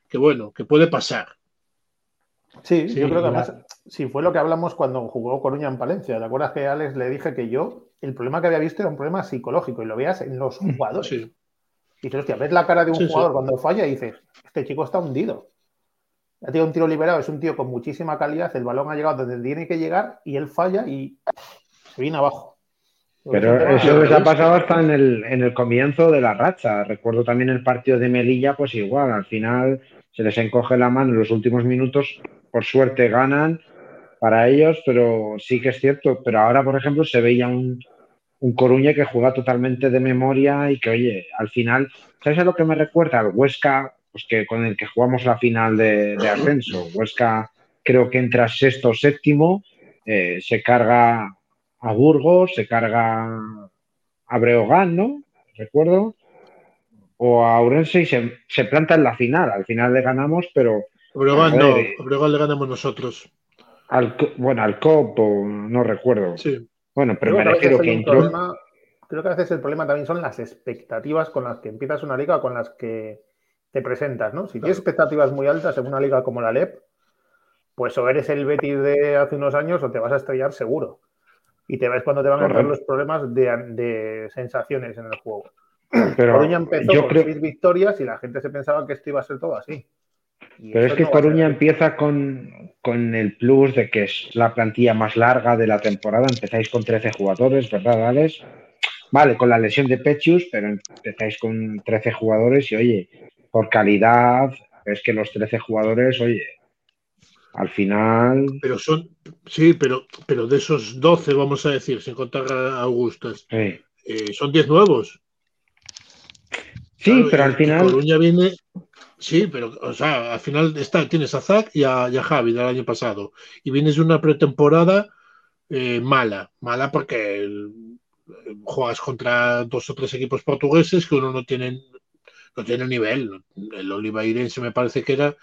que bueno, que puede pasar. Sí, yo creo que además, si fue lo que hablamos cuando jugó Coruña en Palencia. ¿Te acuerdas que Alex le dije que yo, el problema que había visto era un problema psicológico y lo veas en los mm, jugadores? Y dices, hostia, ves la cara de un jugador cuando falla y dices, este chico está hundido. Ha tenido un tiro liberado, es un tío con muchísima calidad, el balón ha llegado donde tiene que llegar y él falla y se viene abajo. Pero eso les ha pasado hasta en el, en el comienzo de la racha. Recuerdo también el partido de Melilla, pues igual, al final se les encoge la mano en los últimos minutos, por suerte ganan para ellos, pero sí que es cierto. Pero ahora, por ejemplo, se veía un, un Coruña que juega totalmente de memoria y que, oye, al final, ¿sabes a lo que me recuerda? Al Huesca pues que con el que jugamos la final de, ascenso. Huesca creo que entra sexto o séptimo, eh, se carga a Burgos, se carga a Breogán, ¿no? Recuerdo. O a Ourense y se, planta en la final. Al final le ganamos, pero. Breogán no, a Breogán le ganamos nosotros. bueno, al COP, no recuerdo. Sí. Bueno, pero me refiero que entró. creo que a veces el problema también son las expectativas con las que empiezas una liga, con las que te presentas, ¿no? Si tienes expectativas muy altas en una liga como la LEP, pues o eres el Betis de hace unos años o te vas a estrellar seguro. Y te ves cuando te van a entrar los problemas de, sensaciones en el juego. Pero Coruña empezó con seis victorias y la gente se pensaba que esto iba a ser todo así. Pero es que Coruña empieza con, con, el plus de que es la plantilla más larga de la temporada. Empezáis con 13 jugadores, ¿verdad, Alex? Vale, con la lesión de Pechius, pero empezáis con 13 jugadores y oye, por calidad, es que los 13 jugadores, oye, al final. Pero son, sí, pero, pero de esos 12, vamos a decir, sin contar a Augustas, eh, son 10 nuevos. Sí, pero al final. Coruña viene. Sí, pero, o sea, al final está, tienes a Zach y a, Javi del año pasado. Y vienes de una pretemporada eh, mala. Mala porque juegas contra dos o tres equipos portugueses que uno no tiene no tiene nivel. El Oliveirense me parece que era,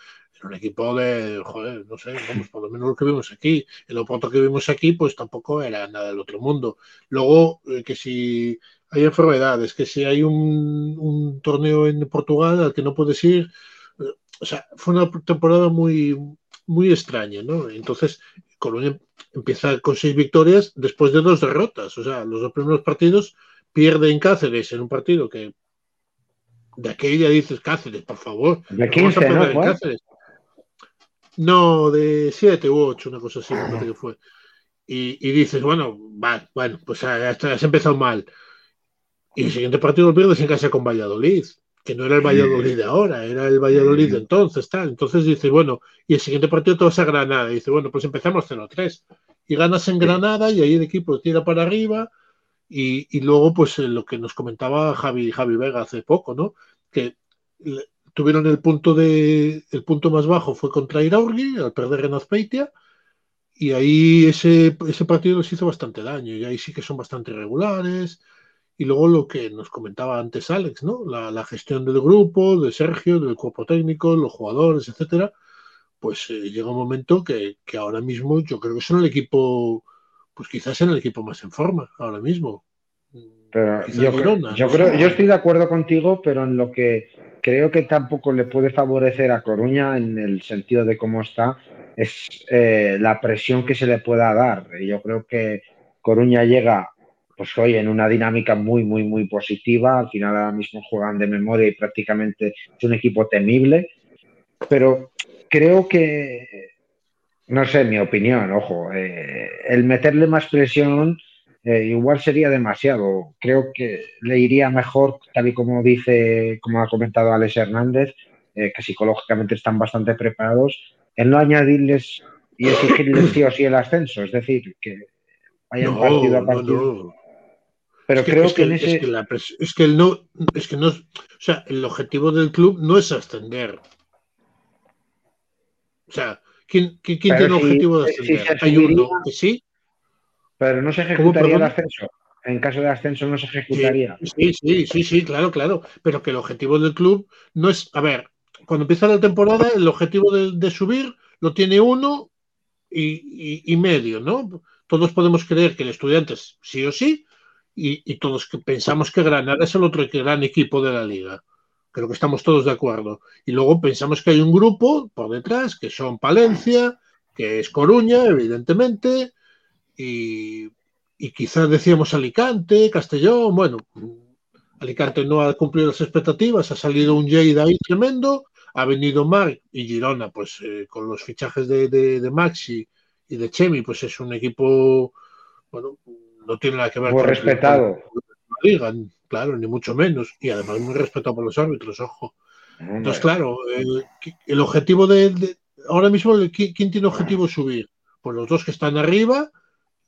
un equipo de, joder, no sé, vamos, por lo menos lo que vimos aquí. El Oporto que vimos aquí, pues tampoco era nada del otro mundo. Luego, eh, que si hay enfermedades, que si hay un, torneo en Portugal al que no puedes ir, eh, o sea, fue una temporada muy, muy extraña, ¿no? Entonces, Colonia empieza con seis victorias después de dos derrotas. O sea, los dos primeros partidos pierde en Cáceres en un partido que de aquella dices Cáceres, por favor. ¿De 15, ¿no? Cáceres. No, de 7 u 8, una cosa así, me que fue. Y, y, dices, bueno, va, bueno, pues has empezado mal. Y el siguiente partido lo pierdes en casa con Valladolid, que no era el Valladolid de ahora, era el Valladolid de entonces, tal. Entonces dices, bueno, y el siguiente partido te vas a Granada. Y dices, bueno, pues empezamos 0-3. Y ganas en Granada y ahí el equipo tira para arriba y, luego, pues eh, lo que nos comentaba Javi, Javi Vega hace poco, ¿no? Que tuvieron el punto de el punto más bajo fue contra Iraurgi al perder en Azpeitia y ahí ese, ese partido les hizo bastante daño y ahí sí que son bastante irregulares y luego lo que nos comentaba antes Alex, ¿no? La, gestión del grupo, de Sergio, del cuerpo técnico, los jugadores, etcétera, pues eh, llega un momento que, ahora mismo yo creo que son el equipo, pues quizás en el equipo más en forma ahora mismo. Pero yo, yo creo, yo estoy de acuerdo contigo, pero en lo que creo que tampoco le puede favorecer a Coruña en el sentido de cómo está es eh, la presión que se le pueda dar. Yo creo que Coruña llega pues hoy en una dinámica muy, muy, muy positiva. Al final ahora mismo juegan de memoria y prácticamente es un equipo temible. Pero creo que, no sé, mi opinión, ojo, eh, el meterle más presión eh, igual sería demasiado. Creo que le iría mejor, tal y como dice, como ha comentado Alex Hernández, eh, que psicológicamente están bastante preparados, en no añadirles y exigirles sí o sí el ascenso. Es decir, que vayan partido a partido. Pero creo que, es, que el no, es que no, o sea, el objetivo del club no es ascender. O sea, ¿quién, tiene el objetivo de ascender? Hay uno que sí. Pero no se ejecutaría el ascenso. En caso de ascenso no se ejecutaría. Sí, sí, sí, sí, claro, claro. Pero que el objetivo del club no es, a ver, cuando empieza la temporada, el objetivo de, subir lo tiene uno y, y, medio, ¿no? Todos podemos creer que el estudiante sí o sí, y, todos pensamos que Granada es el otro gran equipo de la liga. Creo que estamos todos de acuerdo. Y luego pensamos que hay un grupo por detrás, que son Palencia, que es Coruña, evidentemente, y, quizás decíamos Alicante, Castellón, bueno, Alicante no ha cumplido las expectativas, ha salido un Lleida ahí tremendo, ha venido Marc y Girona, pues eh, con los fichajes de, de, Maxi y de Chemi, pues es un equipo, bueno, no tiene nada que ver muy respetado. la liga, claro, ni mucho menos. Y además muy respetado por los árbitros, ojo. Entonces, claro, el, objetivo de, ahora mismo, ¿quién tiene objetivo subir? Pues los dos que están arriba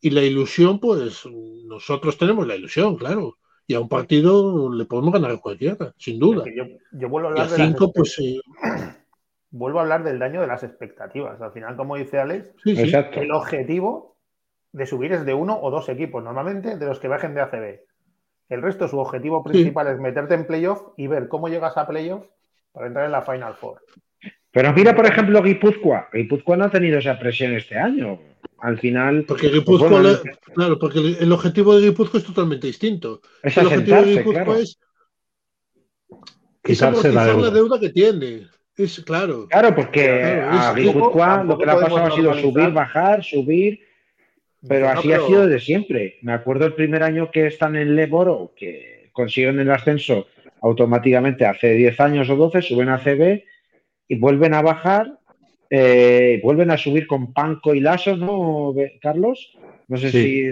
y la ilusión, pues nosotros tenemos la ilusión, claro. Y a un partido le podemos ganar a cualquiera, sin duda. Yo, vuelvo a hablar de cinco, pues, Vuelvo a hablar del daño de las expectativas. Al final, como dice Alex, el objetivo de subir es de uno o dos equipos, normalmente de los que bajen de ACB. El resto, su objetivo principal es meterte en playoff y ver cómo llegas a playoff para entrar en la Final Four. Pero mira, por ejemplo, Guipúzcoa. Guipúzcoa no ha tenido esa presión este año. Al final. Porque pues Guipúzcoa, claro, porque el objetivo de Guipúzcoa es totalmente distinto. Es el objetivo de Guipúzcoa es quitarse la deuda. que tiene. Es claro. Claro, porque a Guipúzcoa lo que le ha pasado ha sido subir, bajar, subir pero así ha sido desde siempre. Me acuerdo el primer año que están en Leboro, que consiguieron el ascenso automáticamente hace 10 años o 12, suben a CB y vuelven a bajar, eh, vuelven a subir con Panco y Lasso, ¿no, Carlos? No sé si.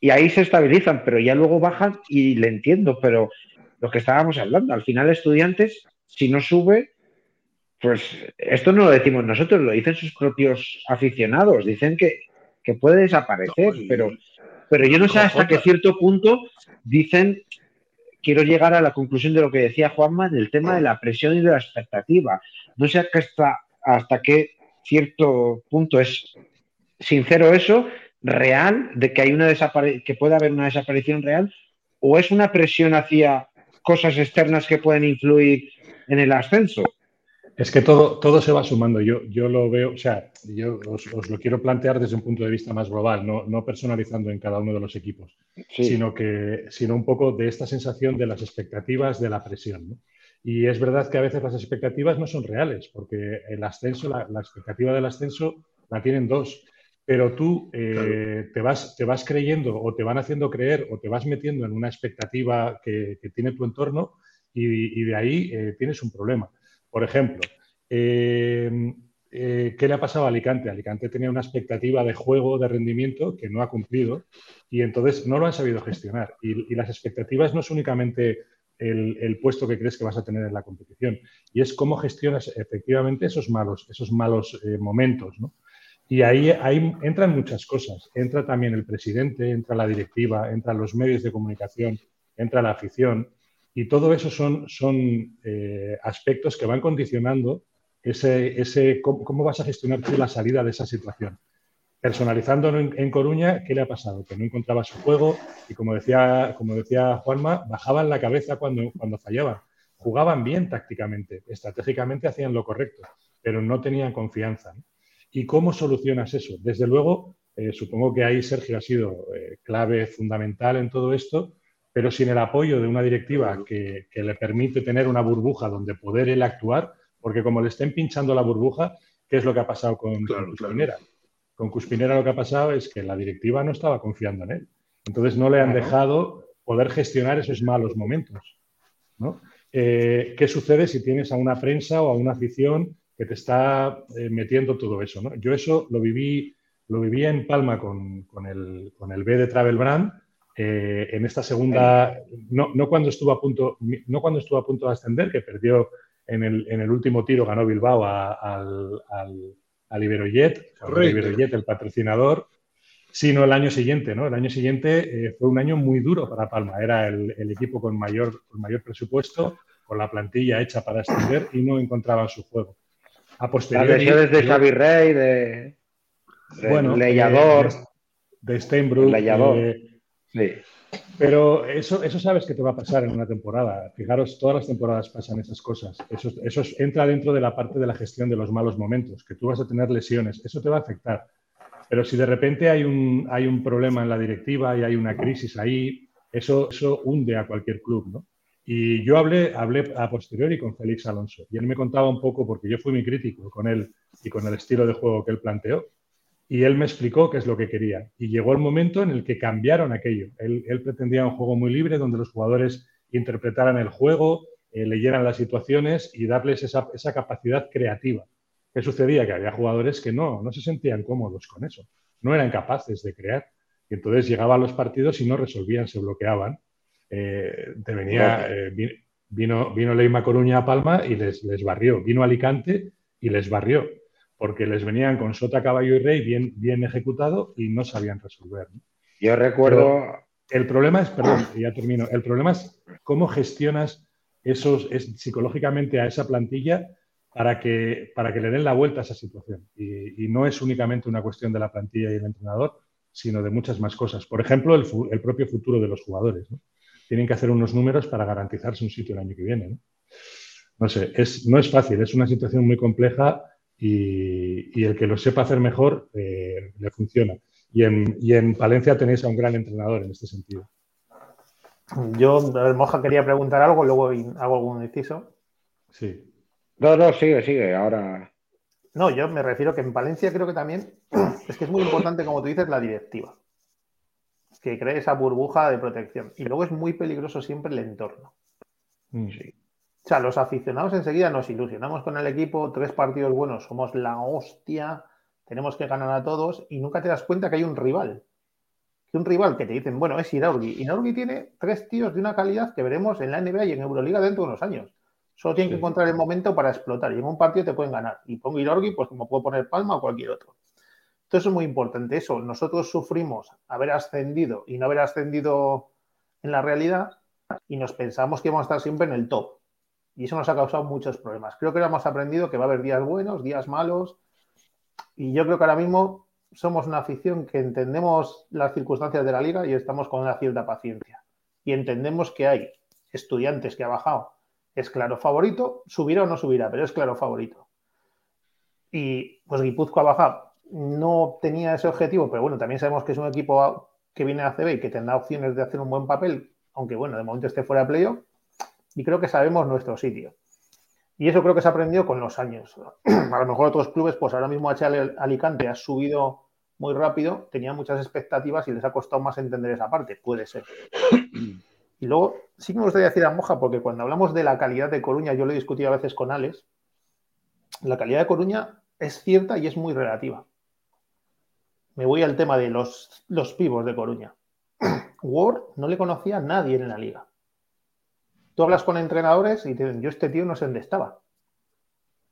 Y ahí se estabilizan, pero ya luego bajan y le entiendo, pero lo que estábamos hablando, al final, estudiantes, si no sube, pues esto no lo decimos nosotros, lo dicen sus propios aficionados. Dicen que que puede desaparecer, pero, pero yo no sé hasta qué cierto punto dicen, quiero llegar a la conclusión de lo que decía Juanma del tema de la presión y de la expectativa. No sé hasta, hasta qué cierto punto es sincero eso, real, de que hay una que puede haber una desaparición real, o es una presión hacia cosas externas que pueden influir en el ascenso. Es que todo, todo se va sumando. Yo, yo lo veo, o sea, yo os, lo quiero plantear desde un punto de vista más global, no, no personalizando en cada uno de los equipos, sino, que, sino un poco de esta sensación de las expectativas de la presión. Y es verdad que a veces las expectativas no son reales, porque el ascenso, la, expectativa del ascenso la tienen dos, pero tú eh, te, vas, te vas creyendo o te van haciendo creer o te vas metiendo en una expectativa que, tiene tu entorno y, de ahí eh, tienes un problema. Por ejemplo, eh, eh, ¿qué le ha pasado a Alicante? Alicante tenía una expectativa de juego, de rendimiento que no ha cumplido y entonces no lo han sabido gestionar. Y, las expectativas no es únicamente el, puesto que crees que vas a tener en la competición y es cómo gestionas efectivamente esos malos, esos malos eh, momentos. Y ahí, ahí, entran muchas cosas. Entra también el presidente, entra la directiva, entran los medios de comunicación, entra la afición. Y todo eso son, son eh, aspectos que van condicionando ese, ese cómo, vas a gestionar la salida de esa situación. personalizando en, Coruña, ¿qué le ha pasado? Que no encontraba su juego y como decía, como decía Juanma, bajaban la cabeza cuando, cuando fallaban. Jugaban bien tácticamente, estratégicamente hacían lo correcto, pero no tenían confianza. ¿Y cómo solucionas eso? Desde luego, eh, supongo que ahí Sergio ha sido eh, clave fundamental en todo esto, pero sin el apoyo de una directiva que, le permite tener una burbuja donde poder él actuar, porque como le estén pinchando la burbuja, ¿qué es lo que ha pasado con, Cuspinera? Con Cuspinera lo que ha pasado es que la directiva no estaba confiando en él. Entonces no le han dejado poder gestionar esos malos momentos. Eh, ¿Qué sucede si tienes a una prensa o a una afición que te está eh, metiendo todo eso? Yo eso lo viví, lo viví en Palma con, el, con el B de Travel Brand eh, en esta segunda, no, no, cuando estuvo a punto, no cuando estuvo a punto de ascender, que perdió en el, en el último tiro, ganó Bilbao al, al, al Iberojet, el patrocinador, sino el año siguiente, ¿no? El año siguiente eh, fue un año muy duro para Palma, era el, el, equipo con mayor, con mayor presupuesto, con la plantilla hecha para ascender y no encontraban su juego. A posteriori, Las de Xavi Rey, de, de bueno, Leyador, de, de Steinbrück, Sí. Pero eso, eso sabes que te va a pasar en una temporada. Fijaros, todas las temporadas pasan esas cosas. Eso, eso entra dentro de la parte de la gestión de los malos momentos, que tú vas a tener lesiones. Eso te va a afectar. Pero si de repente hay un, hay un problema en la directiva y hay una crisis ahí, eso, eso hunde a cualquier club, ¿no? Y yo hablé, hablé a posteriori con Félix Alonso y él me contaba un poco, porque yo fui muy crítico con él y con el estilo de juego que él planteó, y él me explicó qué es lo que quería. Y llegó el momento en el que cambiaron aquello. Él, pretendía un juego muy libre donde los jugadores interpretaran el juego, eh, leyeran las situaciones y darles esa, capacidad creativa. ¿Qué sucedía? Que había jugadores que no, no se sentían cómodos con eso, no eran capaces de crear. Y entonces llegaban los partidos y no resolvían, se bloqueaban. Eh, venía, eh, vino, vino Leima Coruña a Palma y les, les barrió. Vino Alicante y les barrió porque les venían con sota, caballo y rey bien, bien ejecutado y no sabían resolver. Yo recuerdo... el problema es, perdón, ya termino, el problema es cómo gestionas esos, es, psicológicamente a esa plantilla para que, para que le den la vuelta a esa situación. Y, no es únicamente una cuestión de la plantilla y el entrenador, sino de muchas más cosas. Por ejemplo, el, propio futuro de los jugadores. Tienen que hacer unos números para garantizarse un sitio el año que viene. No, sé, es, no es fácil, es una situación muy compleja y, el que lo sepa hacer mejor eh, le funciona. Y en, y en, Palencia tenéis a un gran entrenador en este sentido. Yo, Moja, quería preguntar algo, luego hago algún inciso. Sí. No, no, sigue, sigue, ahora. No, yo me refiero que en Palencia creo que también <clears throat> es que es muy importante, como tú dices, la directiva. Que cree esa burbuja de protección. Y luego es muy peligroso siempre el entorno. Mm. Sí. O sea, los aficionados enseguida nos ilusionamos con el equipo, tres partidos buenos, somos la hostia, tenemos que ganar a todos y nunca te das cuenta que hay un rival. Que un rival que te dicen, bueno, es Iraurgi. Iraurgi tiene tres tíos de una calidad que veremos en la NBA y en Euroliga dentro de unos años. Solo tienen que encontrar el momento para explotar y en un partido te pueden ganar. Y pongo Iraurgi, pues como puedo poner Palma o cualquier otro. Entonces es muy importante eso. Nosotros sufrimos haber ascendido y no haber ascendido en la realidad y nos pensamos que vamos a estar siempre en el top y eso nos ha causado muchos problemas. Creo que ahora hemos aprendido que va a haber días buenos, días malos. Y yo creo que ahora mismo somos una afición que entendemos las circunstancias de la liga y estamos con una cierta paciencia. Y entendemos que hay estudiantes que ha bajado. Es claro favorito, subirá o no subirá, pero es claro favorito. Y pues Guipúzcoa ha bajado. No tenía ese objetivo, pero bueno, también sabemos que es un equipo que viene a CB y que tendrá opciones de hacer un buen papel, aunque bueno, de momento esté fuera de playoff y creo que sabemos nuestro sitio. Y eso creo que se ha aprendido con los años. <clears throat> A lo mejor otros clubes, pues ahora mismo HL Alicante ha subido muy rápido, tenía muchas expectativas y les ha costado más entender esa parte. Puede ser. <clears throat> Y luego, sí que me gustaría decir a Moja, porque cuando hablamos de la calidad de Coruña, yo lo he discutido a veces con Alex, la calidad de Coruña es cierta y es muy relativa. Me voy al tema de los, los pivos de Coruña. <clears throat> Ward no le conocía a nadie en la liga. Tú hablas con entrenadores y te dicen, yo este tío no sé dónde estaba.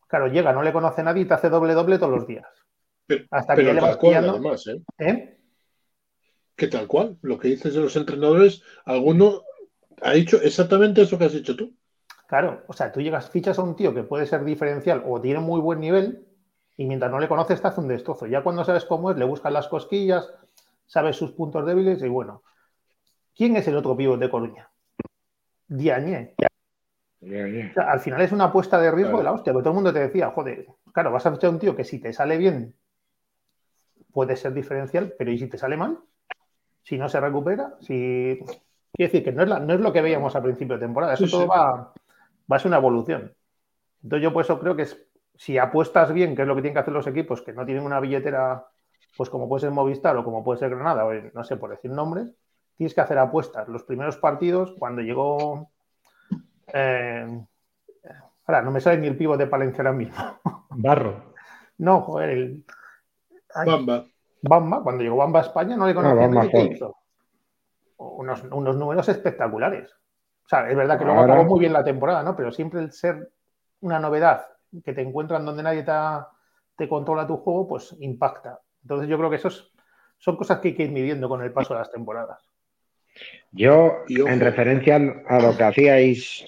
Claro, llega, no le conoce nadie y te hace doble doble todos los días. Hasta que le vas pillando. ¿eh? ¿eh? Que tal cual, lo que dices de los entrenadores, alguno ha dicho exactamente eso que has dicho tú. Claro, o sea, tú llegas, fichas a un tío que puede ser diferencial o tiene muy buen nivel Y mientras no le conoces, te hace un destrozo. Ya cuando sabes cómo es, le buscas las cosquillas, sabes sus puntos débiles y bueno. ¿Quién es el otro pívot de Coruña? Diañé. al final es una apuesta de riesgo de la hostia, porque todo el mundo te decía, joder, claro, vas a fichar un tío que si te sale bien puede ser diferencial, pero ¿y si te sale mal? Si no se recupera, si... Quiere decir que no es, no es lo que veíamos al principio de temporada, eso todo Va, va a ser una evolución. Entonces yo por eso creo que es, si apuestas bien, que es lo que tienen que hacer los equipos, que no tienen una billetera, pues como puede ser Movistar o como puede ser Granada, o no sé, por decir nombres, tienes que hacer apuestas. Los primeros partidos, cuando llegó... Eh, ahora, no me sale ni el pivo de Palencia ahora mismo. <laughs> Barro. No, joder, el... Bamba. Bamba, cuando llegó Bamba a España no le conocía no, Unos, unos números espectaculares. O sea, es verdad que luego acabó muy bien la temporada, ¿no? Pero siempre el ser una novedad que te encuentran donde nadie te, controla tu juego, pues impacta. Entonces yo creo que eso son cosas que hay que ir midiendo con el paso de las temporadas. Yo, en referencia a lo que hacíais,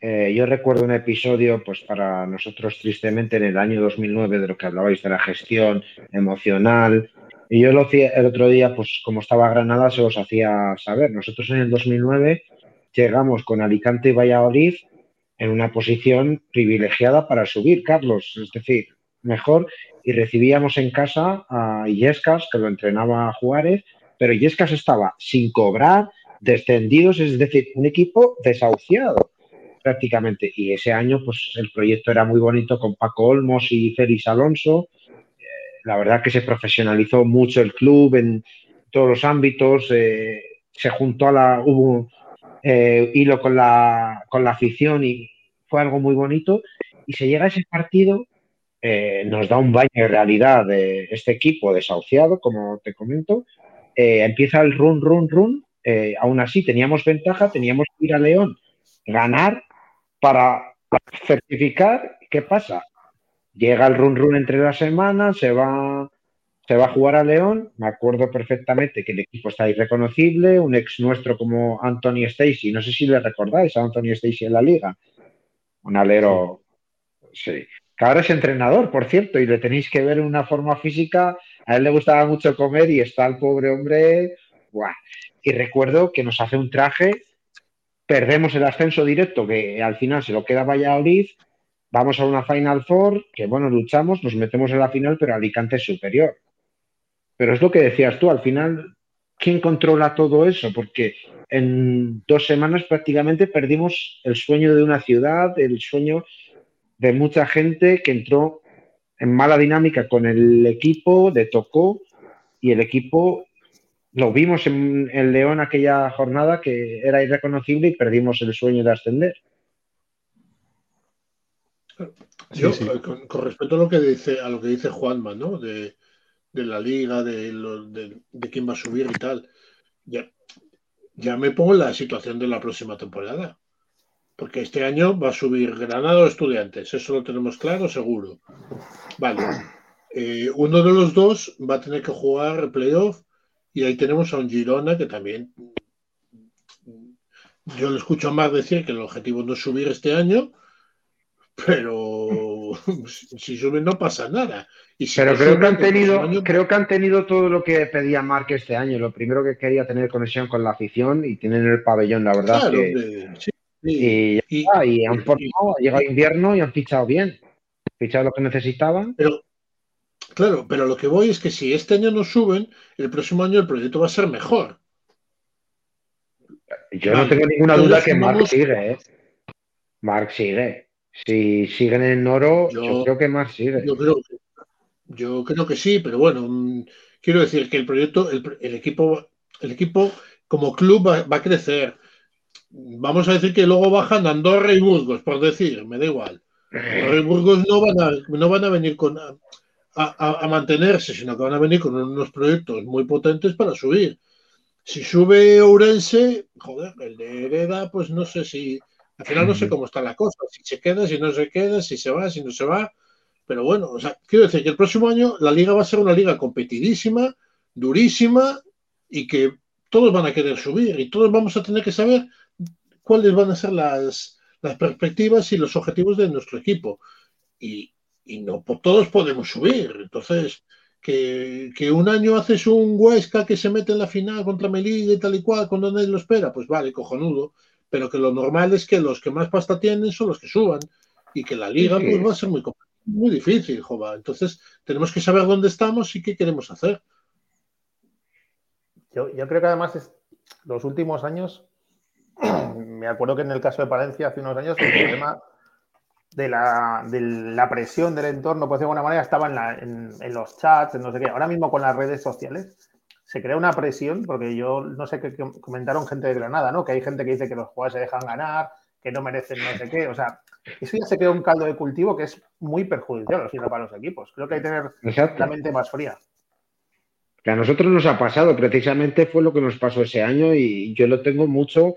eh, yo recuerdo un episodio, pues para nosotros tristemente en el año 2009, de lo que hablabais de la gestión emocional. Y yo lo hacía el otro día, pues como estaba Granada, se os hacía saber. Nosotros en el 2009 llegamos con Alicante y Valladolid en una posición privilegiada para subir, Carlos, es decir, mejor, y recibíamos en casa a Illescas, que lo entrenaba Juárez, pero Illescas estaba sin cobrar, descendidos, es decir, un equipo desahuciado prácticamente. Y ese año, pues el proyecto era muy bonito con Paco Olmos y Félix Alonso. Eh, la verdad que se profesionalizó mucho el club en todos los ámbitos. Eh, se juntó a la, hubo eh, hilo con la, con la afición y fue algo muy bonito. Y se llega a ese partido, nos da un baño de realidad de este equipo desahuciado, como te comento. Eh, empieza el run, run, run. aún así teníamos ventaja, teníamos que ir a León, ganar para certificar. ¿Qué pasa? Llega el run, run entre las semanas, se va se va a jugar a León. Me acuerdo perfectamente que el equipo está irreconocible. Un ex nuestro como Anthony Stacy, no sé si le recordáis a Anthony Stacy en la liga. Un alero, sí. Que ahora es entrenador, por cierto, y le tenéis que ver en una forma física. A él le gustaba mucho comer y está el pobre hombre. Y recuerdo que nos hace un traje. Perdemos el ascenso directo, que al final se lo queda Valladolid. Vamos a una Final Four, que bueno, luchamos, nos metemos en la final, pero Alicante es superior. Pero es lo que decías tú, al final, ¿quién controla todo eso? Porque en dos semanas prácticamente perdimos el sueño de una ciudad, el sueño de mucha gente que entró en mala dinámica con el equipo, de tocó, y el equipo lo vimos en, el León aquella jornada que era irreconocible y perdimos el sueño de ascender. Yo, Con, respecto a lo que dice, a lo que dice Juanma, ¿no? De, de la liga, de, de, quién va a subir y tal. Ya, ya me pongo en la situación de la próxima temporada. Porque este año va a subir Granada o Estudiantes, eso lo tenemos claro, seguro. Vale. Eh, uno de los dos va a tener que jugar playoff y ahí tenemos a un Girona que también. Yo le escucho más decir que el objetivo no es subir este año, pero <laughs> si sube no pasa nada. pero creo que han tenido, creo que han tenido todo lo que pedía Mark este año. Lo primero que quería tener conexión con la afición y tienen el pabellón, la verdad. Y, han formado, ha llegado invierno y han fichado bien. Fichado lo que necesitaban. Pero, claro, pero lo que voy es que si este año no suben, el próximo año el proyecto va a ser mejor. Yo no tengo ninguna duda que Mark sigue, ¿eh? Mark sigue. Si siguen en oro, yo, creo que más sigue. Yo creo, yo creo que sí, pero bueno, mm, quiero decir que el proyecto, el, equipo, el equipo como club va, a crecer. Vamos a decir que luego bajan Andorra y Burgos, por decir, me da igual. Andorra y Burgos no van a, no van a venir con, a, a, mantenerse, sino que van a venir con unos proyectos muy potentes para subir. Si sube Ourense, joder, el de Hereda, pues no sé si, al final no sé cómo está la cosa, si se queda, si no se queda, si se va, si no se va. Pero bueno, o sea, quiero decir que el próximo año la liga va a ser una liga competidísima, durísima y que todos van a querer subir y todos vamos a tener que saber cuáles van a ser las, perspectivas y los objetivos de nuestro equipo. Y no todos podemos subir. Entonces, que, un año haces un Huesca que se mete en la final contra Melilla y tal y cual, cuando nadie lo espera, pues vale, cojonudo. Pero que lo normal es que los que más pasta tienen son los que suban y que la liga pues, va a ser muy, muy difícil, jova. Entonces, tenemos que saber dónde estamos y qué queremos hacer. Yo creo que además los últimos años, <clears throat> me acuerdo que en el caso de Palencia hace unos años, el problema de la, de la presión del entorno, por decirlo de alguna manera, estaba en, en, los chats, en no sé qué. Ahora mismo con las redes sociales se crea una presión, porque yo no sé qué comentaron gente de Granada, ¿no? Que hay gente que dice que los jugadores se dejan ganar, que no merecen no sé qué. O sea, eso ya se crea un caldo de cultivo que es muy perjudicial para los equipos. Creo que hay que tener la mente más fría. Que a nosotros nos ha pasado, precisamente fue lo que nos pasó ese año y yo lo tengo mucho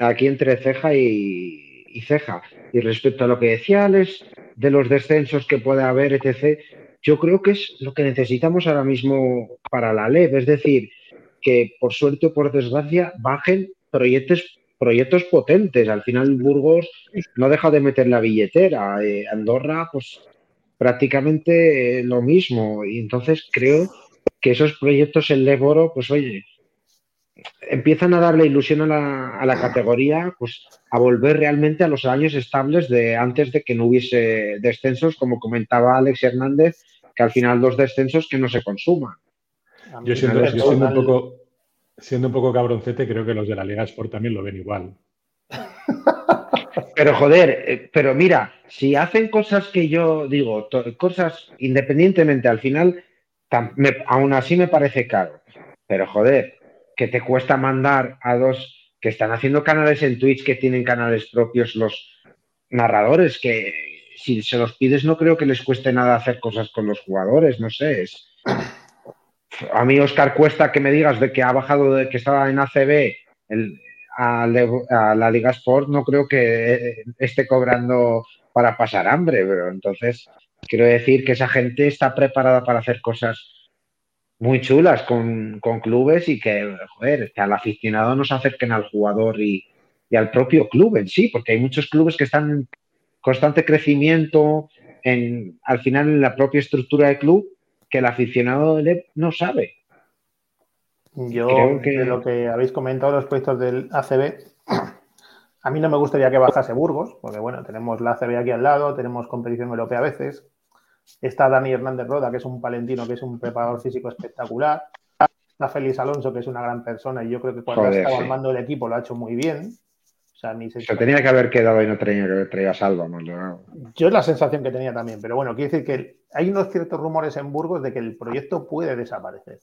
aquí entre ceja y, ceja. Y respecto a lo que decía Alex de los descensos que puede haber, etc., yo creo que es lo que necesitamos ahora mismo para la LEP. Es decir, que por suerte o por desgracia bajen proyectos, proyectos potentes. Al final Burgos no deja de meter la billetera. Eh, Andorra, pues prácticamente lo mismo. Y entonces creo que esos proyectos en Leboro, pues oye, empiezan a darle ilusión a la, categoría, pues a volver realmente a los años estables de antes de que no hubiese descensos, como comentaba Alex Hernández, que al final dos descensos que no se consuman. Yo siendo, un poco, siendo un poco cabroncete, creo que los de la Liga Sport también lo ven igual. <laughs> Pero joder, eh, pero mira, si hacen cosas que yo digo, cosas independientemente, al final, aún así me parece caro. Pero joder, que te cuesta mandar a dos que están haciendo canales en Twitch que tienen canales propios los narradores, que si se los pides no creo que les cueste nada hacer cosas con los jugadores, no sé. Es... A mí, Oscar, cuesta que me digas de que ha bajado, de que estaba en ACB a, la Liga Sport, no creo que eh, esté cobrando para pasar hambre, pero entonces quiero decir que esa gente está preparada para hacer cosas muy chulas con, clubes y que, joder, que al aficionado nos acerquen al jugador y, al propio club en sí, porque hay muchos clubes que están en constante crecimiento, en, al final en la propia estructura del club, que el aficionado no sabe. Yo, de lo que habéis comentado, los proyectos del ACB, a mí no me gustaría que bajase Burgos, porque bueno, tenemos la ACB aquí al lado, tenemos competición europea a veces, Está Dani Hernández Roda, que es un palentino, que es un preparador físico espectacular. Está Félix Alonso, que es una gran persona y yo creo que cuando ha estado al mando del equipo lo ha hecho muy bien. O sea, ni se... tenía que haber quedado y no tenía que haber traído a Salvo. Yo es la sensación que tenía también, pero bueno, quiere decir que hay unos ciertos rumores en Burgos de que el proyecto puede desaparecer.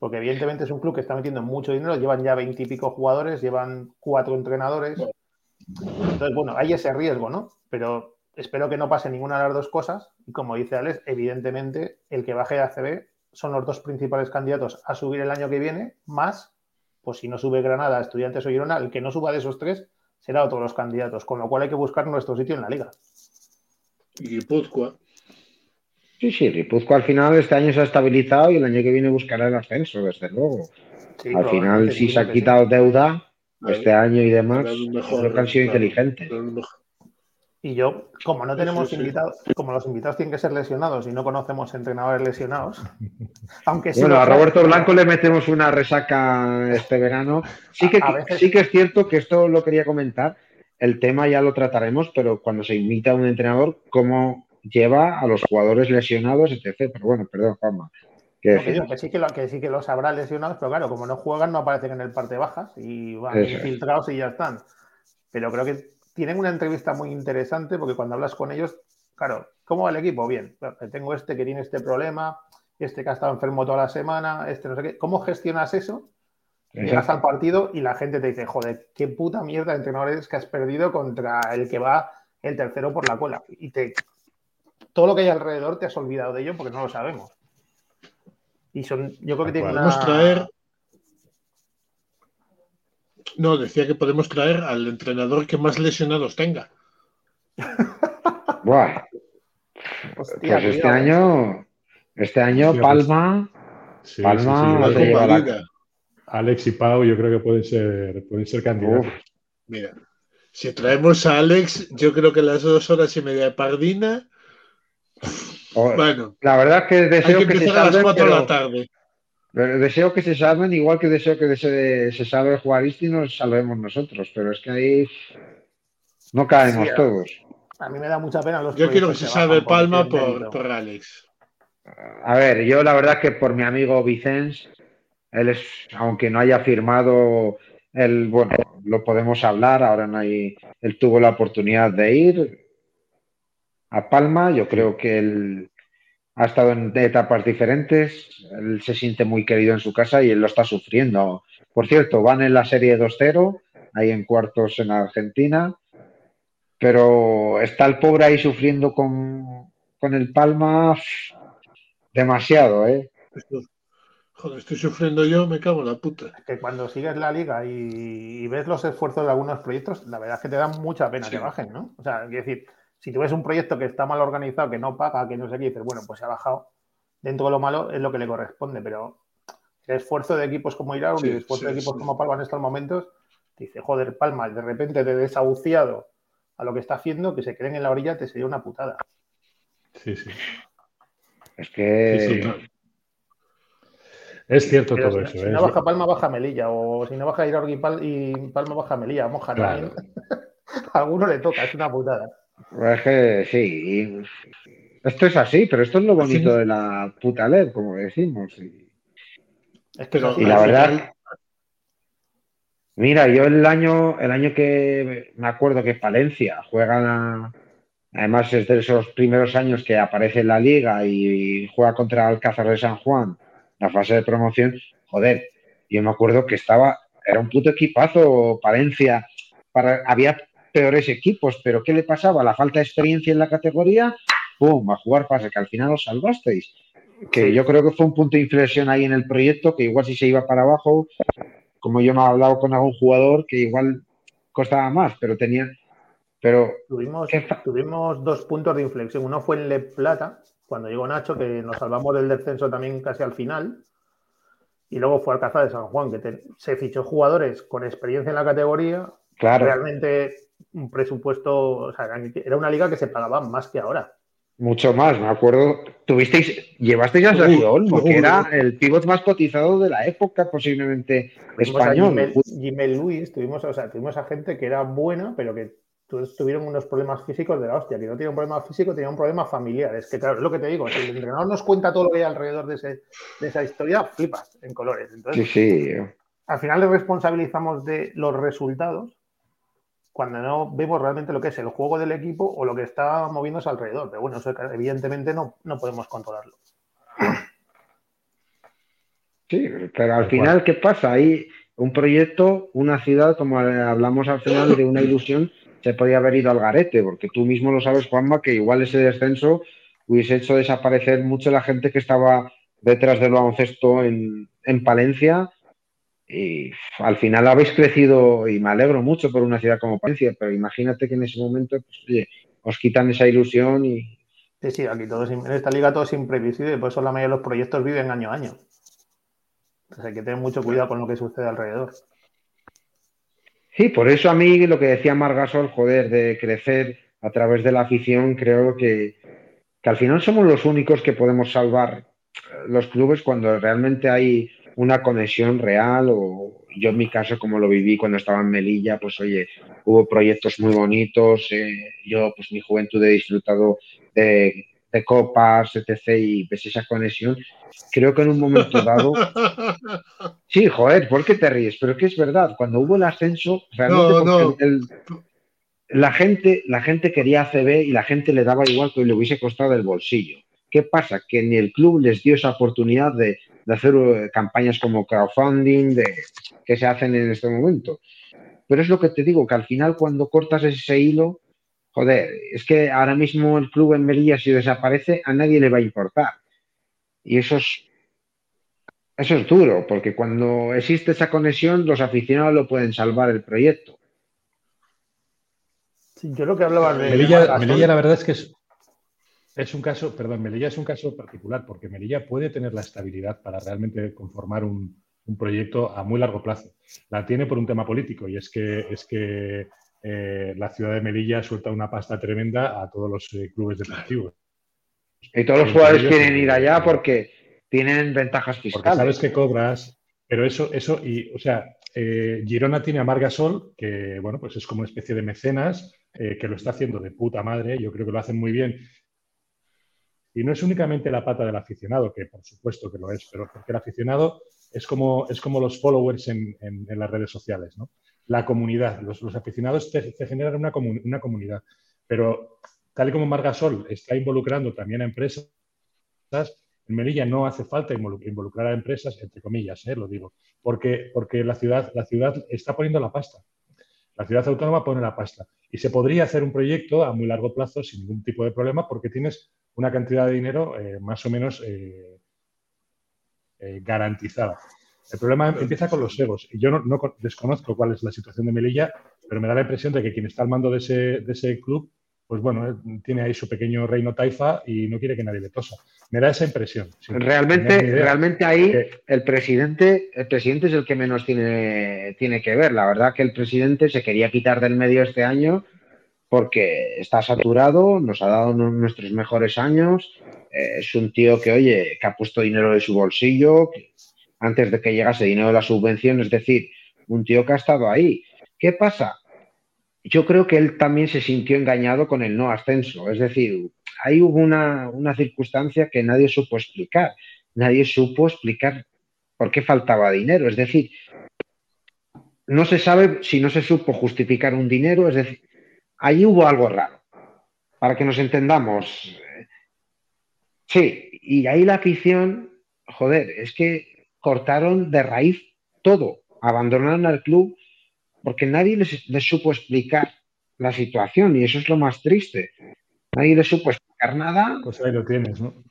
Porque evidentemente es un club que está metiendo mucho dinero, llevan ya veintipico jugadores, llevan cuatro entrenadores. Entonces, bueno, hay ese riesgo, ¿no? Pero espero que no pase ninguna de las dos cosas. Y como dice Alex, evidentemente el que baje de ACB son los dos principales candidatos a subir el año que viene, más, pues si no sube Granada, Estudiantes o Girona, el que no suba de esos tres será otro de los candidatos, con lo cual hay que buscar nuestro sitio en la liga. Y Guipúzcoa. Sí, sí, Guipúzcoa al final este año se ha estabilizado y el año que viene buscará el ascenso, desde luego. al final, si se ha quitado deuda este año y demás, creo que han sido inteligentes. Y yo, como no tenemos invitados, como los invitados tienen que ser lesionados y no conocemos entrenadores lesionados, <laughs> aunque sí. Bueno, a Roberto Blanco le metemos una resaca este verano. Sí que, sí que es cierto que esto lo quería comentar. El tema ya lo trataremos, pero cuando se invita a un entrenador, ¿cómo lleva a los jugadores lesionados, etc. Pero bueno, perdón, Juanma. Que, sí que, lo, que sí que los habrá lesionados, pero claro, como no juegan, no aparecen en el parte bajas y van infiltrados y ya están. Pero creo que tienen una entrevista muy interesante porque cuando hablas con ellos, claro, ¿cómo va el equipo? Bien, tengo este que tiene este problema, este que ha estado enfermo toda la semana, este no sé qué. ¿Cómo gestionas eso? Llegas al partido y la gente te dice, joder, qué puta mierda de entrenadores que has perdido contra el que va el tercero por la cola. Y te, todo lo que hay alrededor te has olvidado de ello porque no lo sabemos. Y son, yo creo que tienen una... traer no, decía que podemos traer al entrenador que más lesionados tenga. <laughs> Buah. pues este año, este año Palma, Palma Alex y Pau, yo creo que pueden ser, pueden ser candidatos. mira, si traemos a Alex, yo creo que las dos horas y media de Pardina Bueno, la verdad es que deseo que, se salven. A las 4 de la tarde. Deseo que se salven, igual que deseo que se, se salve Juaristi y nos salvemos nosotros, pero es que ahí no caemos todos. A mí me da mucha pena los Yo quiero que se, salve Palma por, por, Alex. A ver, yo la verdad que por mi amigo Vicens, él es, aunque no haya firmado el, bueno, lo podemos hablar, ahora no hay, él tuvo la oportunidad de ir a Palma, yo creo que él ha estado en etapas diferentes, él se siente muy querido en su casa y él lo está sufriendo. Por cierto, van en la serie 2-0, ahí en cuartos en Argentina, pero está el pobre ahí sufriendo con, el Palma demasiado, ¿eh? Joder, estoy sufriendo yo, me cago en la puta. que cuando sigues la liga y, ves los esfuerzos de algunos proyectos, la verdad es que te da mucha pena que bajen, ¿no? O sea, quiero decir, si tú ves un proyecto que está mal organizado, que no paga, que no sé qué, dices, bueno, pues se ha bajado. Dentro de lo malo es lo que le corresponde, pero el esfuerzo de equipos como Iraun y el esfuerzo de equipos como Palma en estos momentos, te dice, joder, Palma, de repente te desahuciado a lo que está haciendo, que se creen en la orilla, te sería una putada. Sí, sí. Es que. Es cierto todo eso. Si ¿eh? no baja Palma, baja Melilla. O si no baja Iraun y, Palma, baja Melilla. Moja claro. <laughs> a alguno le toca, es una putada. Es que sí. Esto es así, pero esto es lo bonito de la puta LED, como decimos. Y, y la verdad. Mira, yo el año, el año que me acuerdo que Palencia juega, además es de esos primeros años que aparece en la liga y juega contra Alcázar de San Juan, la fase de promoción, joder, yo me acuerdo que estaba, era un puto equipazo Palencia, para, había peores equipos, pero ¿qué le pasaba? La falta de experiencia en la categoría, ¡pum! A jugar pase, que al final os salvasteis. Que yo creo que fue un punto de inflexión ahí en el proyecto, que igual si se iba para abajo, como yo me he hablado con algún jugador, que igual costaba más, pero tenía. Pero. Tuvimos, tuvimos dos puntos de inflexión. Uno fue en Le Plata, cuando llegó Nacho, que nos salvamos del descenso también casi al final. Y luego fue Alcázar de San Juan, que se fichó jugadores con experiencia en la categoría. Claro. Realmente un presupuesto, o sea, era una liga que se pagaba más que ahora. Mucho más, me acuerdo. Tuvisteis, llevasteis a Sergio Olmo, que era el pivot más cotizado de la época, posiblemente español. Jimel Luis, tuvimos, o sea, tuvimos a gente que era buena, pero que tuvieron unos problemas físicos de la hostia, que no tiene un problema físico, tenía un problema familiar. Es que, claro, es lo que te digo, si el entrenador nos cuenta todo lo que hay alrededor de, ese, de esa historia, flipas en colores. Entonces, sí, sí. Al final le responsabilizamos de los resultados cuando no vemos realmente lo que es el juego del equipo o lo que está moviéndose alrededor. Pero bueno, eso evidentemente no, no podemos controlarlo. Sí, pero al final, ¿qué pasa? Hay un proyecto, una ciudad, como hablamos al final de una ilusión, se podía haber ido al garete, porque tú mismo lo sabes, Juanma, que igual ese descenso hubiese hecho desaparecer mucho la gente que estaba detrás del baloncesto en, en Palencia y al final habéis crecido y me alegro mucho por una ciudad como Palencia, pero imagínate que en ese momento pues, os quitan esa ilusión y... Sí, sí, aquí todo en esta liga todo es imprevisible, por eso la mayoría de los proyectos viven año a año. Entonces hay que tener mucho cuidado con lo que sucede alrededor. Sí, por eso a mí lo que decía Margasol, joder, de crecer a través de la afición, creo que, que al final somos los únicos que podemos salvar los clubes cuando realmente hay una conexión real o yo en mi caso como lo viví cuando estaba en Melilla, pues oye, hubo proyectos muy bonitos, eh, yo pues mi juventud he disfrutado de, copas, etc. y ves esa conexión. Creo que en un momento dado... <laughs> Sí, joder, ¿por qué te ríes? Pero que es verdad, cuando hubo el ascenso, realmente la, gente, la gente quería ACB y la gente le daba igual que le hubiese costado el bolsillo. ¿Qué pasa? Que ni el club les dio esa oportunidad de, hacer eh, campañas como crowdfunding de, que se hacen en este momento. Pero es lo que te digo, que al final cuando cortas ese hilo, joder, es que ahora mismo el club en Melilla si desaparece, a nadie le va a importar. Y eso es, eso es duro, porque cuando existe esa conexión, los aficionados lo pueden salvar el proyecto. yo lo que hablaba de... Melilla, Melilla la verdad es que es, es un caso, perdón, Melilla es un caso particular porque Melilla puede tener la estabilidad para realmente conformar un, proyecto a muy largo plazo. La tiene por un tema político y es que, es que eh, la ciudad de Melilla suelta una pasta tremenda a todos los eh, clubes deportivos. Y todos los jugadores quieren ir allá porque tienen ventajas fiscales. Porque sabes que cobras, pero eso, eso, y, o sea, eh, Girona tiene a Margasol, que, bueno, pues es como una especie de mecenas, que lo está haciendo de puta madre, yo creo que lo hacen muy bien. Y no es únicamente la pata del aficionado, que por supuesto que lo es, pero porque el aficionado es como, es como los followers en, las redes sociales, ¿no? La comunidad, los, aficionados te, generan una, una comunidad, pero tal y como Margasol está involucrando también a empresas, en Melilla no hace falta involucrar a empresas, entre comillas, ¿eh? lo digo, porque, porque la, ciudad, la ciudad está poniendo la pasta. La ciudad autónoma pone la pasta. Y se podría hacer un proyecto a muy largo plazo sin ningún tipo de problema porque tienes una cantidad de dinero eh, más o menos eh, garantizada. El problema empieza con los egos. Y yo no, desconozco cuál es la situación de Melilla, pero me da la impresión de que quien está al mando de ese, de ese club pues bueno, tiene ahí su pequeño reino taifa y no quiere que nadie le tosa. Me da esa impresión. realmente, realmente ahí el presidente, el presidente es el que menos tiene, tiene que ver. La verdad que el presidente se quería quitar del medio este año porque está saturado, nos ha dado nuestros mejores años. Eh, es un tío que, oye, que ha puesto dinero de su bolsillo antes de que llegase dinero de la subvención, es decir, un tío que ha estado ahí. ¿Qué pasa? Yo creo que él también se sintió engañado con el no ascenso. Es decir, ahí hubo una, circunstancia que nadie supo explicar. Nadie supo explicar por qué faltaba dinero. Es decir, no se sabe si no se supo justificar un dinero. Es decir, ahí hubo algo raro. Para que nos entendamos. Sí, y ahí la afición, joder, es que cortaron de raíz todo. Abandonaron al club porque nadie les, supo explicar la situación y eso es lo más triste. Nadie les supo explicar nada. Pues ahí lo tienes, ¿no?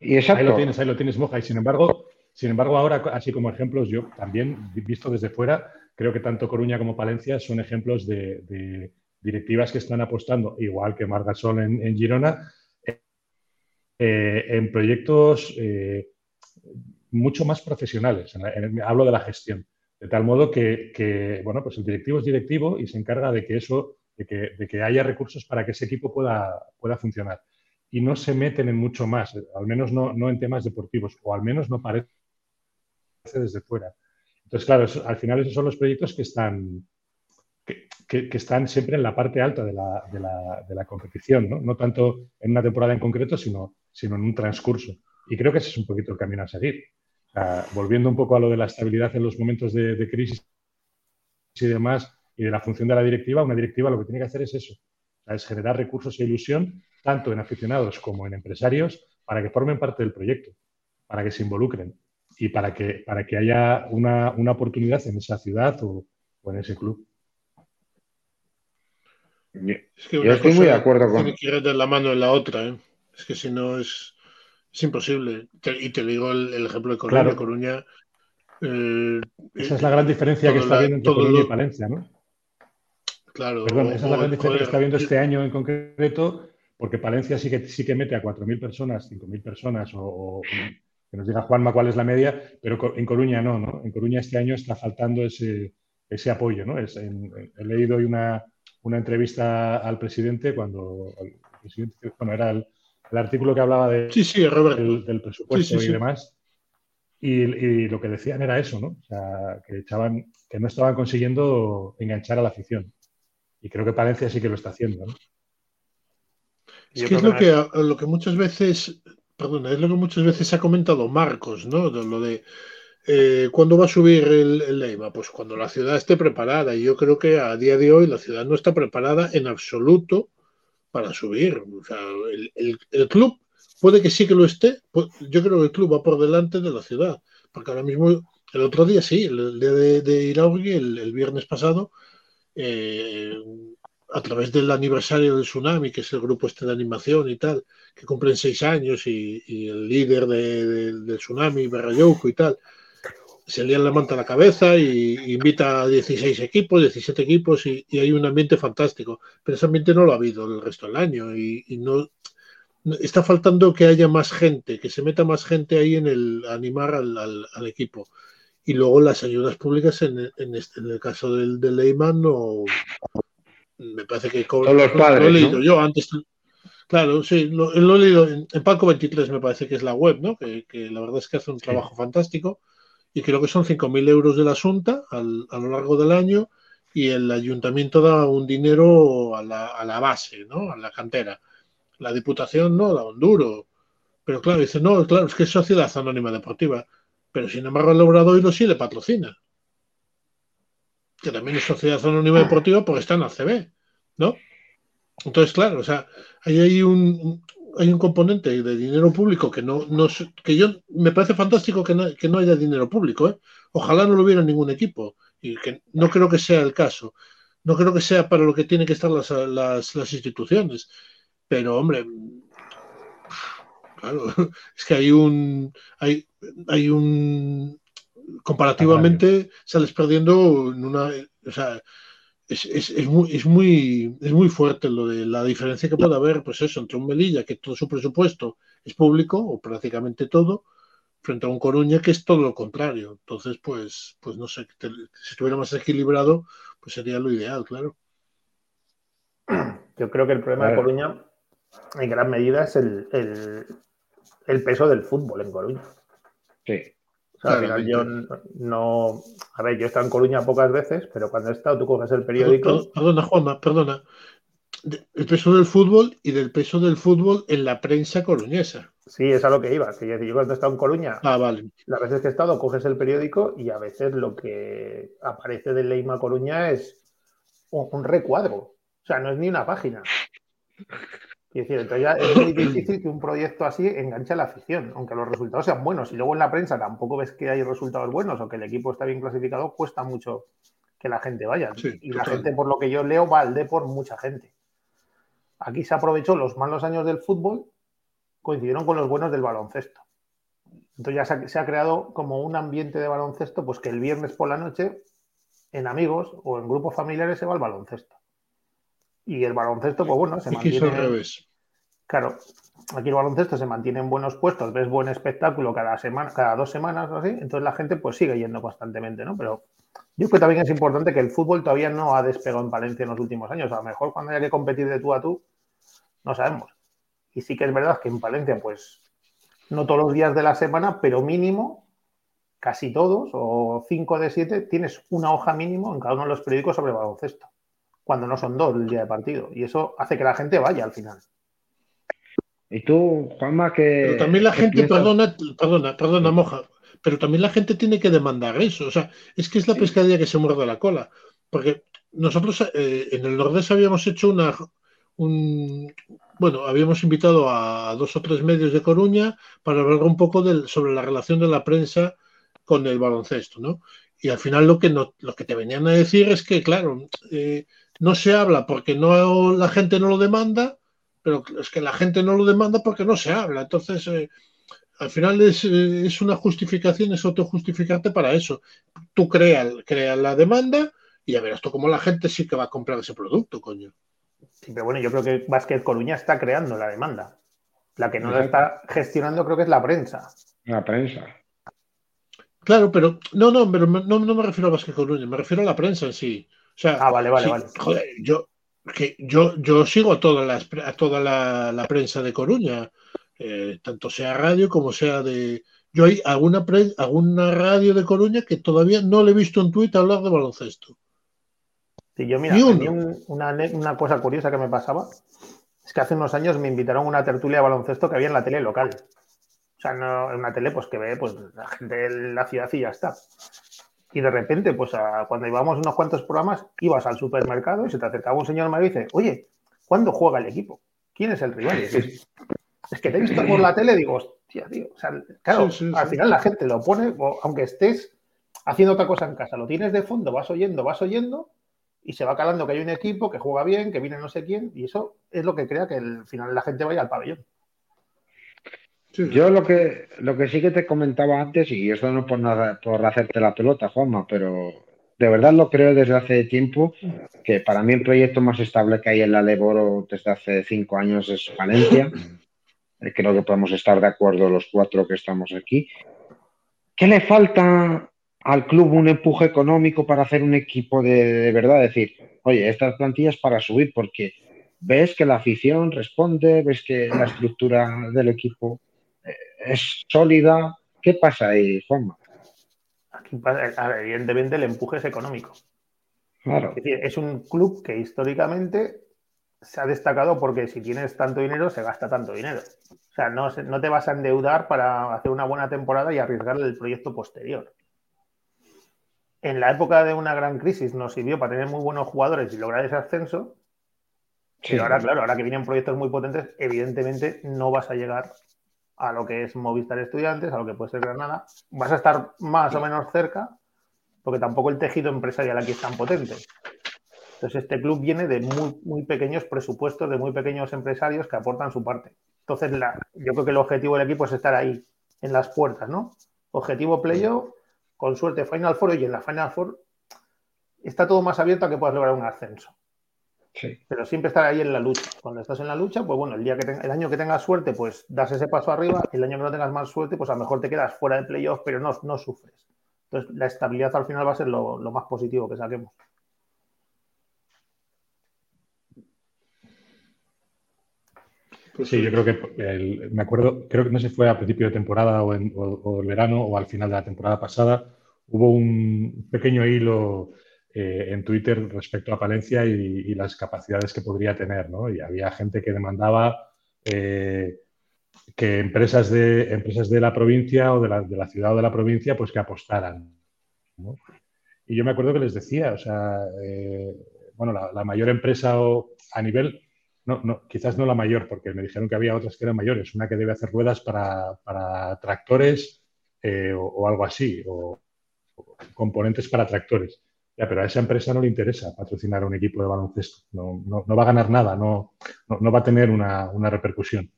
Y exacto. Ahí lo tienes, ahí lo tienes, Moja. Y sin embargo, sin embargo, ahora, así como ejemplos, yo también, visto desde fuera, creo que tanto Coruña como Palencia son ejemplos de, directivas que están apostando, igual que Margasol en, en Girona, eh, en proyectos eh, mucho más profesionales. hablo de la gestión. De tal modo que, bueno, pues el directivo es directivo y se encarga de que eso, de que, haya recursos para que ese equipo pueda, pueda funcionar. Y no se meten en mucho más, al menos no, en temas deportivos, o al menos no parece desde fuera. Entonces, claro, al final esos son los proyectos que están, que, están siempre en la parte alta de la, competición, ¿no? ¿no? tanto en una temporada en concreto, sino, sino en un transcurso. Y creo que ese es un poquito el camino a seguir volviendo un poco a lo de la estabilidad en los momentos de, crisis y demás, y de la función de la directiva, una directiva lo que tiene que hacer es eso, es generar recursos e ilusión, tanto en aficionados como en empresarios, para que formen parte del proyecto, para que se involucren y para que, para que haya una, oportunidad en esa ciudad o, en ese club. Es que Yo estoy muy de acuerdo con. Tiene que ir de la mano en la otra, ¿eh? Es que si no es. Es imposible. y te digo el, ejemplo de Coruña. Coruña eh, esa es la gran diferencia que está viendo entre Coruña y Palencia, ¿no? Claro. Perdón, esa es la gran diferencia que está viendo este año en concreto, porque Palencia sí que, sí que mete a 4.000 personas, 5.000 personas, o, que nos diga Juanma cuál es la media, pero en Coruña no, ¿no? En Coruña este año está faltando ese, ese apoyo, ¿no? Es, he leído hoy una, una entrevista al presidente cuando el presidente, bueno, era el el artículo que hablaba de, del, presupuesto y demás. Y, lo que decían era eso, ¿no? O sea, que echaban, que no estaban consiguiendo enganchar a la afición. Y creo que Palencia sí que lo está haciendo, ¿no? Es que es lo que, lo que muchas veces, perdón, es lo que muchas veces ha comentado Marcos, ¿no? De lo de eh, ¿cuándo va a subir el, el? Pues cuando la ciudad esté preparada. Y yo creo que a día de hoy la ciudad no está preparada en absoluto para subir. O sea, el, club puede que sí que lo esté. Yo creo que el club va por delante de la ciudad. Porque ahora mismo, el otro día sí, el, día de, de el, viernes pasado, eh, a través del aniversario del Tsunami, que es el grupo este de animación y tal, que cumplen seis años, y, el líder del Tsunami, Berrayouco y tal, se le la manta a la cabeza y, invita a 16 equipos, 17 equipos y, hay un ambiente fantástico. Pero ese ambiente no lo ha habido el resto del año y, no está faltando que haya más gente, que se meta más gente ahí en el animar al, equipo. Y luego las ayudas públicas en, este, en el caso del, del Leyman no me parece que con, los padres, yo antes Claro, sí, lo, he leído en, Paco 23, me parece que es la web, ¿no? Que, la verdad es que hace un trabajo fantástico y creo que son 5.000 euros de la Asunta a lo largo del año y el ayuntamiento da un dinero a la, la base, ¿no? A la cantera. La diputación no, da un. Pero claro, dice, no, claro, es que es Sociedad Anónima Deportiva. Pero sin embargo el Obradoiro sí le patrocina. Que también es Sociedad Anónima Deportiva porque está en ACB, ¿no? Entonces, claro, o sea, ahí hay un, hay un componente de dinero público que no, no que yo me parece fantástico que no, que no haya dinero público, ¿eh? Ojalá no lo hubiera ningún equipo y que no creo que sea el caso. No creo que sea para lo que tienen que estar las, las, las instituciones. Pero, hombre, claro, <laughs> es que hay un hay, hay un comparativamente sales perdiendo en una o sea, es, es, es, muy, es, muy, es muy fuerte lo de la diferencia que puede haber, pues eso, entre un Melilla, que todo su presupuesto es público, o prácticamente todo, frente a un Coruña que es todo lo contrario. Entonces, pues, pues no sé, si estuviera más equilibrado, pues sería lo ideal, claro. Yo creo que el problema de Coruña, en gran medida, es el, el, el peso del fútbol en Coruña. Sí al final yo no. A ver, yo he estado en Coruña pocas veces, pero cuando he estado, tú coges el periódico. Perdona, Juanma, perdona. El peso del fútbol y del peso del fútbol en la prensa coruñesa. Sí, es a lo que iba. Que yo, cuando he estado en Coruña, ah, vale. las veces que he estado, coges el periódico y a veces lo que aparece de Leima Coruña es un recuadro. O sea, no es ni una página. Y decir, entonces ya es muy difícil que un proyecto así enganche a la afición, aunque los resultados sean buenos. Y luego en la prensa tampoco ves que hay resultados buenos o que el equipo está bien clasificado, cuesta mucho que la gente vaya. y la gente, por lo que yo leo, va al por mucha gente. Aquí se aprovechó los malos años del fútbol, coincidieron con los buenos del baloncesto. Entonces ya se ha, se ha creado como un ambiente de baloncesto, pues que el viernes por la noche, en amigos o en grupos familiares, se va al baloncesto. Y el baloncesto, pues bueno, se mantiene. revés. Claro, aquí el baloncesto se mantiene en buenos puestos, ves buen espectáculo cada semana, cada dos semanas o así, entonces la gente pues sigue yendo constantemente, ¿no? Pero yo creo que también es importante que el fútbol todavía no ha despegado en Palencia en los últimos años. A lo mejor cuando haya que competir de tú a tú, no sabemos. Y sí que es verdad que en Palencia, pues, no todos los días de la semana, pero mínimo, casi todos, o cinco de siete, tienes una hoja mínimo en cada uno de los periódicos sobre baloncesto cuando no son dos el día de partido. Y eso hace que la gente vaya al final. Y tú, Juanma, que. Pero también la gente, perdona, perdona, perdona, moja, pero también la gente tiene que demandar eso. O sea, es que es la pescadilla que se muerde la cola. Porque nosotros eh, en el Nordés habíamos hecho una. Un, bueno, habíamos invitado a dos o tres medios de Coruña para hablar un poco sobre la relación de la prensa con el baloncesto, ¿no? Y al final lo que, no, lo que te venían a decir es que, claro, eh, no se habla porque no la gente no lo demanda, pero es que la gente no lo demanda porque no se habla. Entonces, eh, al final es, eh, es, una justificación, es autojustificarte para eso. Tú creas crea la demanda y ya verás tú cómo la gente sí que va a comprar ese producto, coño. Sí, pero bueno, yo creo que Basket Coruña está creando la demanda. La que no la está gestionando creo que es la prensa. La prensa. Claro, pero no, no, pero no, no me refiero a Basket Coruña, me refiero a la prensa en sí ah, vale, vale, vale. Joder, yo, que yo, yo sigo a toda la, toda la, prensa de Coruña, eh, tanto sea radio como sea de. Yo hay alguna, alguna radio de Coruña que todavía no le he visto en Twitter hablar de baloncesto. Sí, yo mira, una, una, cosa curiosa que me pasaba es que hace unos años me invitaron a una tertulia de baloncesto que había en la tele local. O sea, no en una tele pues que ve pues la gente de la ciudad y ya está. Y de repente, pues cuando íbamos unos cuantos programas, ibas al supermercado y se te acercaba un señor y dice, oye, ¿cuándo juega el equipo? ¿Quién es el rival? es, que te he visto por la tele, digo, hostia, tío. O sea, claro, al final la gente lo pone, aunque estés haciendo otra cosa en casa, lo tienes de fondo, vas oyendo, vas oyendo, y se va calando que hay un equipo que juega bien, que viene no sé quién, y eso es lo que crea que al final la gente vaya al pabellón. Yo lo que, lo que sí que te comentaba antes, y esto no por, nada, por hacerte la pelota, Juanma, pero de verdad lo creo desde hace tiempo, que para mí el proyecto más estable que hay en la Leboro desde hace cinco años es Valencia. Eh, creo que podemos estar de acuerdo los cuatro que estamos aquí. ¿Qué le falta al club un empuje económico para hacer un equipo de, de verdad? Decir, oye, estas plantillas para subir, porque ves que la afición responde, ves que la estructura del equipo es sólida. ¿Qué pasa ahí, Juanma? Aquí, evidentemente, el empuje es económico. Claro. Es decir, es un club que históricamente se ha destacado porque si tienes tanto dinero, se gasta tanto dinero. O sea, no, no te vas a endeudar para hacer una buena temporada y arriesgar el proyecto posterior. En la época de una gran crisis nos sirvió para tener muy buenos jugadores y lograr ese ascenso. Pero ahora, claro, ahora que vienen proyectos muy potentes, evidentemente no vas a llegar a lo que es Movistar Estudiantes, a lo que puede ser Granada. Vas a estar más o menos cerca, porque tampoco el tejido empresarial aquí es tan potente. Entonces, este club viene de muy, muy pequeños presupuestos, de muy pequeños empresarios que aportan su parte. Entonces, yo creo que el objetivo del equipo es estar ahí, en las puertas, ¿no? Objetivo playoff, con suerte Final Four, y en la Final Four está todo más abierto a que puedas lograr un ascenso. Sí. Pero siempre estar ahí en la lucha. Cuando estás en la lucha, pues bueno, el, día que el año que tengas suerte, pues das ese paso arriba, y el año que no tengas más suerte, pues a lo mejor te quedas fuera de playoff, pero no, no sufres. Entonces, la estabilidad al final va a ser lo más positivo que saquemos. Pues sí, yo creo que me acuerdo, creo que no sé si fue a principio de temporada o, en, el verano o al final de la temporada pasada, hubo un pequeño hilo eh, en Twitter respecto a Palencia y, las capacidades que podría tener, ¿no? Y había gente que demandaba eh, que empresas de, empresas de la provincia o de la, de la, ciudad o de la provincia, pues que apostaran, Y yo me acuerdo que les decía, o sea, eh, bueno, la, mayor empresa o, a nivel no, no, quizás no la mayor, porque me dijeron que había otras que eran mayores, una que debe hacer ruedas para, tractores eh, o, algo así, o, componentes para tractores. Ya, pero a esa empresa no le interesa patrocinar un equipo de baloncesto, no, va a ganar nada, no, va a tener una, repercusión.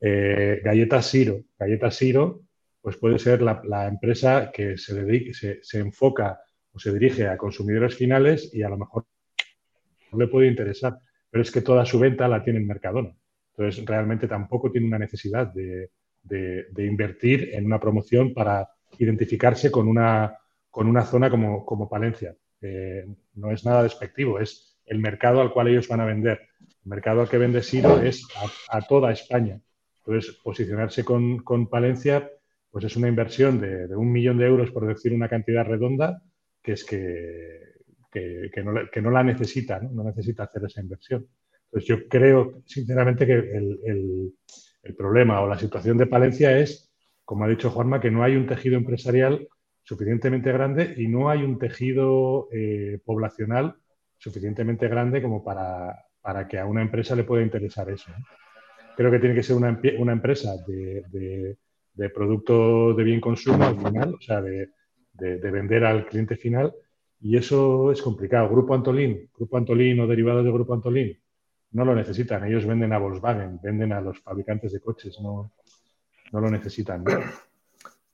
Eh, Galletas Siro, Galletas Siro, pues puede ser la, empresa que se, se, enfoca o se dirige a consumidores finales y a lo mejor no le puede interesar pero es que toda su venta la tiene en Mercadona. Entonces, realmente tampoco tiene una necesidad de, invertir en una promoción para identificarse con una, con una zona como, como Palencia. Eh, no es nada despectivo, es el mercado al cual ellos van a vender. El mercado al que vende Siro es a, toda España. Entonces, posicionarse con, con, Palencia pues es una inversión de, de, un millón de euros, por decir una cantidad redonda, que es que, que, no, la necesita, ¿no? necesita hacer esa inversión. Entonces yo creo, sinceramente, que el, problema o la situación de Palencia es, como ha dicho Juanma, que no hay un tejido empresarial suficientemente grande y no hay un tejido eh, poblacional suficientemente grande como para, que a una empresa le pueda interesar eso. Creo que tiene que ser una, empresa de, producto de bien consumo al final, o sea, de, vender al cliente final y eso es complicado. Grupo Antolín, Grupo Antolín o derivados de Grupo Antolín, no lo necesitan. Ellos venden a Volkswagen, venden a los fabricantes de coches, no, no lo necesitan.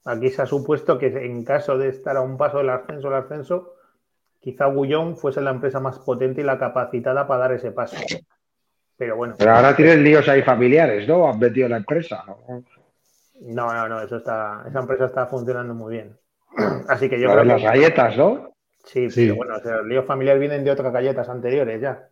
Aquí se ha supuesto que en caso de estar a un paso del ascenso, el ascenso, quizá Gullón fuese la empresa más potente y la capacitada para dar ese paso. Pero bueno. Pero ahora tienen líos ahí familiares, ¿no? Han vendido la empresa. No, no, no, eso está, esa empresa está funcionando muy bien. Así que yo creo las galletas, ¿no? Sí, sí. Pero bueno, los líos familiares vienen de otras galletas anteriores ya.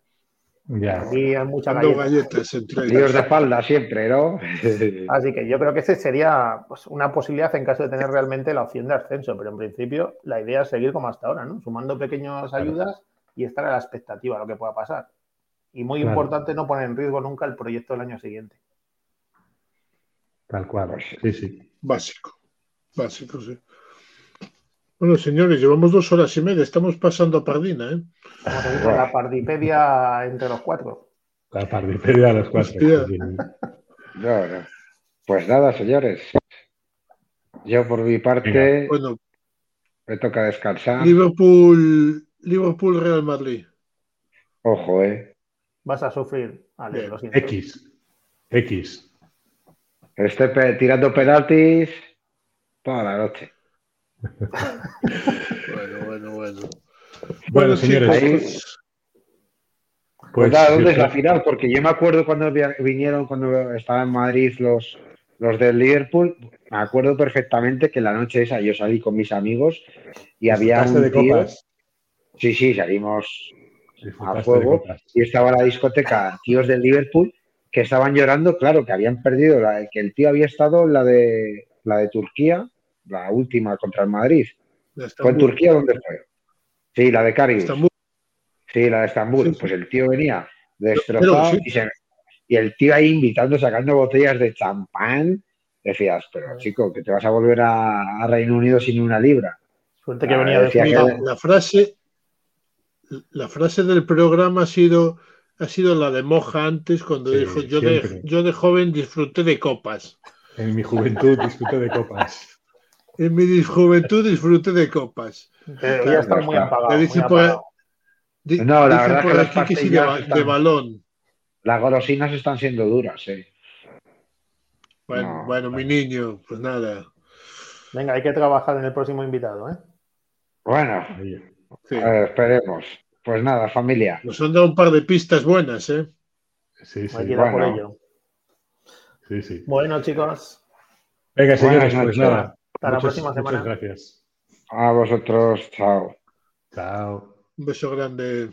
Ya. Aquí hay muchas galletas. líos de espalda siempre, ¿no? <laughs> Así que yo creo que ese sería pues, una posibilidad en caso de tener realmente la opción de ascenso, pero en principio la idea es seguir como hasta ahora, ¿no? Sumando pequeñas ayudas y estar a la expectativa de lo que pueda pasar. Y muy importante no poner en riesgo nunca el proyecto del año siguiente. Tal cual, sí, sí. Básico, básico, sí. Bueno, señores, llevamos dos horas y media. Estamos pasando a Pardina, ¿eh? La Pardipedia entre los cuatro. La Pardipedia de los cuatro. Pues nada, señores. Yo por mi parte bueno, me toca descansar. Liverpool, Liverpool Real Madrid. Ojo, eh. Vas a sufrir, X. X. Esté tirando penaltis toda la noche bueno, bueno, bueno. Bueno, señores. Pues, nada, ¿dónde es la final? Porque yo me acuerdo cuando vinieron, cuando estaba en Madrid los, los del Liverpool, me acuerdo perfectamente que la noche esa yo salí con mis amigos y había un de tío... Sí, sí, salimos a fuego y estaba la discoteca tíos del Liverpool que estaban llorando, claro, que habían perdido, la, que el tío había estado en la de, la de Turquía, la última contra el Madrid. ¿Fue en Turquía dónde fue? Sí, la de Cari. Sí, la de Estambul. Pues el tío venía destrozado y, el tío ahí invitando, sacando botellas de champán. Decías, pero chico, que te vas a volver a, Reino Unido sin una libra. Suerte que venía de La frase, la frase del programa ha sido ha sido la de Moja antes cuando dijo yo de, yo de joven disfruté de copas. En mi juventud disfruté de copas. En mi juventud disfruté de copas. Pero ya está muy apagado. no, la verdad que las que de, balón. Las golosinas están siendo duras, eh. Bueno, bueno, mi niño, pues nada. Venga, hay que trabajar en el próximo invitado, ¿eh? Bueno, esperemos. Pues nada, familia. Nos han dado un par de pistas buenas, ¿eh? Sí, sí. Hay por ello. Sí, sí. Bueno, chicos. Venga, señores, pues nada. Hasta la próxima semana. Muchas gracias. A vosotros, chao. Chao. Un beso grande.